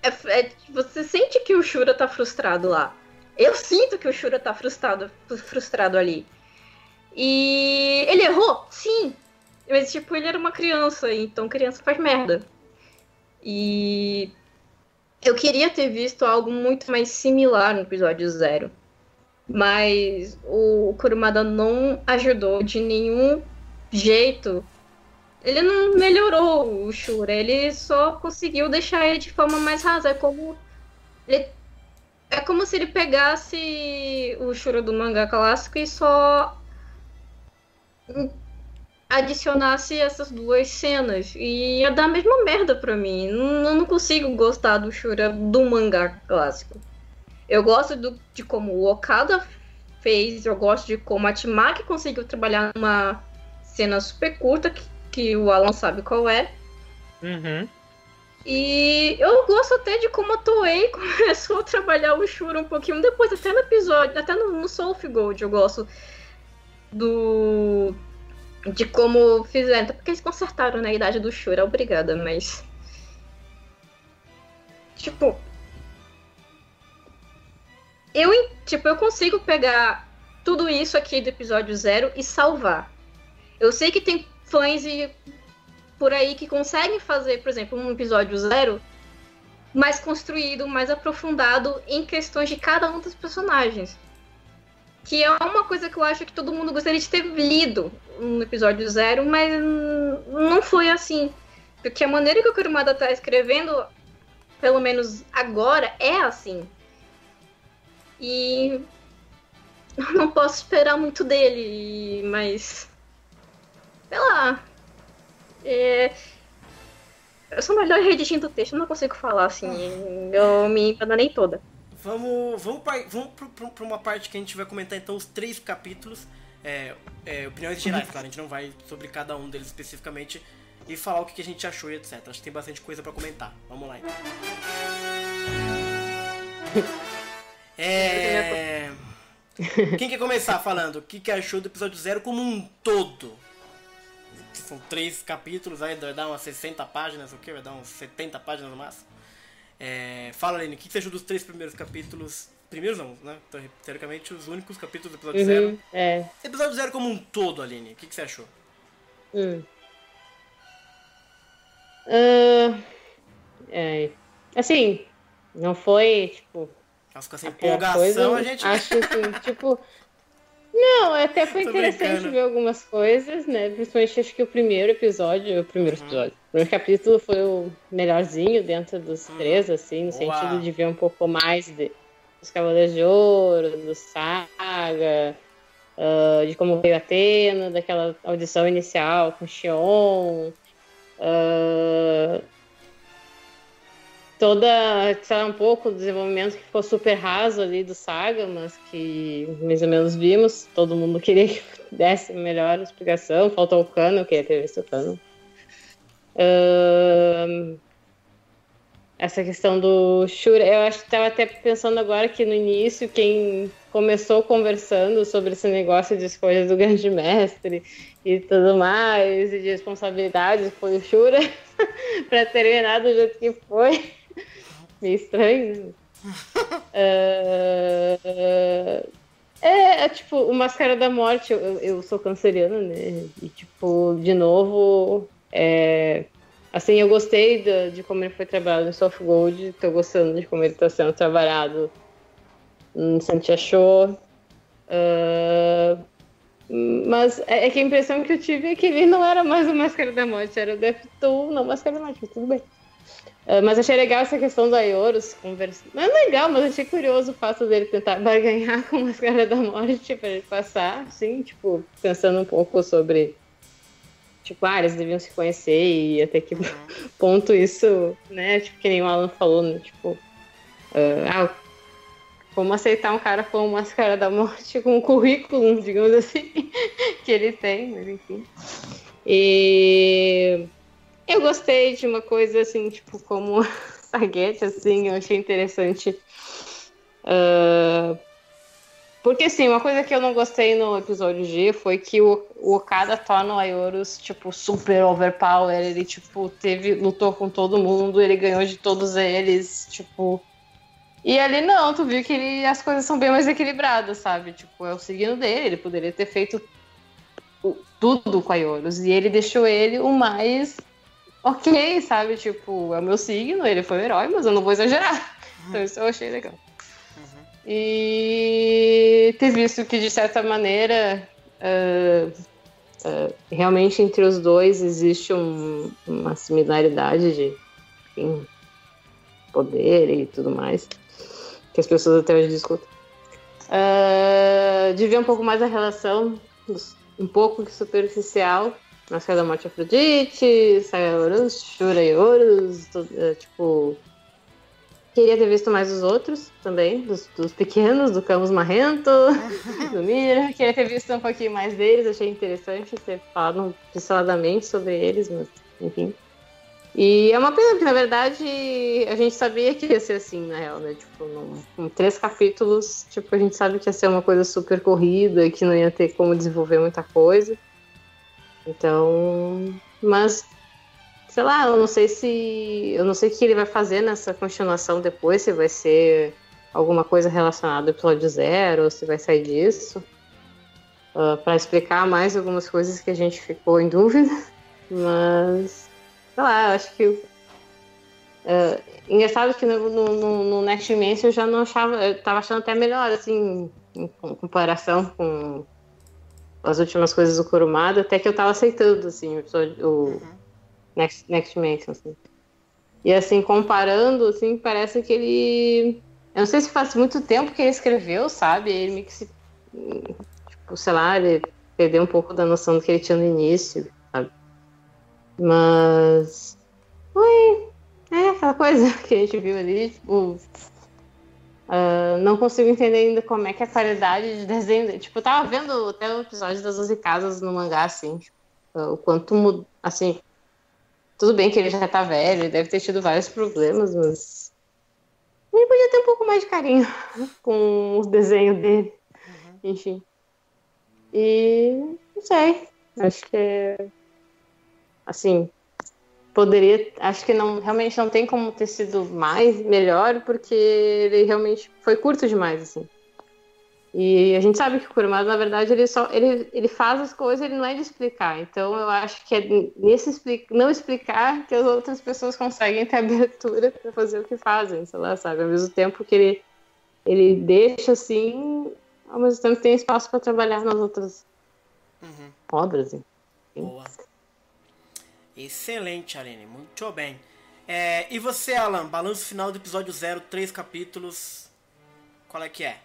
É, é, você sente que o Shura tá frustrado lá. Eu sinto que o Shura tá frustrado, frustrado ali. E ele errou? Sim. Mas, tipo, ele era uma criança, então criança faz merda. E eu queria ter visto algo muito mais similar no episódio zero. Mas o Kurumada não ajudou de nenhum jeito. Ele não melhorou o Shura, ele só conseguiu deixar ele de forma mais rasa. Como. Ele, é como se ele pegasse o Shura do mangá clássico e só adicionasse essas duas cenas. E ia dar a mesma merda pra mim. Não, não consigo gostar do Shura do mangá clássico. Eu gosto do, de como o Okada fez, eu gosto de como a Timaki conseguiu trabalhar numa cena super curta, que, que o Alan sabe qual é. Uhum. E eu gosto até de como a Toei começou a trabalhar o Shura um pouquinho depois, até no episódio, até no, no Soul Gold eu gosto do de como fizeram. Porque eles consertaram na idade do Shura, obrigada, mas. Tipo. Eu, tipo, eu consigo pegar tudo isso aqui do episódio zero e salvar. Eu sei que tem fãs e por aí que conseguem fazer, por exemplo, um episódio zero mais construído, mais aprofundado em questões de cada um dos personagens. Que é uma coisa que eu acho que todo mundo gostaria de ter lido no episódio zero, mas não foi assim. Porque a maneira que o Kurumada tá escrevendo, pelo menos agora, é assim. E não posso esperar muito dele, mas. Sei lá. É... Eu sou melhor redigindo o texto, eu não consigo falar assim. Eu me embananei toda. Vamos, vamos, pra, vamos pra uma parte que a gente vai comentar então os três capítulos. É, é, opiniões gerais, claro, a gente não vai sobre cada um deles especificamente e falar o que a gente achou e etc. Acho que tem bastante coisa para comentar. Vamos lá então. É. Quem quer começar falando? O que, que achou do episódio zero como um todo? São três capítulos, aí vai dar umas 60 páginas, o que? Vai dar uns 70 páginas no máximo. É, fala, Aline, o que você achou dos três primeiros capítulos? Primeiros não, né? Então, teoricamente, os únicos capítulos do episódio Uhum, zero. é. Episódio zero como um todo, Aline, o que, que você achou? Hum. Ah, é. Assim, não foi, tipo, Nossa, com essa empolgação coisa. a gente. Acho que, tipo. Não, até foi Tô interessante brincando. ver algumas coisas, né? Principalmente acho que o primeiro episódio, o primeiro Uhum. episódio, o primeiro capítulo foi o melhorzinho dentro dos Uhum. três, assim, no Boa. sentido de ver um pouco mais de, dos Cavaleiros de Ouro, do Saga, ah, de como veio a Atena, daquela audição inicial com Xion. ah, toda, sei um pouco do desenvolvimento que ficou super raso ali do Saga, mas que mais ou menos vimos. Todo mundo queria que desse melhor explicação. Faltou o Cano, eu queria ter visto o Cano. Essa questão do Shura, eu acho que estava até pensando agora que no início quem começou conversando sobre esse negócio de escolha do grande mestre e tudo mais, e de responsabilidade foi o Shura, para terminar do jeito que foi. Meio estranho. Ah, é, é, tipo, o Máscara da Morte, eu, eu- sou canceriana, né? E, tipo, de novo, é, assim, eu gostei da- de como ele foi trabalhado em Soft Gold, tô gostando de como ele tá sendo trabalhado em Santia Show. Ah, mas é é que a impressão que eu tive é que ele não era mais o Máscara da Morte, era o Death Tool, não Máscara da Morte, mas tudo bem. Ah, mas achei legal essa questão do Aioros conversando. Não é legal, mas achei curioso o fato dele tentar barganhar com a Máscara da Morte pra ele passar, assim, tipo, pensando um pouco sobre. Tipo, ah, eles deviam se conhecer e até que ponto isso, né? Tipo, que nem o Alan falou, né? Tipo, ah, ah, como aceitar um cara com Máscara da Morte com o currículo, digamos assim, que ele tem, mas enfim. E eu gostei de uma coisa assim, tipo, como Saguete, assim, eu achei interessante. Ah, porque, assim, uma coisa que eu não gostei no episódio G foi que o, o Okada torna o Ayorus, tipo, super overpower. Ele, tipo, teve, lutou com todo mundo, ele ganhou de todos eles, tipo. E ali não, tu viu que ele, as coisas são bem mais equilibradas, sabe? Tipo, é o signo dele, ele poderia ter feito tudo com a Ayorus. E ele deixou ele o mais ok, sabe? Tipo, é o meu signo, ele foi o herói, mas eu não vou exagerar. Então isso eu achei legal. E ter visto que, de certa maneira, ah, ah, realmente entre os dois existe um- uma similaridade de enfim, poder e tudo mais, que as pessoas até hoje discutem. Ah, de ver um pouco mais a relação, um pouco superficial, Máscara da Morte Afrodite, Saga Horus, Shura e Horus, é, tipo. Queria ter visto mais os outros também, dos, dos pequenos, do Camus Marrento, do Mira. Queria ter visto um pouquinho mais deles, achei interessante ter falado pinceladamente sobre eles, mas enfim. E é uma pena, porque na verdade a gente sabia que ia ser assim, na real, né? Tipo, num- com três capítulos, tipo, a gente sabe que ia ser uma coisa super corrida, que não ia ter como desenvolver muita coisa. Então, mas sei lá, eu não sei se eu não sei o que ele vai fazer nessa continuação depois, se vai ser alguma coisa relacionada ao episódio zero, ou se vai sair disso. para explicar mais algumas coisas que a gente ficou em dúvida, mas sei lá, eu acho que é, engraçado que no, no, no, Next Dimension eu já não achava, eu tava achando até melhor, assim, em, com- comparação com as últimas coisas do Kurumada, até que eu tava aceitando, assim, o, episódio, o Next, Next Dimension, assim. E assim, comparando, assim, parece que ele. Eu não sei se faz muito tempo que ele escreveu, sabe? Ele meio que se. Tipo, sei lá, ele perdeu um pouco da noção do que ele tinha no início, sabe? Mas. Foi, aquela coisa que a gente viu ali, tipo. Uh, não consigo entender ainda como é que é a qualidade de desenho. Tipo, eu tava vendo até o episódio das 12 casas no mangá, assim. Uh, o quanto mudou. Assim. Tudo bem que ele já tá velho, ele deve ter tido vários problemas, mas. Ele podia ter um pouco mais de carinho com os desenhos dele. Uhum. Enfim. E. Não sei. Acho que é. Assim, poderia, acho que não, realmente não tem como ter sido mais, melhor, porque ele realmente foi curto demais, assim. E a gente sabe que o Kurumada, na verdade, ele só ele, ele faz as coisas, ele não é de explicar. Então eu acho que é nesse explica, não explicar que as outras pessoas conseguem ter abertura para fazer o que fazem, sei lá, sabe? Ao mesmo tempo que ele ele deixa assim, ao mesmo tempo tem espaço para trabalhar nas outras uhum. obras. Enfim. Boa. Excelente, Aline. Muito bem. É, e você, Alan? Balanço final do episódio 0, três capítulos. Qual é que é?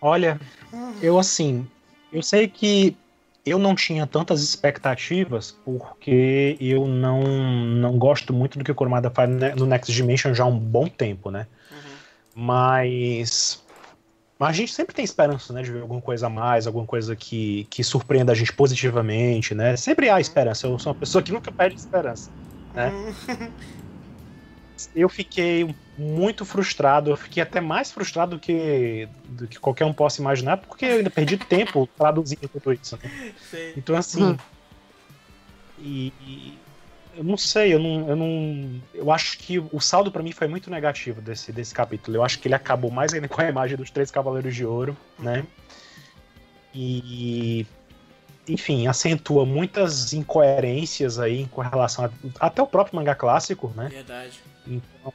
Olha, hum. eu assim, eu sei que eu não tinha tantas expectativas porque eu não, não gosto muito do que o Kurumada faz no Next Dimension já há um bom tempo, né? Uhum. Mas mas a gente sempre tem esperança, né, de ver alguma coisa a mais, alguma coisa que, que surpreenda a gente positivamente, né? Sempre há esperança. Eu sou uma pessoa que nunca perde esperança, né? eu fiquei muito frustrado, eu fiquei até mais frustrado do que, do que qualquer um possa imaginar, porque eu ainda perdi tempo traduzindo tudo isso. Né? Então, assim. Hum. E, e, eu não sei, eu não, eu não. Eu acho que o saldo para mim foi muito negativo desse, desse capítulo. Eu acho que ele acabou mais ainda com a imagem dos três Cavaleiros de Ouro, né? E. Enfim, acentua muitas incoerências aí com relação a, até o próprio mangá clássico, né? Verdade. Então,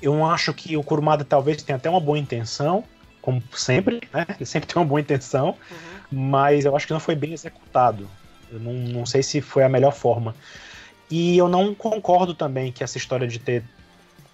eu acho que o Kurumada talvez tenha até uma boa intenção, como sempre, né? Ele sempre tem uma boa intenção, uhum. mas eu acho que não foi bem executado. Eu não, não sei se foi a melhor forma. E eu não concordo também que essa história de ter.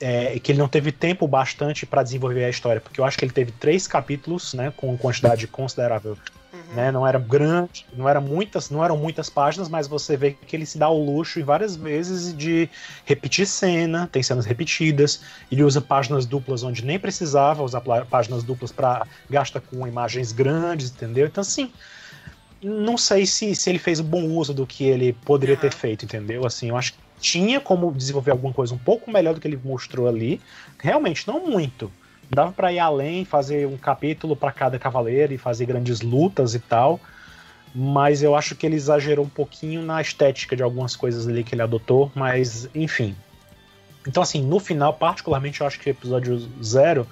É, que ele não teve tempo bastante para desenvolver a história, porque eu acho que ele teve três capítulos, né, com quantidade considerável, uhum. né, não era grande, não era muitas, não eram muitas páginas, mas você vê que ele se dá o luxo em várias vezes de repetir cena, tem cenas repetidas, ele usa páginas duplas onde nem precisava usar páginas duplas para gasta com imagens grandes, entendeu? Então assim, não sei se, se ele fez um bom uso do que ele poderia ter feito, entendeu? Assim, eu acho que tinha como desenvolver alguma coisa um pouco melhor do que ele mostrou ali. Realmente, não muito. Dava para ir além, fazer um capítulo para cada cavaleiro e fazer grandes lutas e tal. Mas eu acho que ele exagerou um pouquinho na estética de algumas coisas ali que ele adotou. Mas, enfim. Então, assim, no final, particularmente, eu acho que o episódio zero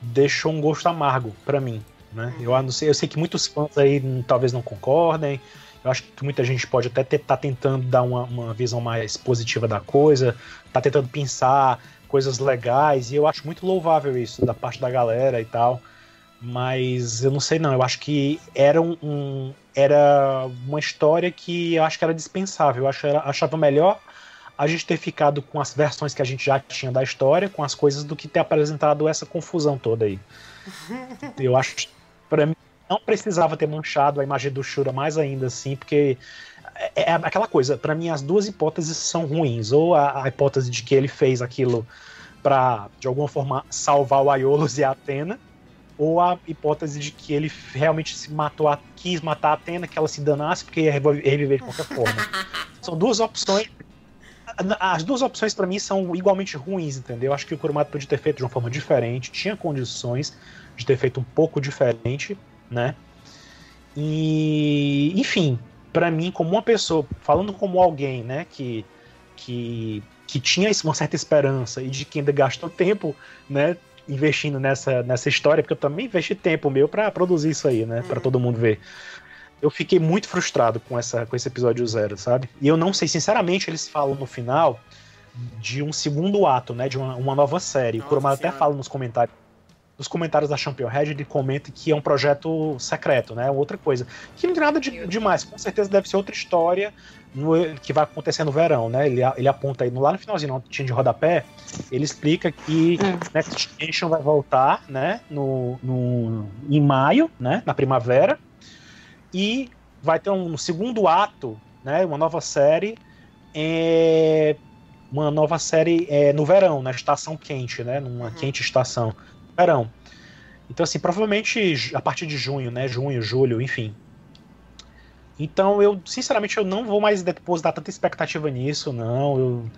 deixou um gosto amargo para mim. Né? Eu, não sei, eu sei que muitos fãs aí talvez não concordem. Eu acho que muita gente pode até estar tá tentando dar uma, uma visão mais positiva da coisa, tá tentando pensar coisas legais, e eu acho muito louvável isso da parte da galera e tal. Mas eu não sei não, eu acho que era um, um era uma história que eu acho que era dispensável. Eu acho, era, achava melhor a gente ter ficado com as versões que a gente já tinha da história, com as coisas, do que ter apresentado essa confusão toda aí. Eu acho para mim não precisava ter manchado a imagem do Shura mais ainda assim, porque é, é aquela coisa, para mim as duas hipóteses são ruins, ou a, a hipótese de que ele fez aquilo para de alguma forma salvar o Aiolos e a Atena, ou a hipótese de que ele realmente se matou, a, quis matar a Atena, que ela se danasse porque ia reviver de qualquer forma. São duas opções. As duas opções para mim são igualmente ruins, entendeu? Acho que o Kurumada podia ter feito de uma forma diferente, tinha condições, de ter feito um pouco diferente, né? E, enfim, para mim, como uma pessoa, falando como alguém, né, que, que, que tinha uma certa esperança e de que ainda gastou tempo, né, investindo nessa, nessa história, porque eu também investi tempo meu para produzir isso aí, né, para todo mundo ver. Eu fiquei muito frustrado com, essa, com esse episódio zero, sabe? E eu não sei, sinceramente, eles falam no final de um segundo ato, né, de uma, uma nova série. Nossa, o Kurumada até fala nos comentários nos comentários da Championhead ele comenta que é um projeto secreto, né? Outra coisa. Que não tem nada de, demais, com certeza deve ser outra história no, que vai acontecer no verão, né? Ele, ele aponta aí lá no finalzinho, não tinha de rodapé, ele explica que hum. Next Generation vai voltar, né? No, no, em maio, né? Na primavera. E vai ter um segundo ato, né? Uma nova série é, uma nova série é, no verão, na estação quente, né? Numa uhum. quente estação. Verão. Então, assim, provavelmente a partir de junho, né? Junho, julho, enfim. Então, eu, sinceramente, eu não vou mais depositar tanta expectativa nisso, não. Eu,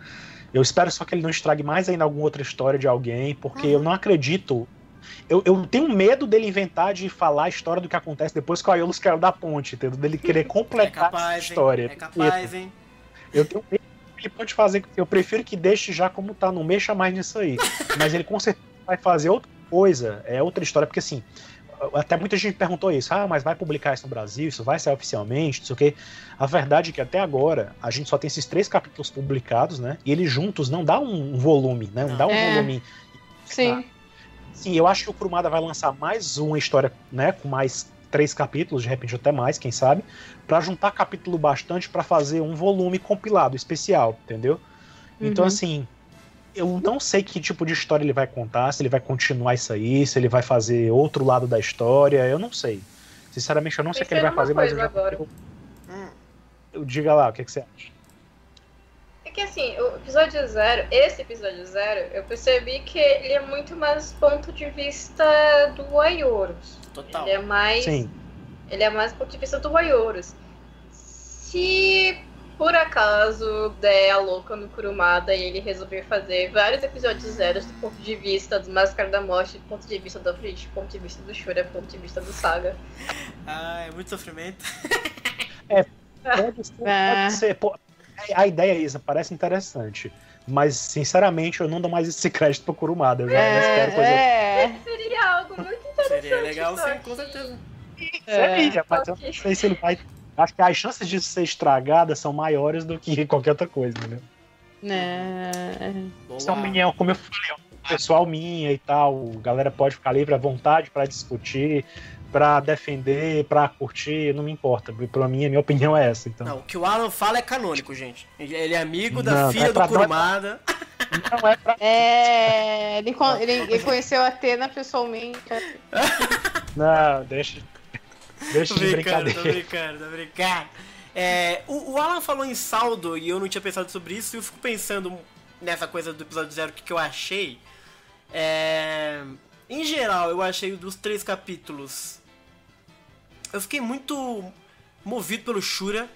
eu espero só que ele não estrague mais ainda alguma outra história de alguém, porque uhum. eu não acredito. Eu, eu tenho medo dele inventar de falar a história do que acontece depois que o Aiolos caiu da ponte, entendeu? Dele querer completar é capaz, essa história. Hein? É capaz, hein? Eu tenho medo ele pode fazer. Eu prefiro que deixe já como tá, não mexa mais nisso aí. Mas ele com certeza vai fazer outra coisa, é outra história, porque assim. Até muita gente perguntou isso, ah, mas vai publicar isso no Brasil, isso vai sair oficialmente, não sei o quê. A verdade é que até agora a gente só tem esses três capítulos publicados, né? E eles juntos não dá um volume, né? Não dá um é. volume. Sim. Sim, eu acho que o Kurumada vai lançar mais uma história, né? Com mais três capítulos, de repente até mais, quem sabe, para juntar capítulo bastante para fazer um volume compilado especial, entendeu? Então, uhum. Então assim, eu não sei que tipo de história ele vai contar, se ele vai continuar isso aí, se ele vai fazer outro lado da história, eu não sei. Sinceramente, eu não sei o que ele vai fazer, mas eu, já... eu, eu diga lá, o que, que você acha? É que assim, o episódio zero, esse episódio zero, eu percebi que ele é muito mais ponto de vista do Ayorus. Total. Ele é mais. Sim. Ele é mais ponto de vista do Ayorus. Se por acaso der a louca no Kurumada e ele resolver fazer vários episódios zeros do ponto de vista do Máscara da Morte, do ponto de vista do Bleach, do ponto de vista do Shura, do ponto de vista do Saga. Ah, é muito sofrimento. é, pode ser, pode ser. Pô, a ideia, Isa, parece interessante. Mas, sinceramente, eu não dou mais esse crédito pro Kurumada. Eu já é, espero coisa. É. Seria algo muito interessante. Seria legal, sim, com certeza. É. Seria, mas eu não sei se ele vai. Acho que as chances de ser estragada são maiores do que qualquer outra coisa, entendeu? É. Isso é uma opinião, como eu falei, é pessoal minha e tal. A galera pode ficar livre à vontade para discutir pra defender, pra curtir, não me importa. Pra mim, a minha opinião é essa. Então. Não, o que o Alan fala é canônico, gente. Ele é amigo da não, filha não é do Kurumada. Não é pra. É. Ele, ele, ele conheceu a Atena pessoalmente. Não, deixa. Deixa tô de brincadeira. Tô brincando, tô brincando. É, o, o, Alan falou em saldo e eu não tinha pensado sobre isso. E eu fico pensando nessa coisa do episódio zero, o que, que eu achei. É, em geral, eu achei dos três capítulos. Eu fiquei muito movido pelo Shura.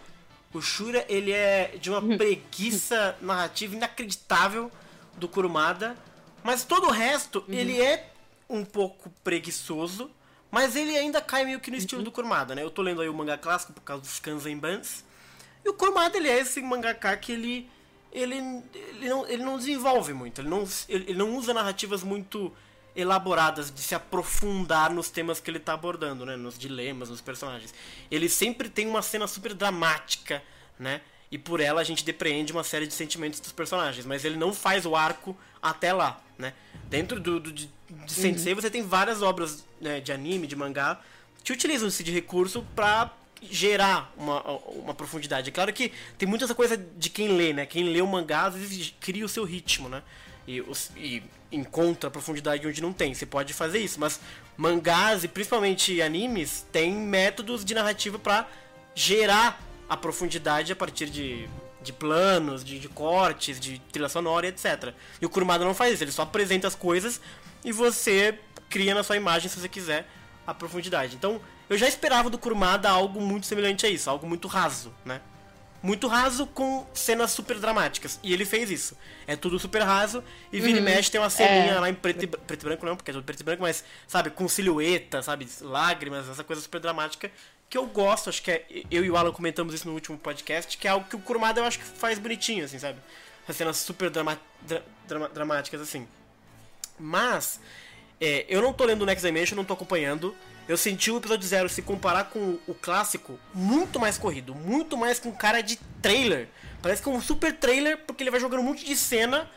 O Shura, ele é de uma preguiça narrativa inacreditável do Kurumada. Mas todo o resto, uhum. ele é um pouco preguiçoso. Mas ele ainda cai meio que no estilo uhum. do Kurumada, né? Eu tô lendo aí o mangá clássico por causa dos Kanzen Bans. E o Kurumada, ele é esse mangaka que ele... Ele, ele, não, ele não desenvolve muito. Ele não, ele não usa narrativas muito elaboradas de se aprofundar nos temas que ele está abordando, né? Nos dilemas, nos personagens. Ele sempre tem uma cena super dramática, né? E por ela a gente depreende uma série de sentimentos dos personagens, mas ele não faz o arco até lá, né? Dentro do, do de, de Sensei uhum. você tem várias obras né, de anime, de mangá, que utilizam esse de recurso para gerar uma, uma profundidade. É claro que tem muita essa coisa de quem lê, né? Quem lê o mangá às vezes cria o seu ritmo, né? E, e encontra profundidade onde não tem. Você pode fazer isso, mas mangás e principalmente animes têm métodos de narrativa para gerar a profundidade a partir de, de planos, de, de, cortes, de trilha sonora e etc. E o Kurumada não faz isso, ele só apresenta as coisas e você cria na sua imagem, se você quiser, a profundidade. Então, eu já esperava do Kurumada algo muito semelhante a isso, algo muito raso, né? muito raso com cenas super dramáticas. E ele fez isso. É tudo super raso e vira uhum. e mexe tem uma ceninha é. lá em preto e, preto e branco, não, porque é tudo preto e branco, mas, sabe, com silhueta, sabe, lágrimas, essa coisa super dramática que eu gosto, acho que é, eu e o Alan comentamos isso no último podcast, que é algo que o Kurumada eu acho que faz bonitinho, assim, sabe? As cenas super drama, dra, drama, dramáticas, assim. Mas, é, eu não tô lendo o Next Dimension, não tô acompanhando, eu senti o episódio zero se comparar com o clássico muito mais corrido, muito mais com cara de trailer. Parece que é um super trailer, porque ele vai jogando um monte de cena,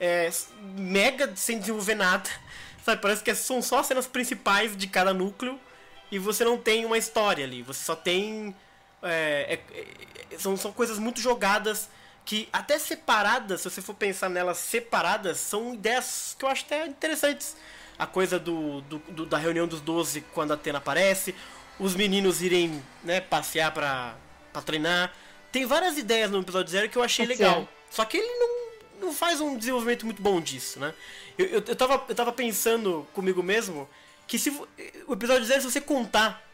é, mega sem desenvolver nada. Sabe, parece que são só as cenas principais de cada núcleo e você não tem uma história ali. Você só tem. É, é, é são, são coisas muito jogadas que, até separadas, se você for pensar nelas separadas, são ideias que eu acho até interessantes a coisa do, do, do, da reunião dos 12 quando a Atena aparece, os meninos irem né, passear pra, pra treinar, tem várias ideias no episódio zero que eu achei legal. Só que ele não, não faz um desenvolvimento muito bom disso, né? Eu, eu, eu, tava, eu tava pensando comigo mesmo que se o episódio zero, se você contar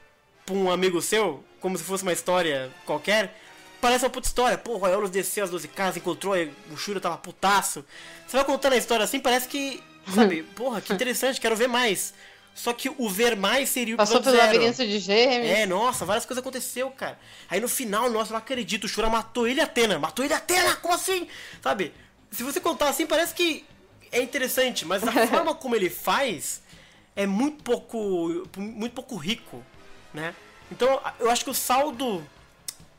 pra um amigo seu, como se fosse uma história qualquer, parece uma puta história. Pô, o desceu as 12 casas, encontrou, o Shura tava putaço. Você vai contando a história assim, parece que, sabe, porra, que interessante, quero ver mais. Só que o ver mais seria o Passou pelo zero. labirinto de gêmeos. É, nossa, várias coisas aconteceu, cara. Aí no final, nossa, eu não acredito, o Shura matou ele e a Atena. Matou ele e Atena, como assim? Sabe? Se você contar assim, parece que é interessante, mas a forma como ele faz é muito pouco, muito pouco rico, né? Então, eu acho que o saldo,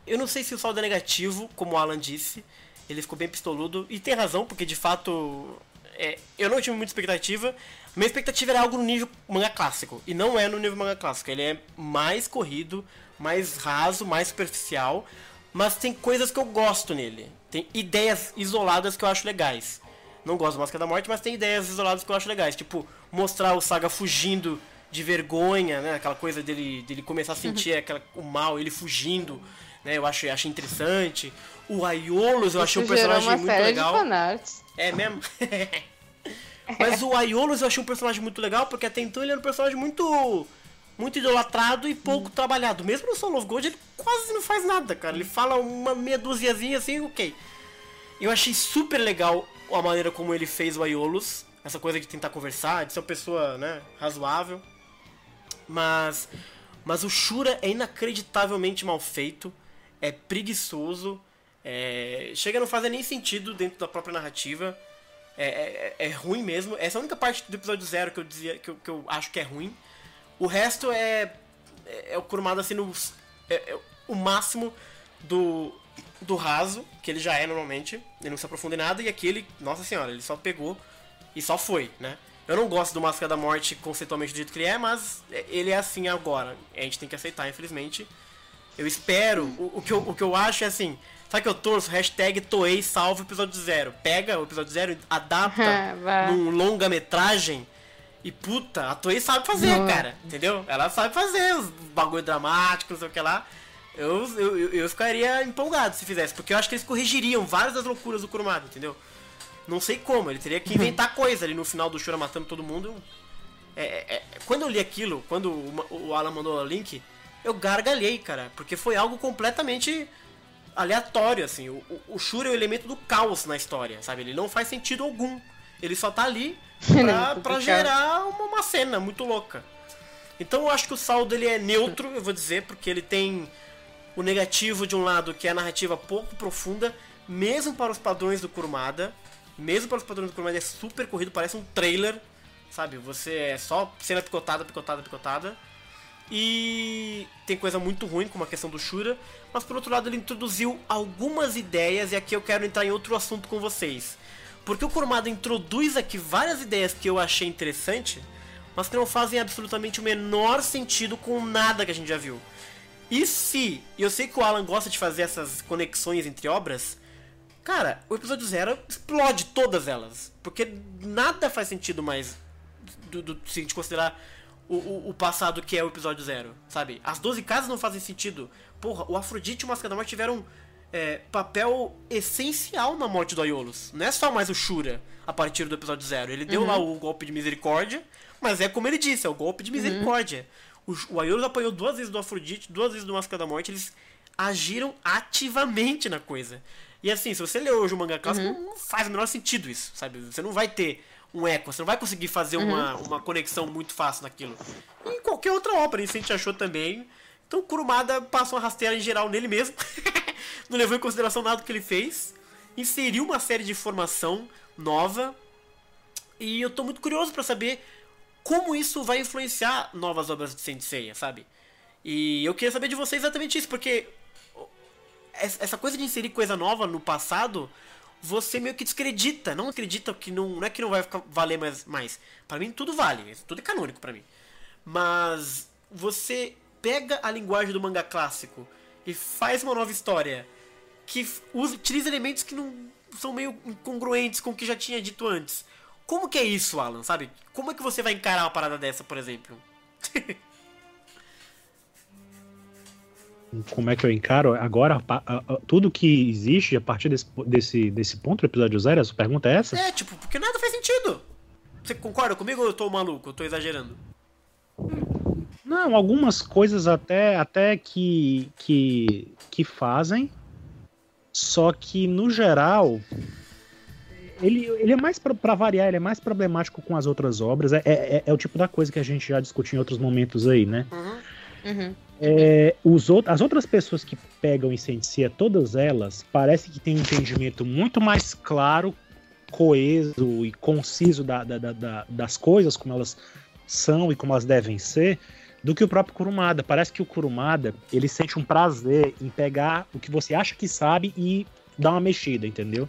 eu não sei se o saldo é negativo, como o Alan disse. Ele ficou bem pistoludo e tem razão, porque de fato é, eu não tive muita expectativa. Minha expectativa era algo no nível manga clássico. E não é no nível manga clássico. Ele é mais corrido, mais raso, mais superficial. Mas tem coisas que eu gosto nele. Tem ideias isoladas que eu acho legais. Não gosto do Máscara da Morte, mas tem ideias isoladas que eu acho legais. Tipo, mostrar o Saga fugindo de vergonha, né? Aquela coisa dele, dele começar a sentir aquela, o mal, ele fugindo. Né? Eu acho, achei interessante. O Aiolos eu achei um personagem muito legal. É mesmo? Mas o Aiolos eu achei um personagem muito legal, porque até então ele era um personagem muito muito idolatrado e pouco trabalhado. Mesmo no Soul of Gold ele quase não faz nada, cara. Ele fala uma meia duziazinha assim, ok. Eu achei super legal a maneira como ele fez o Aiolos. Essa coisa de tentar conversar, de ser uma pessoa, né, razoável. Mas mas o Shura é inacreditavelmente mal feito, é preguiçoso, é, chega a não fazer nem sentido dentro da própria narrativa. É, é- é ruim mesmo. Essa é a única parte do episódio zero que eu dizia que eu, que eu acho que é ruim. O resto é é, é o Kurumada sendo os- é, é o máximo do do raso que ele já é normalmente. Ele não se aprofunda em nada e aqui ele, nossa senhora, ele só pegou e só foi, né? Eu não gosto do Máscara da Morte conceitualmente do jeito que ele é, mas ele é assim agora. A gente tem que aceitar, infelizmente. Eu espero. O, o que, eu, o que eu acho é assim. Sabe que eu torço? Hashtag Toei salve o episódio zero. Pega o episódio zero, adapta num longa-metragem. E puta, a Toei sabe fazer, Boa. cara. Entendeu? Ela sabe fazer os bagulho dramáticos, não sei o que lá. Eu, eu, eu- ficaria empolgado se fizesse, porque eu acho que eles corrigiriam várias das loucuras do Kurumada, entendeu? Não sei como, ele teria que inventar coisa ali no final do Shura matando todo mundo. É, é, é, quando eu li aquilo, quando o, o Alan mandou o link, eu gargalhei, cara, porque foi algo completamente aleatório, assim. O, o, o Shura é o elemento do caos na história, sabe? Ele não faz sentido algum. Ele só tá ali pra, do pra gerar uma, uma cena muito louca. Então eu acho que o saldo ele é neutro, eu vou dizer, porque ele tem o negativo de um lado, que é a narrativa pouco profunda, mesmo para os padrões do Kurumada. Mesmo para os padrões do Kurumada é super corrido, parece um trailer, sabe? Você é só cena picotada, picotada, picotada. E tem coisa muito ruim, como a questão do Shura, mas por outro lado ele introduziu algumas ideias e aqui eu quero entrar em outro assunto com vocês. Porque o Kurumada introduz aqui várias ideias que eu achei interessante, mas que não fazem absolutamente o menor sentido com nada que a gente já viu. E se, eu sei que o Alan gosta de fazer essas conexões entre obras, cara, o episódio zero explode todas elas. Porque nada faz sentido mais do, do- se a gente considerar o, o, o passado que é o episódio zero, sabe? As 12 casas não fazem sentido. Porra, o Afrodite e o Máscara da Morte tiveram é, papel essencial na morte do Aiolos. Não é só mais o Shura a partir do episódio zero. Ele deu lá o golpe de misericórdia, mas é como ele disse, é o golpe de misericórdia. O, o Aiolos apanhou duas vezes do Afrodite, duas vezes do Máscara da Morte, eles agiram ativamente na coisa. E assim, se você ler hoje o manga clássico, não faz o menor sentido isso, sabe? Você não vai ter um eco, você não vai conseguir fazer uma, uma conexão muito fácil naquilo. E em qualquer outra obra, isso a gente achou também. Então o Kurumada passou uma rasteira em geral nele mesmo. não levou em consideração nada do que ele fez. Inseriu uma série de informação nova. E eu tô muito curioso pra saber como isso vai influenciar novas obras de Sensei, sabe? E eu queria saber de vocês exatamente isso, porque essa coisa de inserir coisa nova no passado, você meio que descredita. Não acredita que não, não é que não vai ficar, valer mais, mais. Para mim tudo vale, tudo é canônico pra mim. Mas você pega a linguagem do manga clássico e faz uma nova história que usa, utiliza elementos que não são meio incongruentes com o que já tinha dito antes. Como que é isso, Alan, sabe? Como é que você vai encarar uma parada dessa, por exemplo? como é que eu encaro agora tudo que existe a partir desse, desse, desse ponto do episódio zero? A sua pergunta é essa? É, tipo, porque nada faz sentido. Você concorda comigo ou eu tô maluco? Eu tô exagerando? Não, algumas coisas até, até que, que, que fazem, só que no geral ele, ele é mais para variar, ele é mais problemático com as outras obras. É, é, é, o tipo da coisa que a gente já discutiu em outros momentos aí, né? Uhum. Uhum. É, os out as outras pessoas que pegam e sentia, todas elas, parece que têm um entendimento muito mais claro, coeso e conciso da, da, da, das coisas, como elas são e como elas devem ser, do que o próprio Kurumada. Parece que o Kurumada, ele sente um prazer em pegar o que você acha que sabe e dar uma mexida, entendeu?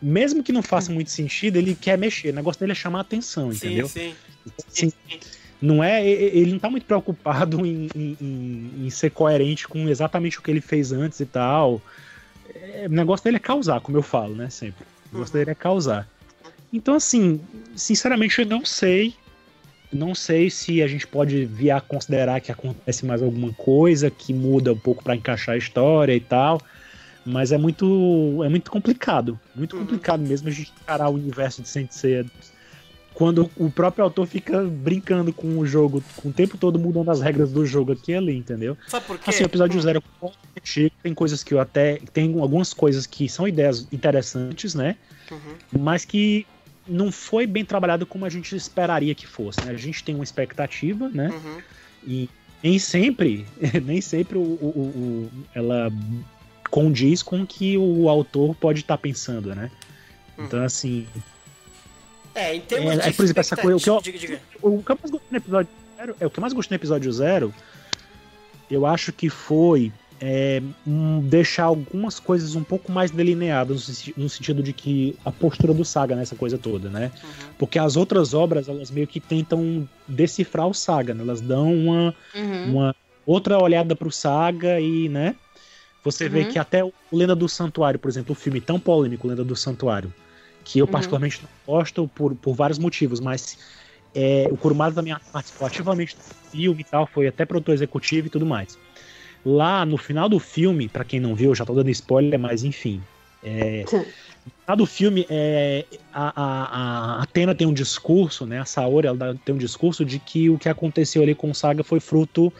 Mesmo que não faça muito sentido, ele quer mexer. O negócio dele é chamar atenção, sim, entendeu? Sim. Assim, não é, ele não tá muito preocupado em, em, em, ser coerente com exatamente o que ele fez antes e tal. É, o negócio dele é causar, como eu falo, né? Sempre. O negócio dele é causar. Então, assim, sinceramente, eu não sei. Não sei se a gente pode vir a considerar que acontece mais alguma coisa que muda um pouco para encaixar a história e tal. Mas é muito, é muito complicado. Muito uhum. complicado mesmo a gente encarar o universo de Saint Seiya quando o próprio autor fica brincando com o jogo, com o tempo todo mudando as regras do jogo aqui e ali, entendeu? Sabe por quê? Assim, o episódio zero tem coisas que eu até. Tem algumas coisas que são ideias interessantes, né? Uhum. Mas que não foi bem trabalhado como a gente esperaria que fosse. Né? A gente tem uma expectativa, né? Uhum. E nem sempre, nem sempre o, o, o, ela condiz com o que o autor pode estar tá pensando, né? Hum. Então, assim. É, em termos é, de. É, por exemplo, essa coisa. O que, eu, diga, diga. o que eu mais gostei no episódio zero. É, o que eu mais gostei no episódio zero. Eu acho que foi é, um, deixar algumas coisas um pouco mais delineadas, no, sentido de que a postura do Saga nessa coisa toda, né? Uhum. Porque as outras obras, elas meio que tentam decifrar o Saga, né? Elas dão uma, uhum. uma outra olhada pro Saga e, né? Você uhum. vê que até o Lenda do Santuário, por exemplo, o filme tão polêmico, Lenda do Santuário, que eu uhum. particularmente não gosto por, por vários motivos, mas é, o Kurumada também participou ativamente do filme e tal, foi até produtor executivo e tudo mais. Lá no final do filme, para quem não viu, já tô dando spoiler, mas enfim. É, no final do filme, é, a, a, a Atena tem um discurso, né? A Saori ela tem um discurso de que o que aconteceu ali com o Saga foi fruto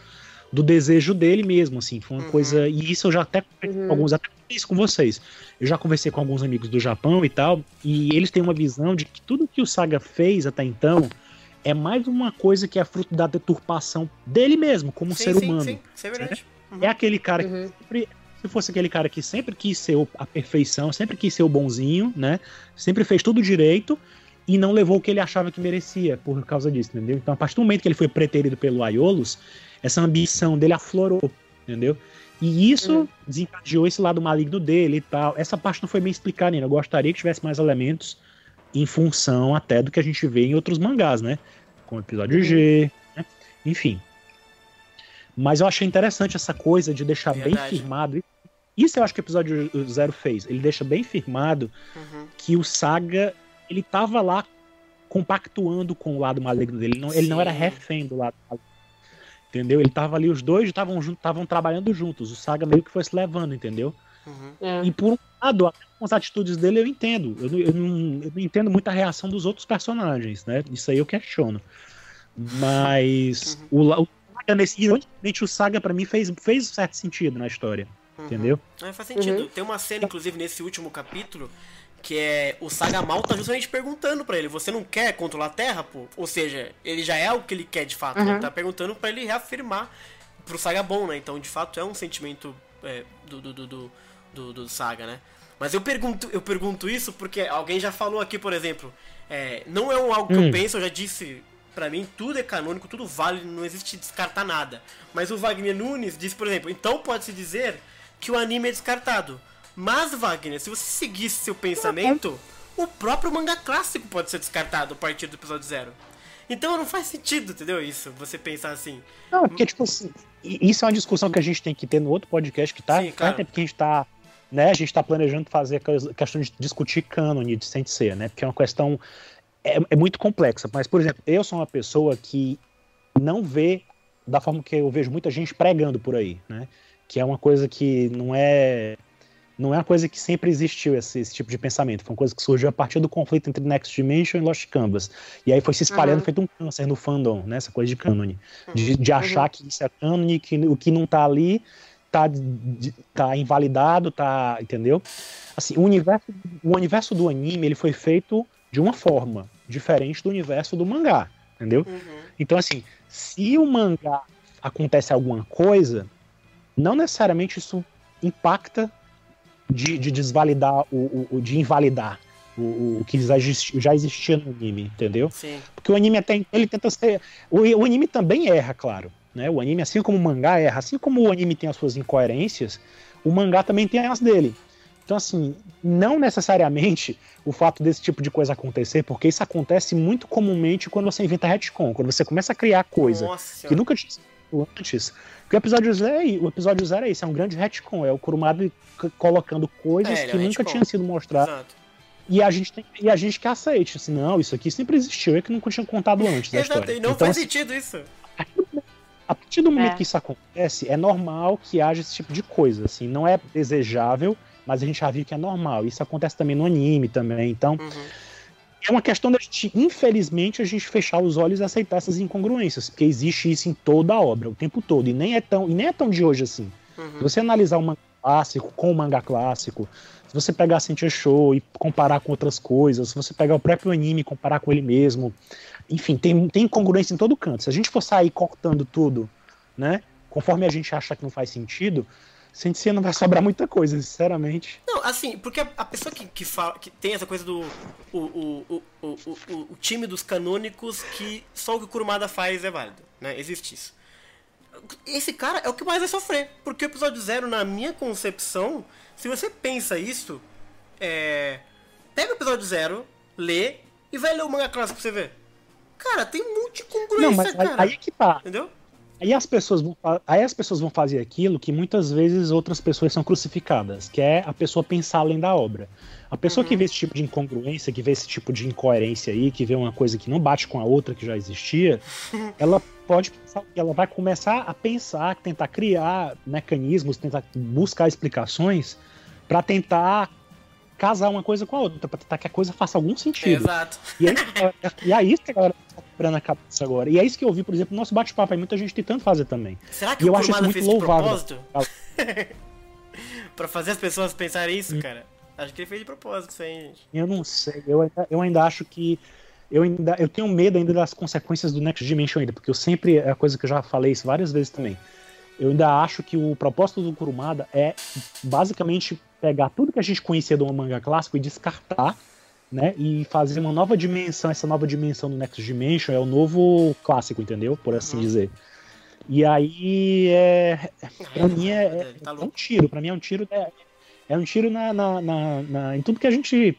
do desejo dele mesmo, assim, foi uma uhum. coisa, e isso eu já até uhum. alguns até isso com vocês. Eu já conversei com alguns amigos do Japão e tal, e eles têm uma visão de que tudo que o Saga fez até então é mais uma coisa que é fruto da deturpação dele mesmo, como sim, ser sim, humano. Sim, sim, é verdade. Uhum. É aquele cara que uhum. sempre, se fosse aquele cara que sempre quis ser a perfeição, sempre quis ser o bonzinho, né? Sempre fez tudo direito e não levou o que ele achava que merecia por causa disso, entendeu? Então, a partir do momento que ele foi preterido pelo Aiolos, essa ambição dele aflorou, entendeu? E isso uhum. desencadeou esse lado maligno dele e tal. Essa parte não foi bem explicada ainda. Eu gostaria que tivesse mais elementos em função até do que a gente vê em outros mangás, né? Como o episódio G, né? enfim. Mas eu achei interessante essa coisa de deixar Verdade. bem firmado. Isso eu acho que o episódio Zero fez. Ele deixa bem firmado uhum. que o Saga ele tava lá compactuando com o lado maligno dele. Ele não, ele não era refém do lado maligno Entendeu? Ele tava ali, os dois estavam estavam trabalhando juntos. O Saga meio que foi se levando, entendeu? Uhum. É. E por um lado, com as atitudes dele eu entendo. Eu, eu, não, eu não entendo muito a reação dos outros personagens, né? Isso aí eu questiono. Mas uhum. o, o Saga nesse. Ironicamente, o Saga para mim fez, fez certo sentido na história. Uhum. Entendeu? É, faz sentido. Uhum. Tem uma cena, inclusive, nesse último capítulo, que é o Saga Mal tá justamente perguntando para ele, você não quer controlar a Terra, pô? Ou seja, ele já é o que ele quer de fato. Uhum. Ele tá perguntando para ele reafirmar pro Saga bom, né? Então, de fato, é um sentimento é, do, do, do, do, do Saga, né? Mas eu pergunto, eu pergunto isso porque alguém já falou aqui, por exemplo, é, não é um, algo que hum. eu penso, eu já disse para mim, tudo é canônico, tudo vale, não existe descartar nada. Mas o Wagner Nunes disse, por exemplo, então pode-se dizer que o anime é descartado. Mas, Wagner, se você seguisse seu pensamento, o próprio manga clássico pode ser descartado a partir do episódio zero. Então não faz sentido, entendeu? Isso, você pensar assim. Não, é porque, tipo assim, isso é uma discussão que a gente tem que ter no outro podcast que tá. Sim, claro. Até porque a gente tá. Né, a gente tá planejando fazer a questão de discutir cânone de Sensei, né? Porque é uma questão. É, é muito complexa. Mas, por exemplo, eu sou uma pessoa que não vê da forma que eu vejo muita gente pregando por aí, né? que é uma coisa que não é não é uma coisa que sempre existiu esse, esse, tipo de pensamento. Foi uma coisa que surgiu a partir do conflito entre Next Dimension e Lost Canvas. E aí foi se espalhando, uhum. feito um câncer no fandom, né? Essa coisa de cânone. De, de uhum. achar uhum. que isso é cânone, que o que não tá ali tá, de, tá invalidado, tá. Entendeu? Assim, o universo, o universo do anime ele foi feito de uma forma diferente do universo do mangá. Entendeu? Uhum. Então, assim, se o mangá acontece alguma coisa, não necessariamente isso impacta de, de desvalidar, o, o, de invalidar o, o que já existia, no anime, entendeu? Sim. Porque o anime até ele tenta ser. O, o anime também erra, claro. Né? O anime, assim como o mangá erra, assim como o anime tem as suas incoerências, o mangá também tem as dele. Então, assim, não necessariamente o fato desse tipo de coisa acontecer, porque isso acontece muito comumente quando você inventa retcon, quando você começa a criar coisa Nossa que nunca antes. Porque o episódio zero é, o episódio zero é isso, é um grande retcon, é o Kurumada colocando coisas é, que é nunca tinham sido mostradas. E a, gente tem, e a gente que aceite, assim, não, isso aqui sempre existiu, é que nunca tinha contado antes da Exato, história. E não então, faz assim, sentido isso. A partir do momento é. que isso acontece, é normal que haja esse tipo de coisa, assim, não é desejável, mas a gente já viu que é normal. Isso acontece também no anime também, então... Uhum é uma questão da gente, infelizmente, a gente fechar os olhos e aceitar essas incongruências, porque existe isso em toda a obra, o tempo todo, e nem é tão, e nem é tão de hoje assim. Uhum. Se você analisar um mangá clássico com o um mangá clássico, se você pegar Sentia Show e comparar com outras coisas, se você pegar o próprio anime e comparar com ele mesmo, enfim, tem, tem incongruência em todo canto. Se a gente for sair cortando tudo, né, conforme a gente achar que não faz sentido, Sensei não vai sobrar muita coisa, sinceramente. Não, assim, porque a, pessoa que, que fala, que tem essa coisa do. O, o, o, o, o, time dos canônicos que só o que o Kurumada faz é válido, né? Existe isso. Esse cara é o que mais vai sofrer. Porque o episódio zero, na minha concepção, se você pensa isso, é. Pega o episódio zero, lê e vai ler o manga clássico pra você ver. Cara, tem um monte de congruência, não, mas cara. Aí que tá. Entendeu? Aí as, pessoas vão, aí as pessoas vão fazer aquilo que muitas vezes outras pessoas são crucificadas, que é a pessoa pensar além da obra. A pessoa uhum. que vê esse tipo de incongruência, que vê esse tipo de incoerência aí, que vê uma coisa que não bate com a outra que já existia, ela pode pensar ela vai começar a pensar, tentar criar mecanismos, tentar buscar explicações para tentar casar uma coisa com a outra, para tentar que a coisa faça algum sentido. Exato. E aí, e aí a galera tá quebrando a cabeça agora. E é isso que eu vi, por exemplo, no nosso bate-papo, aí muita gente tentando fazer também. Será que e o eu acho isso muito louvável. pra fazer as pessoas pensarem isso, hum. cara? Acho que ele fez de propósito isso aí, gente. Eu não sei, eu ainda, eu ainda acho que. Eu, ainda, eu tenho medo ainda das consequências do Next Dimension ainda, porque eu sempre. É a coisa que eu já falei isso várias vezes também. Eu ainda acho que o propósito do Kurumada é basicamente pegar tudo que a gente conhecia do manga clássico e descartar, né? E fazer uma nova dimensão. Essa nova dimensão do Next Dimension é o novo clássico, entendeu? Por assim uhum. dizer. E aí é. Pra mim é, é, tá é um tiro. Pra mim é um tiro. É, é um tiro na, na, na, na, em tudo que a gente.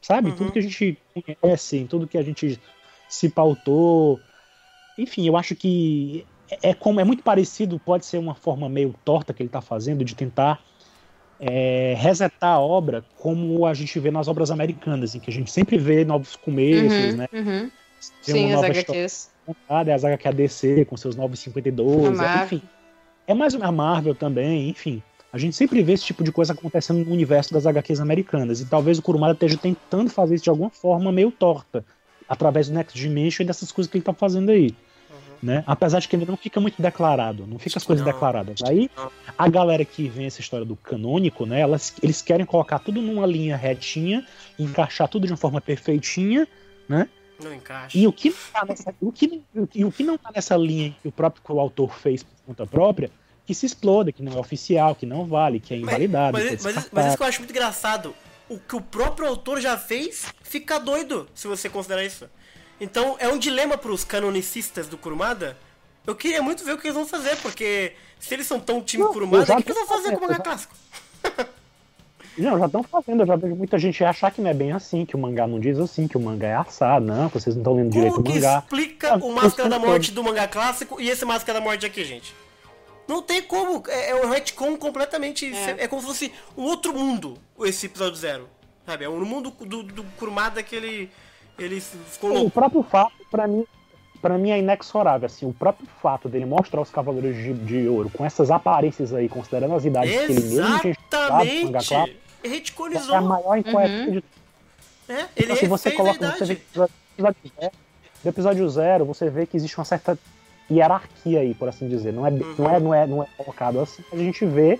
Sabe? Uhum. Tudo que a gente conhece, em tudo que a gente se pautou. Enfim, eu acho que é, é como é muito parecido, pode ser uma forma meio torta que ele está fazendo de tentar é, resetar a obra como a gente vê nas obras americanas, em que a gente sempre vê novos começos, uhum, né? Uhum. Sim, as HQs. Contada, as HQ ADC com seus 952, é, enfim. É mais a Marvel também, enfim. A gente sempre vê esse tipo de coisa acontecendo no universo das HQs americanas. E talvez o Kurumada esteja tentando fazer isso de alguma forma meio torta. Através do Next Dimension e dessas coisas que ele está fazendo aí né? Apesar de que ainda não fica muito declarado, não fica as coisas declaradas. Aí a galera que vem essa história do canônico, né? Elas, eles querem colocar tudo numa linha retinha, encaixar tudo de uma forma perfeitinha, né? Não encaixa. E o que não tá nessa, o que, e o que não tá nessa linha que o próprio autor fez por conta própria, que se exploda, que não é oficial, que não vale, que é invalidado. Mas, mas, mas, mas isso que eu acho muito engraçado. O que o próprio autor já fez fica doido, se você considerar isso. Então é um dilema para os canonicistas do Kurumada. Eu queria muito ver o que eles vão fazer, porque se eles são tão time não, Kurumada, o que, eles vão fazer com o mangá já... clássico? Não, já estão fazendo, eu já vejo muita gente achar que não é bem assim, que o mangá não diz assim, que o mangá é assado, não, vocês não estão lendo direito o mangá. explica o Máscara da Morte do mangá clássico e esse Máscara da Morte aqui, gente? Não tem como, é, é um retcon completamente, é. é como se fosse um outro mundo, esse episódio zero, sabe? É um mundo do, do Kurumada que ele ele ficou louco. O próprio fato, para mim, pra mim é inexorável, assim, o próprio fato dele mostrar os Cavaleiros de, de Ouro com essas aparências aí, considerando as idades que ele mesmo tinha estudado, manga Exatamente! clara, Retconizou. é a maior incoerência Uhum. de É, ele se você coloca, a você vê no episódio zero, no episódio zero, você vê que existe uma certa hierarquia aí, por assim dizer. Não é, Uhum. não é, não é, não é colocado assim. A gente vê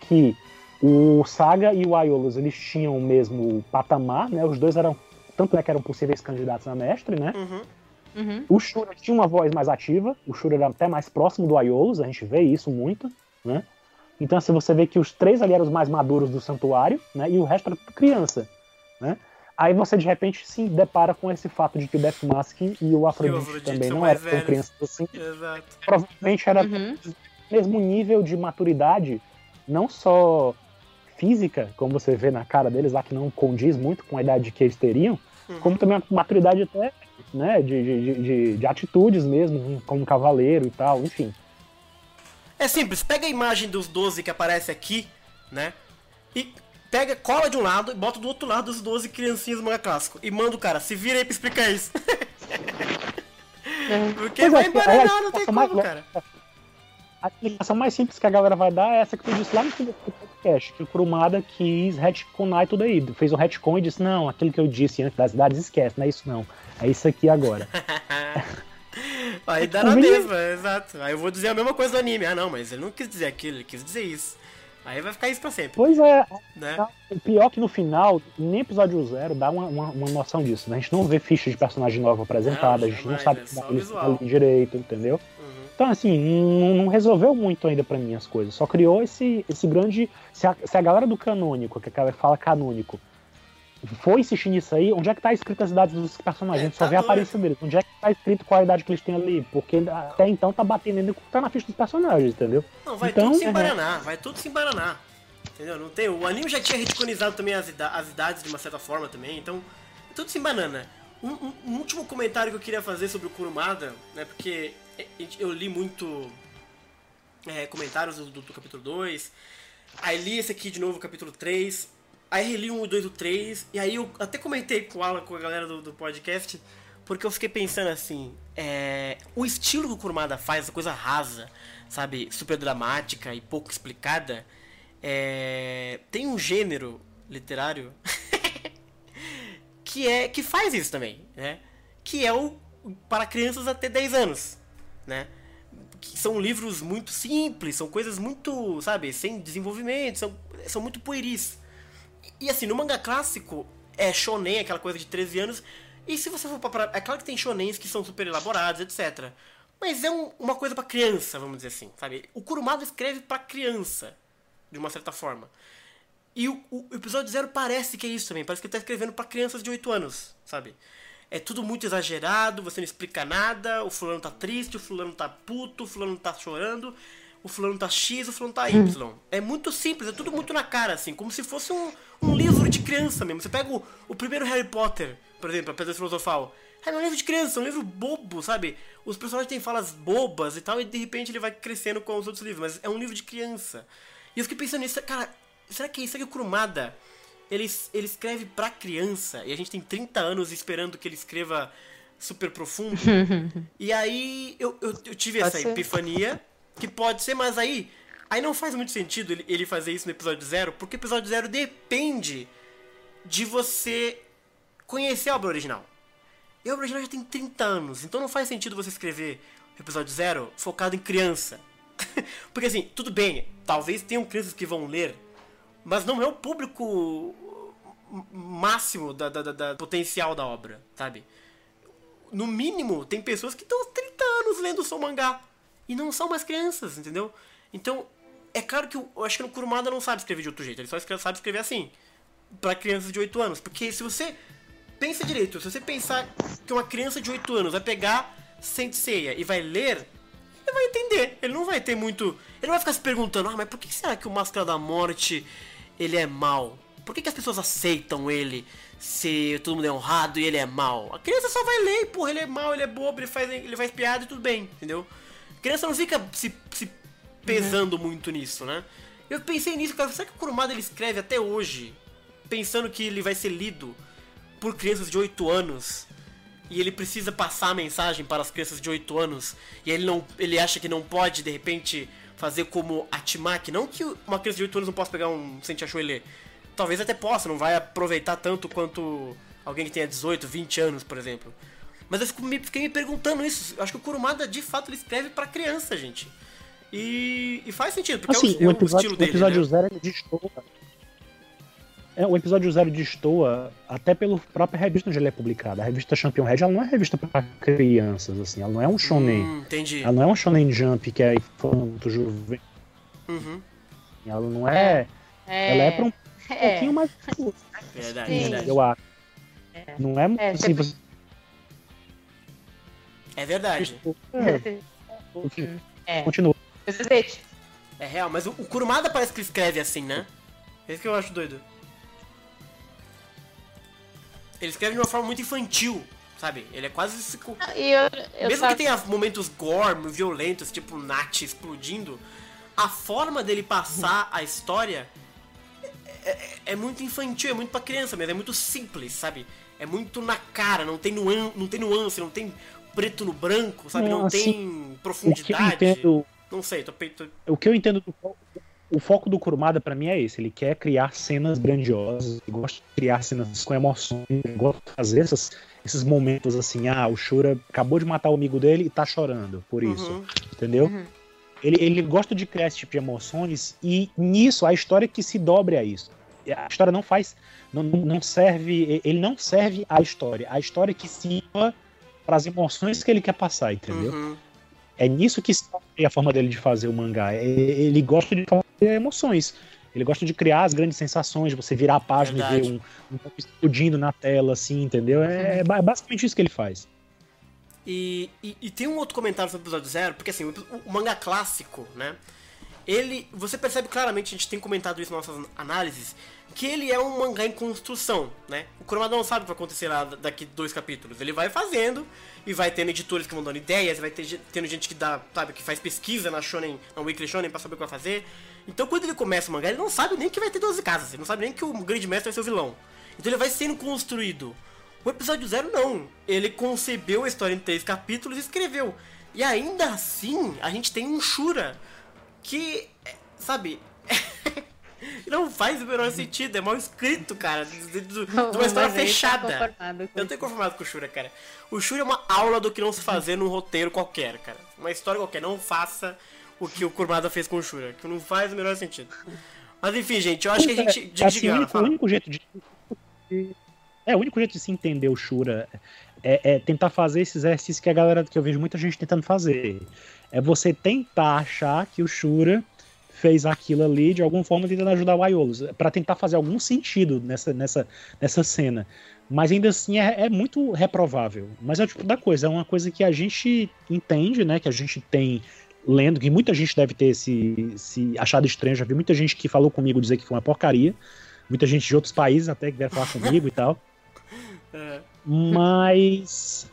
que o Saga e o Aiolos, eles tinham o mesmo patamar, né? Os dois eram, tanto é que eram possíveis candidatos a mestre, né? Uhum. Uhum. O Shura tinha uma voz mais ativa, o Shura era até mais próximo do Aiolos, a gente vê isso muito, né? Então, assim, você vê que os três ali eram os mais maduros do santuário, né? E o resto era tudo criança, né? Aí você, de repente, se depara com esse fato de que o Death Mask e o Afrodite, também não eram tão crianças assim. Exato. Provavelmente era Uhum. o mesmo nível de maturidade, não só física, como você vê na cara deles lá, que não condiz muito com a idade que eles teriam, Uhum. como também uma maturidade até né, de, de, de- de, de atitudes mesmo, como cavaleiro e tal, enfim. É simples, pega a imagem dos 12 que aparece aqui, né? E pega, cola de um lado e bota do outro lado os 12 criancinhas do manga clássico. E manda o cara, se vira aí pra explicar isso. Uhum. Porque Pois é, vai embaranar, aliás, não tem mais como, longe. cara. A explicação mais simples que a galera vai dar é essa que tu disse lá no podcast, que o Kurumada quis retconar tudo aí. Fez o retcon e disse, não, aquilo que eu disse antes das idades, esquece, não é isso não. É isso aqui agora. Aí dá na mesma, exato. Aí eu vou dizer a mesma coisa do anime. Ah, não, mas ele não quis dizer aquilo, ele quis dizer isso. Aí vai ficar isso pra sempre, Pois é, né? o pior é que no final, nem episódio zero, dá uma, uma, uma noção disso. Né? A gente não vê ficha de personagem nova apresentada, Não, a gente não sabe é só dá eles direito, entendeu? Então, assim, não, não resolveu muito ainda pra mim as coisas. Só criou esse, esse grande. Se a, se a galera do canônico, que a galera fala canônico, foi insistir nisso aí, onde é que tá escrito as idades dos personagens? a gente É, só vê a doido. aparência deles. Onde é que tá escrito qual a idade que eles têm ali? Porque até então tá batendo ainda tá na ficha dos personagens, entendeu? Não, vai Então, tudo se é. embaranar, vai tudo se embaranar. Entendeu? Não tem, o anime já tinha reticonizado também as, ida- as idades de uma certa forma também, então tudo se embanana. Um, um- um último comentário que eu queria fazer sobre o Kurumada, né, porque é, eu li muito é, comentários do, do- capítulo 2, aí li esse aqui de novo, capítulo 3, aí reli um, o 2 e o 3, e aí eu até comentei com com a galera do, do podcast, porque eu fiquei pensando assim, é, o estilo que o Kurumada faz, essa coisa rasa, sabe, super dramática e pouco explicada, é, tem um gênero literário que é que faz isso também, né? Que é o para crianças até 10 anos, né? Que são livros muito simples, são coisas muito, sabe, sem desenvolvimento, são, são muito pueris. E assim, no manga clássico é shonen, aquela coisa de 13 anos, e se você for pra, é claro que tem shonens que são super elaborados, etc. Mas é um- uma coisa pra criança, vamos dizer assim, sabe? O Kurumada escreve pra criança, de uma certa forma. E o, o episódio zero parece que é isso também. Parece que ele tá escrevendo pra crianças de 8 anos, sabe? É tudo muito exagerado, você não explica nada, o fulano tá triste, o fulano tá puto, o fulano tá chorando, o fulano tá X, o fulano tá Y. É muito simples, é tudo muito na cara, assim, como se fosse um, um livro de criança mesmo. Você pega o, o primeiro Harry Potter, por exemplo, a Pedra Filosofal. É um livro de criança, um livro bobo, sabe? Os personagens têm falas bobas e tal, e de repente ele vai crescendo com os outros livros, mas é um livro de criança. E eu fiquei pensando nisso, cara, será que, será que o Kurumada, ele, ele escreve pra criança, e a gente tem 30 anos esperando que ele escreva super profundo? e aí eu, eu, eu tive Pode essa ser. epifania, que pode ser, mas aí, aí não faz muito sentido ele, ele fazer isso no episódio zero, porque o episódio zero depende de você conhecer a obra original. E a obra original já tem 30 anos, então não faz sentido você escrever o episódio zero focado em criança. Porque assim, tudo bem, talvez tenham crianças que vão ler, mas não é o público máximo da, da, da- da potencial da obra, sabe? No mínimo, tem pessoas que estão há 30 anos lendo o seu mangá e não são mais crianças, entendeu? Então, é claro que eu, acho que o Kurumada não sabe escrever de outro jeito, ele só escreve- sabe escrever assim, para crianças de 8 anos, porque se você pensa direito, se você pensar que uma criança de 8 anos vai pegar Saint Seiya e vai ler, ele vai entender. Ele não vai ter muito. Ele não vai ficar se perguntando, ah, mas por que será que o Máscara da Morte ele é mal? Por que, que as pessoas aceitam ele se todo mundo é honrado e ele é mal? A criança só vai ler, porra, ele é mal, ele é bobo, ele faz, ele faz piada e tudo bem, entendeu? A criança não fica se, se pesando muito nisso, né? Eu pensei nisso, cara, será que o Kurumada ele escreve até hoje, pensando que ele vai ser lido por crianças de 8 anos? e ele precisa passar a mensagem para as crianças de 8 anos e ele não ele acha que não pode de repente fazer como a Timak, não que uma criança de 8 anos não possa pegar um Sentiachou e ler. Talvez até possa, não vai aproveitar tanto quanto alguém que tenha 18, 20 anos, por exemplo. Mas eu fiquei me perguntando isso. Eu acho que o Kurumada, de fato, ele escreve para criança, gente. E, e, faz sentido, porque assim, é, o, o, episódio, é o estilo dele. O episódio né? zero ele destoa. É, o episódio zero destoa até pelo próprio revista onde ele é publicado. A revista Champion Red ela não é revista para crianças, assim. Ela não é um shonen. Hum, entendi. Ela não é um shonen jump que é infanto juvenil. Uhum. Ela não é. É, Ela é pra um é. pouquinho mais. Verdade, Sim. verdade. Eu acho. Não é, É, assim, você. É verdade. É, É. continua. É real, mas o, o Kurumada parece que escreve assim, né? É isso que eu acho doido. Ele escreve de uma forma muito infantil, sabe? Ele é quase. esse E eu, eu Mesmo que tenha momentos gore, violentos, tipo Nat explodindo, a forma dele passar a história é, é- é muito infantil, é muito pra criança mesmo, é muito simples, sabe? É muito na cara, não tem, nuan não tem nuance, não tem preto no branco, sabe? Não, Não, tem assim, O que eu profundidade. entendo Não sei, tô peito. o que eu entendo do o foco do Kurumada pra mim é esse, ele quer criar cenas grandiosas, ele gosta de criar cenas com emoções, ele gosta de fazer essas- esses momentos assim, ah, o Shura acabou de matar o amigo dele e tá chorando por isso, Uhum. entendeu? Uhum. Ele, ele gosta de criar esse tipo de emoções e nisso a história que se dobre a isso. A história não faz, não, não serve, ele não serve à história, a história que sirva para as emoções que ele quer passar, entendeu? Uhum. É nisso que está a forma dele de fazer o mangá. Ele gosta de fazer emoções. Ele gosta de criar as grandes sensações, de você virar a página e Verdade. ver um, um explodindo na tela, assim, entendeu? É, é ba- basicamente isso que ele faz. E, e, e tem um outro comentário sobre o episódio zero, porque assim, o, o mangá clássico, né? Ele. Você percebe claramente, a gente tem comentado isso nas nossas análises, que ele é um mangá em construção, né? O Kurumada não sabe o que vai acontecer lá daqui dois capítulos. Ele vai fazendo e vai tendo editores que vão dando ideias, vai ter, tendo gente que dá, sabe, que faz pesquisa na Shonen, na Weekly Shonen pra saber o que vai fazer. Então quando ele começa o mangá, ele não sabe nem que vai ter 12 casas, ele não sabe nem que o grande mestre vai ser o vilão. Então ele vai sendo construído. O episódio zero não. Ele concebeu a história em três capítulos e escreveu. E ainda assim, a gente tem um Shura que, é, sabe, não faz o menor sentido, é mal escrito, cara, de, de- de- uma história tá fechada. Eu tô conformado com o Shura, cara. O Shura é uma aula do que não se fazer num roteiro qualquer, cara. Uma história qualquer. Não faça o que o Kurmada fez com o Shura, que não faz o menor sentido. Mas enfim, gente, eu acho que a gente. Diga, assim, diga, o, único, o único jeito de. É, o único jeito de se entender o Shura é, é tentar fazer esses exercícios que a galera que eu vejo muita gente tentando fazer. É você tentar achar que o Shura fez aquilo ali de alguma forma tentando ajudar o Aiolos, pra tentar fazer algum sentido nessa, nessa, nessa cena. Mas ainda assim é, é muito reprovável. Mas é o tipo da coisa, é uma coisa que a gente entende, né? Que a gente tem lendo, que muita gente deve ter se, se achado estranho. Já vi muita gente que falou comigo dizer que foi uma porcaria. Muita gente de outros países até que vieram falar comigo e tal. É. Mas.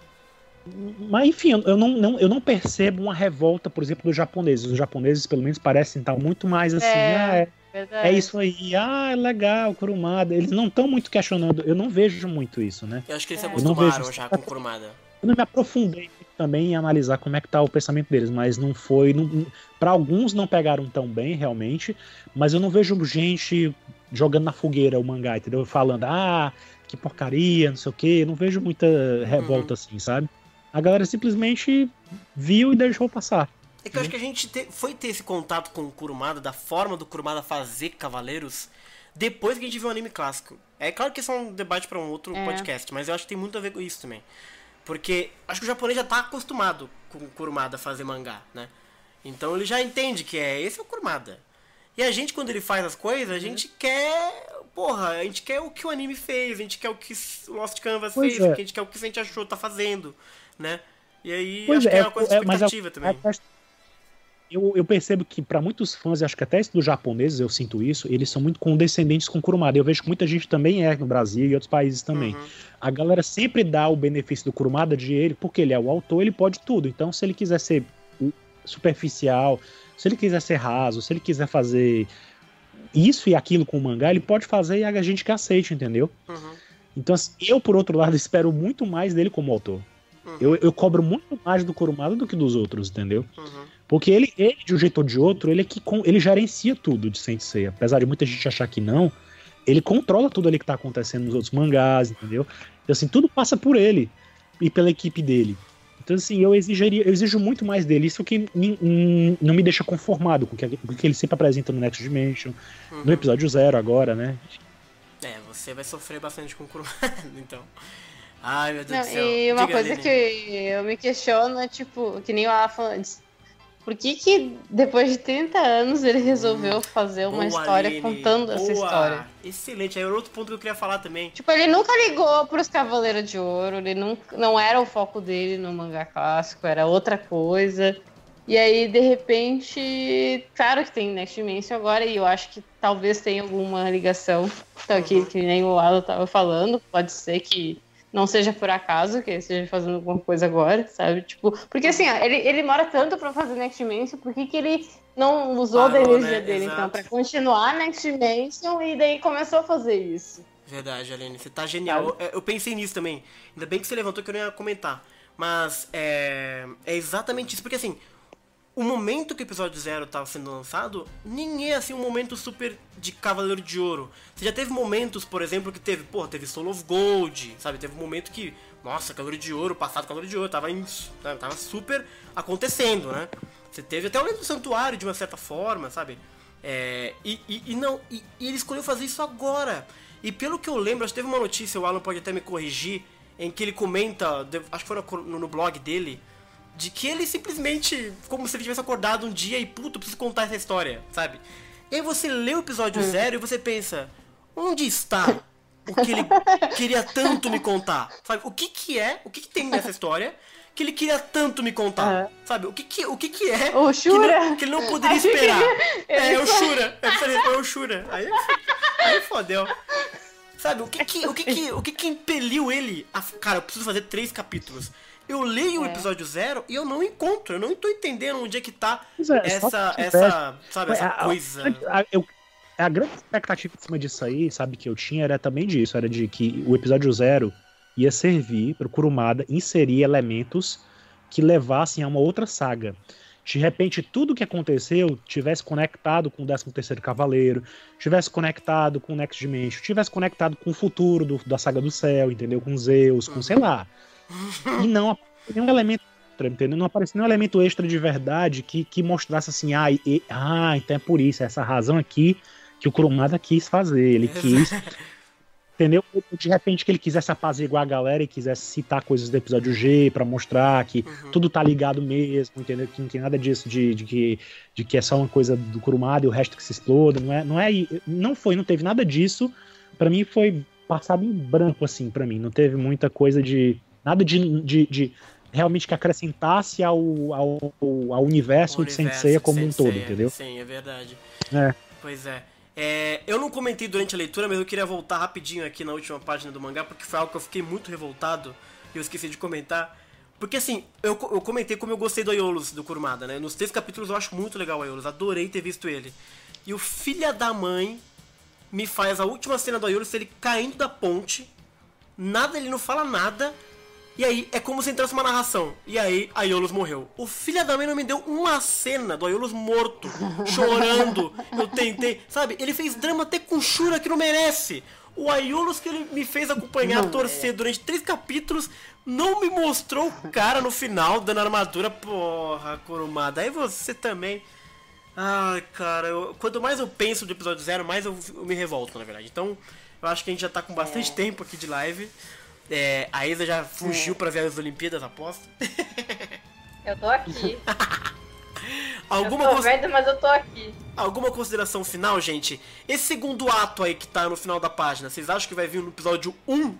Mas enfim, eu não, não- eu não percebo uma revolta, por exemplo, dos japoneses. Os japoneses, pelo menos, parecem estar muito mais assim. É, ah, é, é isso aí, ah, é legal, Kurumada. Eles não estão muito questionando. Eu não vejo muito isso, né? Eu acho que eles se É. Acostumaram vejo- já com o Kurumada. Eu não me aprofundei também analisar como é que tá o pensamento deles, mas não foi. Não, para alguns não pegaram tão bem, realmente, mas eu não vejo gente jogando na fogueira o mangá, entendeu? Falando, ah, que porcaria, não sei o quê. Eu não vejo muita revolta assim, sabe? A galera simplesmente viu e deixou passar. É que eu acho que a gente te- foi ter esse contato com o Kurumada, da forma do Kurumada fazer Cavaleiros, depois que a gente viu o anime clássico. É claro que isso é um debate pra um outro É. podcast, mas eu acho que tem muito a ver com isso também. Porque acho que o japonês já tá acostumado com o Kurumada fazer mangá, né? Então ele já entende que é esse é o Kurumada. E a gente, quando ele faz as coisas, a gente quer. Porra, a gente quer o que o anime fez, a gente quer o que o Lost Canvas Pois fez, é. a gente quer o que o Sente achou tá fazendo, né? E aí Pois acho que é, é uma coisa é, é- expectativa também. Eu, eu percebo que para muitos fãs, e acho que até dos japoneses eu sinto isso, eles são muito condescendentes com Kurumada. Eu vejo que muita gente também é no Brasil e outros países também. Uhum. A galera sempre dá o benefício do Kurumada de ele, porque ele é o autor, ele pode tudo. Então, se ele quiser ser superficial, se ele quiser ser raso, se ele quiser fazer isso e aquilo com o mangá, ele pode fazer e a gente que aceite, entendeu? Uhum. Então, assim, eu, por outro lado, espero muito mais dele como autor. Uhum. Eu, eu cobro muito mais do Kurumada do que dos outros, entendeu? Uhum. Porque ele, ele, de um jeito ou de outro, ele é que com- ele gerencia tudo de Sensei. Apesar de muita gente achar que não, ele controla tudo ali que tá acontecendo nos outros mangás, entendeu? Então, assim, tudo passa por ele e pela equipe dele. Então, assim, eu exigiria, eu exijo muito mais dele. Isso que me- hum, não me deixa conformado com o que, com que ele sempre apresenta no Next Dimension, Uhum. no episódio zero agora, né? É, você vai sofrer bastante com o Kurumada, então. Ai, meu Deus Não, do céu. e uma Diga, coisa que eu me questiono é, tipo, que nem o Alan. Por que que depois de 30 anos ele resolveu fazer uma Boa, história contando essa Boa. história? Excelente, aí era outro ponto que eu queria falar também. Tipo, ele nunca ligou pros Cavaleiros de Ouro, ele nunca, não era o foco dele no mangá clássico, era outra coisa. E aí, de repente, claro que tem Next Dimension agora, e eu acho que talvez tenha alguma ligação, então, que, Uhum. que nem o Alan tava falando, pode ser que não seja por acaso que ele esteja fazendo alguma coisa agora, sabe? Tipo, porque assim, ó, ele, ele mora tanto pra fazer Next Dimension, por que, que ele não usou da Parou, energia né? dele, Exato. então, pra continuar Next Dimension e daí começou a fazer isso? Verdade, Aline, você tá genial. Eu, eu pensei nisso também. Ainda bem que você levantou que eu não ia comentar. Mas é, é exatamente isso, porque assim, o momento que o episódio zero tava sendo lançado, nem é assim um momento super de Cavaleiro de Ouro. Você já teve momentos, por exemplo, que teve, pô, teve Soul of Gold, sabe? Teve um momento que, nossa, Cavaleiro de Ouro, passado Cavaleiro de Ouro, tava, em, tava super acontecendo, né? Você teve até o do Santuário, de uma certa forma, sabe? É, e, e, e não, e, e ele escolheu fazer isso agora. E pelo que eu lembro, acho que teve uma notícia, o Alan pode até me corrigir, em que ele comenta, acho que foi no, no blog dele, de que ele simplesmente, como se ele tivesse acordado um dia e, puto, preciso contar essa história, sabe? E aí você lê o episódio zero e você pensa, onde está o que ele queria tanto me contar? Sabe? O que que é, o que que tem nessa história que ele queria tanto me contar? Aham. Sabe? O que que, o que que é O que não, que ele não poderia que esperar? ele É, é o Shura. Eu falei, é o Shura. Aí, aí fodeu. Sabe, o que que, o que que, o que que impeliu ele a... Cara, eu preciso fazer três capítulos. Eu leio o É. episódio zero e eu não encontro. Eu não tô entendendo onde é que tá Pois é, essa, essa, sabe, essa A- a- coisa. A, eu- a grande expectativa em cima disso aí, sabe, que eu tinha era também disso, era de que o episódio zero ia servir para o Kurumada inserir elementos que levassem a uma outra saga. De repente, tudo que aconteceu tivesse conectado com o 13º Cavaleiro, tivesse conectado com o Next Dimension, tivesse conectado com o futuro do- da saga do céu, entendeu? Com Zeus, com sei lá. E não apareceu nenhum elemento extra, entendeu? Não apareceu nenhum elemento extra de verdade que, que mostrasse assim, ah, e- ah, então é por isso, é essa razão aqui que o Kurumada quis fazer. Ele quis. Entendeu? De repente que ele quisesse apaziguar a galera e quisesse citar coisas do episódio G pra mostrar que Uhum. tudo tá ligado mesmo, entendeu? Que não tem nada disso de, de, que, de que é só uma coisa do Kurumada e o resto que se exploda. Não é, não é. Não foi, não teve nada disso. Pra mim foi passado em branco, assim, pra mim. Não teve muita coisa de. Nada de, de, de realmente que acrescentasse ao, ao, ao universo, O de universo de como um todo, entendeu? Sim, é verdade. É. Pois é. É, Eu não comentei durante a leitura, mas eu queria voltar rapidinho aqui na última página do mangá, porque foi algo que eu fiquei muito revoltado e eu esqueci de comentar. Porque assim, eu, eu comentei como eu gostei do Aiolos do Kurumada, né? Nos três capítulos eu acho muito legal o Aiolos, adorei ter visto ele. E o filha da mãe me faz a última cena do Aiolos, ele caindo da ponte, nada, ele não fala nada, e aí é como se entrasse uma narração. E aí Aiolos morreu. O filho da mãe não me deu uma cena do Aiolos morto, chorando. Eu tentei, sabe? Ele fez drama até com Shura que não merece. O Aiolos que ele me fez acompanhar, Não, torcer durante três capítulos, não me mostrou o cara no final dando armadura. Porra, Kurumada. Aí você também. Ai, cara, eu- quanto mais eu penso do episódio zero, mais eu, eu me revolto, na verdade. Então, eu acho que a gente já tá com bastante É. tempo aqui de live. É, a Isa já fugiu pra ver as Olimpíadas, aposto. Eu tô aqui. Alguma, eu tô cons- velha, mas eu tô aqui. alguma consideração final, gente? Esse segundo ato aí que tá no final da página, vocês acham que vai vir no episódio 1?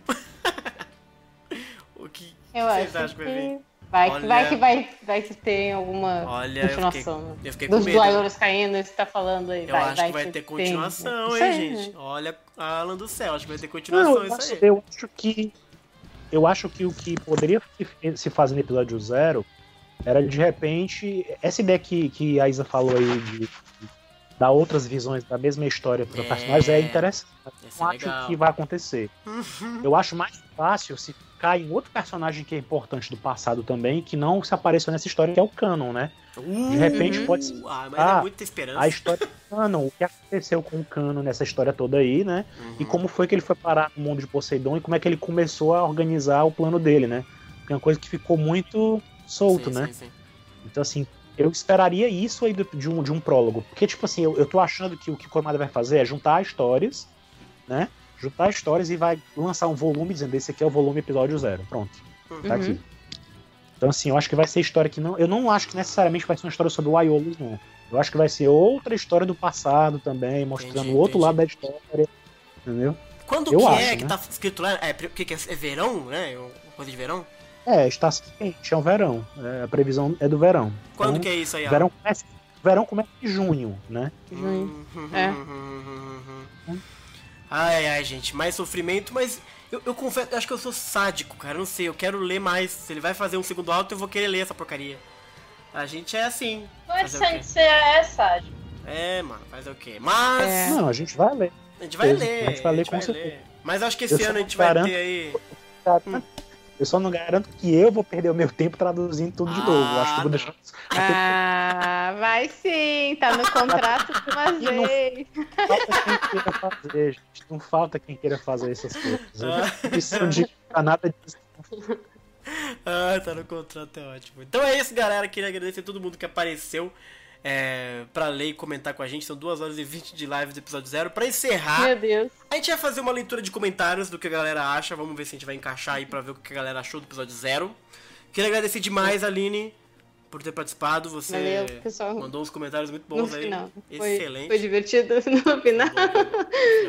o que Eu vocês acho acham que vai vir? que vai, que Olha. vai que vai, vai que tem alguma Olha, eu continuação. fiquei- né? eu fiquei com Dos medo. Duaioros caindo, você tá falando aí. Eu vai, acho vai que vai ter tem, continuação, né? hein, gente? né? Olha, Alan do céu, acho que vai ter Não, continuação eu, isso aí. eu acho que. Eu acho que o que poderia se- fazer no episódio zero era de repente. Essa ideia que, que a Isa falou aí de dar outras visões da mesma história para É. personagens é interessante. Ser Não acho legal. que vai acontecer. Eu acho mais fácil se ficar em outro personagem que é importante do passado também, que não se apareceu nessa história, que é o Canon, né? De repente Uhum. pode ser Ah, mas Ah, é muita esperança. a história do Canon, o que aconteceu com o Canon nessa história toda aí, né? Uhum. E como foi que ele foi parar no mundo de Poseidon e como é que ele começou a organizar o plano dele, né? Que é uma coisa que ficou muito solto, Sim, né? sim, sim. Então, assim, eu esperaria isso aí de um, de um prólogo. Porque, tipo assim, eu, eu tô achando que o que o Kurumada vai fazer é juntar histórias, né? Juntar histórias e vai lançar um volume dizendo esse aqui é o volume episódio zero. Pronto. Tá Uhum. aqui. Então, assim, eu acho que vai ser história que não. Eu não acho que necessariamente vai ser uma história sobre o Aiolos, não. Eu acho que vai ser outra história do passado também, mostrando Entendi, o outro entendi. lado da história. Entendeu? Quando Eu que acho, é que né? tá escrito lá? É, o que, que é? É verão, né? Uma coisa de verão? É, está quente, é o verão. É, a previsão é do verão. Quando Então, que é isso aí? verão começa, o verão começa em junho, né? Junho. Uhum, É. uhum, uhum. Ai, ai, gente, mais sofrimento, mas eu, eu confesso, eu acho que eu sou sádico, cara. eu Não sei, eu quero ler mais. Se ele vai fazer um segundo alto, eu vou querer ler essa porcaria. A gente é assim. É quê? sempre ser é sádico. É, mano, fazer o quê? Mas É. Não, a gente vai ler. a gente vai ler. a gente vai ler com certeza. Mas eu acho que Eu esse só ano a gente vai ter aí. Cara, Eu só não garanto que eu vou perder o meu tempo traduzindo tudo de Ah, novo. Eu acho que eu vou não. deixar. Ah, vai sim, tá no contrato de uma não- vez. Falta quem queira fazer, gente. Não falta quem queira fazer essas coisas. Eu Ah. não preciso de nada disso. Ah, tá no contrato, é ótimo. Então é isso, galera. Queria agradecer a todo mundo que apareceu é, pra ler e comentar com a gente. São 2 horas e 20 de live do episódio zero. Pra encerrar, Meu Deus. a gente vai fazer uma leitura de comentários do que a galera acha. Vamos ver se a gente vai encaixar aí pra ver o que a galera achou do episódio zero. Queria agradecer demais, Aline, por ter participado. Você Valeu, pessoal. mandou uns comentários muito No bons aí. final. Foi, Excelente. foi divertido no final. No final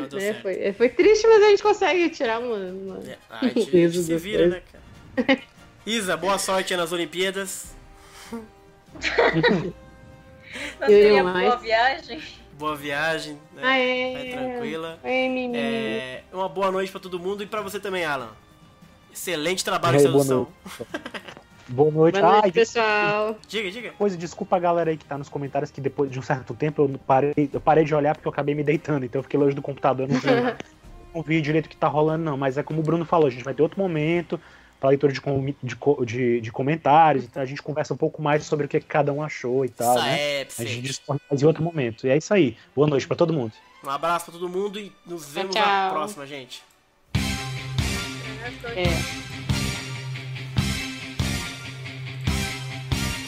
deu É, foi, foi triste, mas a gente consegue tirar uma. uma- É, a gente, a gente Isso, se vira, né, cara? Isa, boa sorte aí nas Olimpíadas. Não Eu mais. boa viagem? Boa viagem. Né? Ah, é. Vai tranquila. Mimi. É, uma boa noite pra todo mundo e pra você também, Alan. Excelente trabalho E de aí, boa sedução. Boa noite. Boa noite, Ai, pessoal. Diga, diga. Coisa, desculpa a galera aí que tá nos comentários que depois de um certo tempo eu parei, eu parei de olhar porque eu acabei me deitando, então eu fiquei longe do computador, eu não vi, não vi direito o que tá rolando, não. Mas é como o Bruno falou, a gente vai ter outro momento pra leitura de, com- de, co- de, de comentários, então a gente conversa um pouco mais sobre o que cada um achou e tal, Isso né? é, A gente Psete. discorre mais em outro momento. E é isso aí. Boa noite pra todo mundo. Um abraço pra todo mundo e nos vemos tchau. na próxima, gente. É.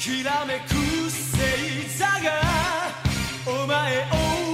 きらめく星座がお前を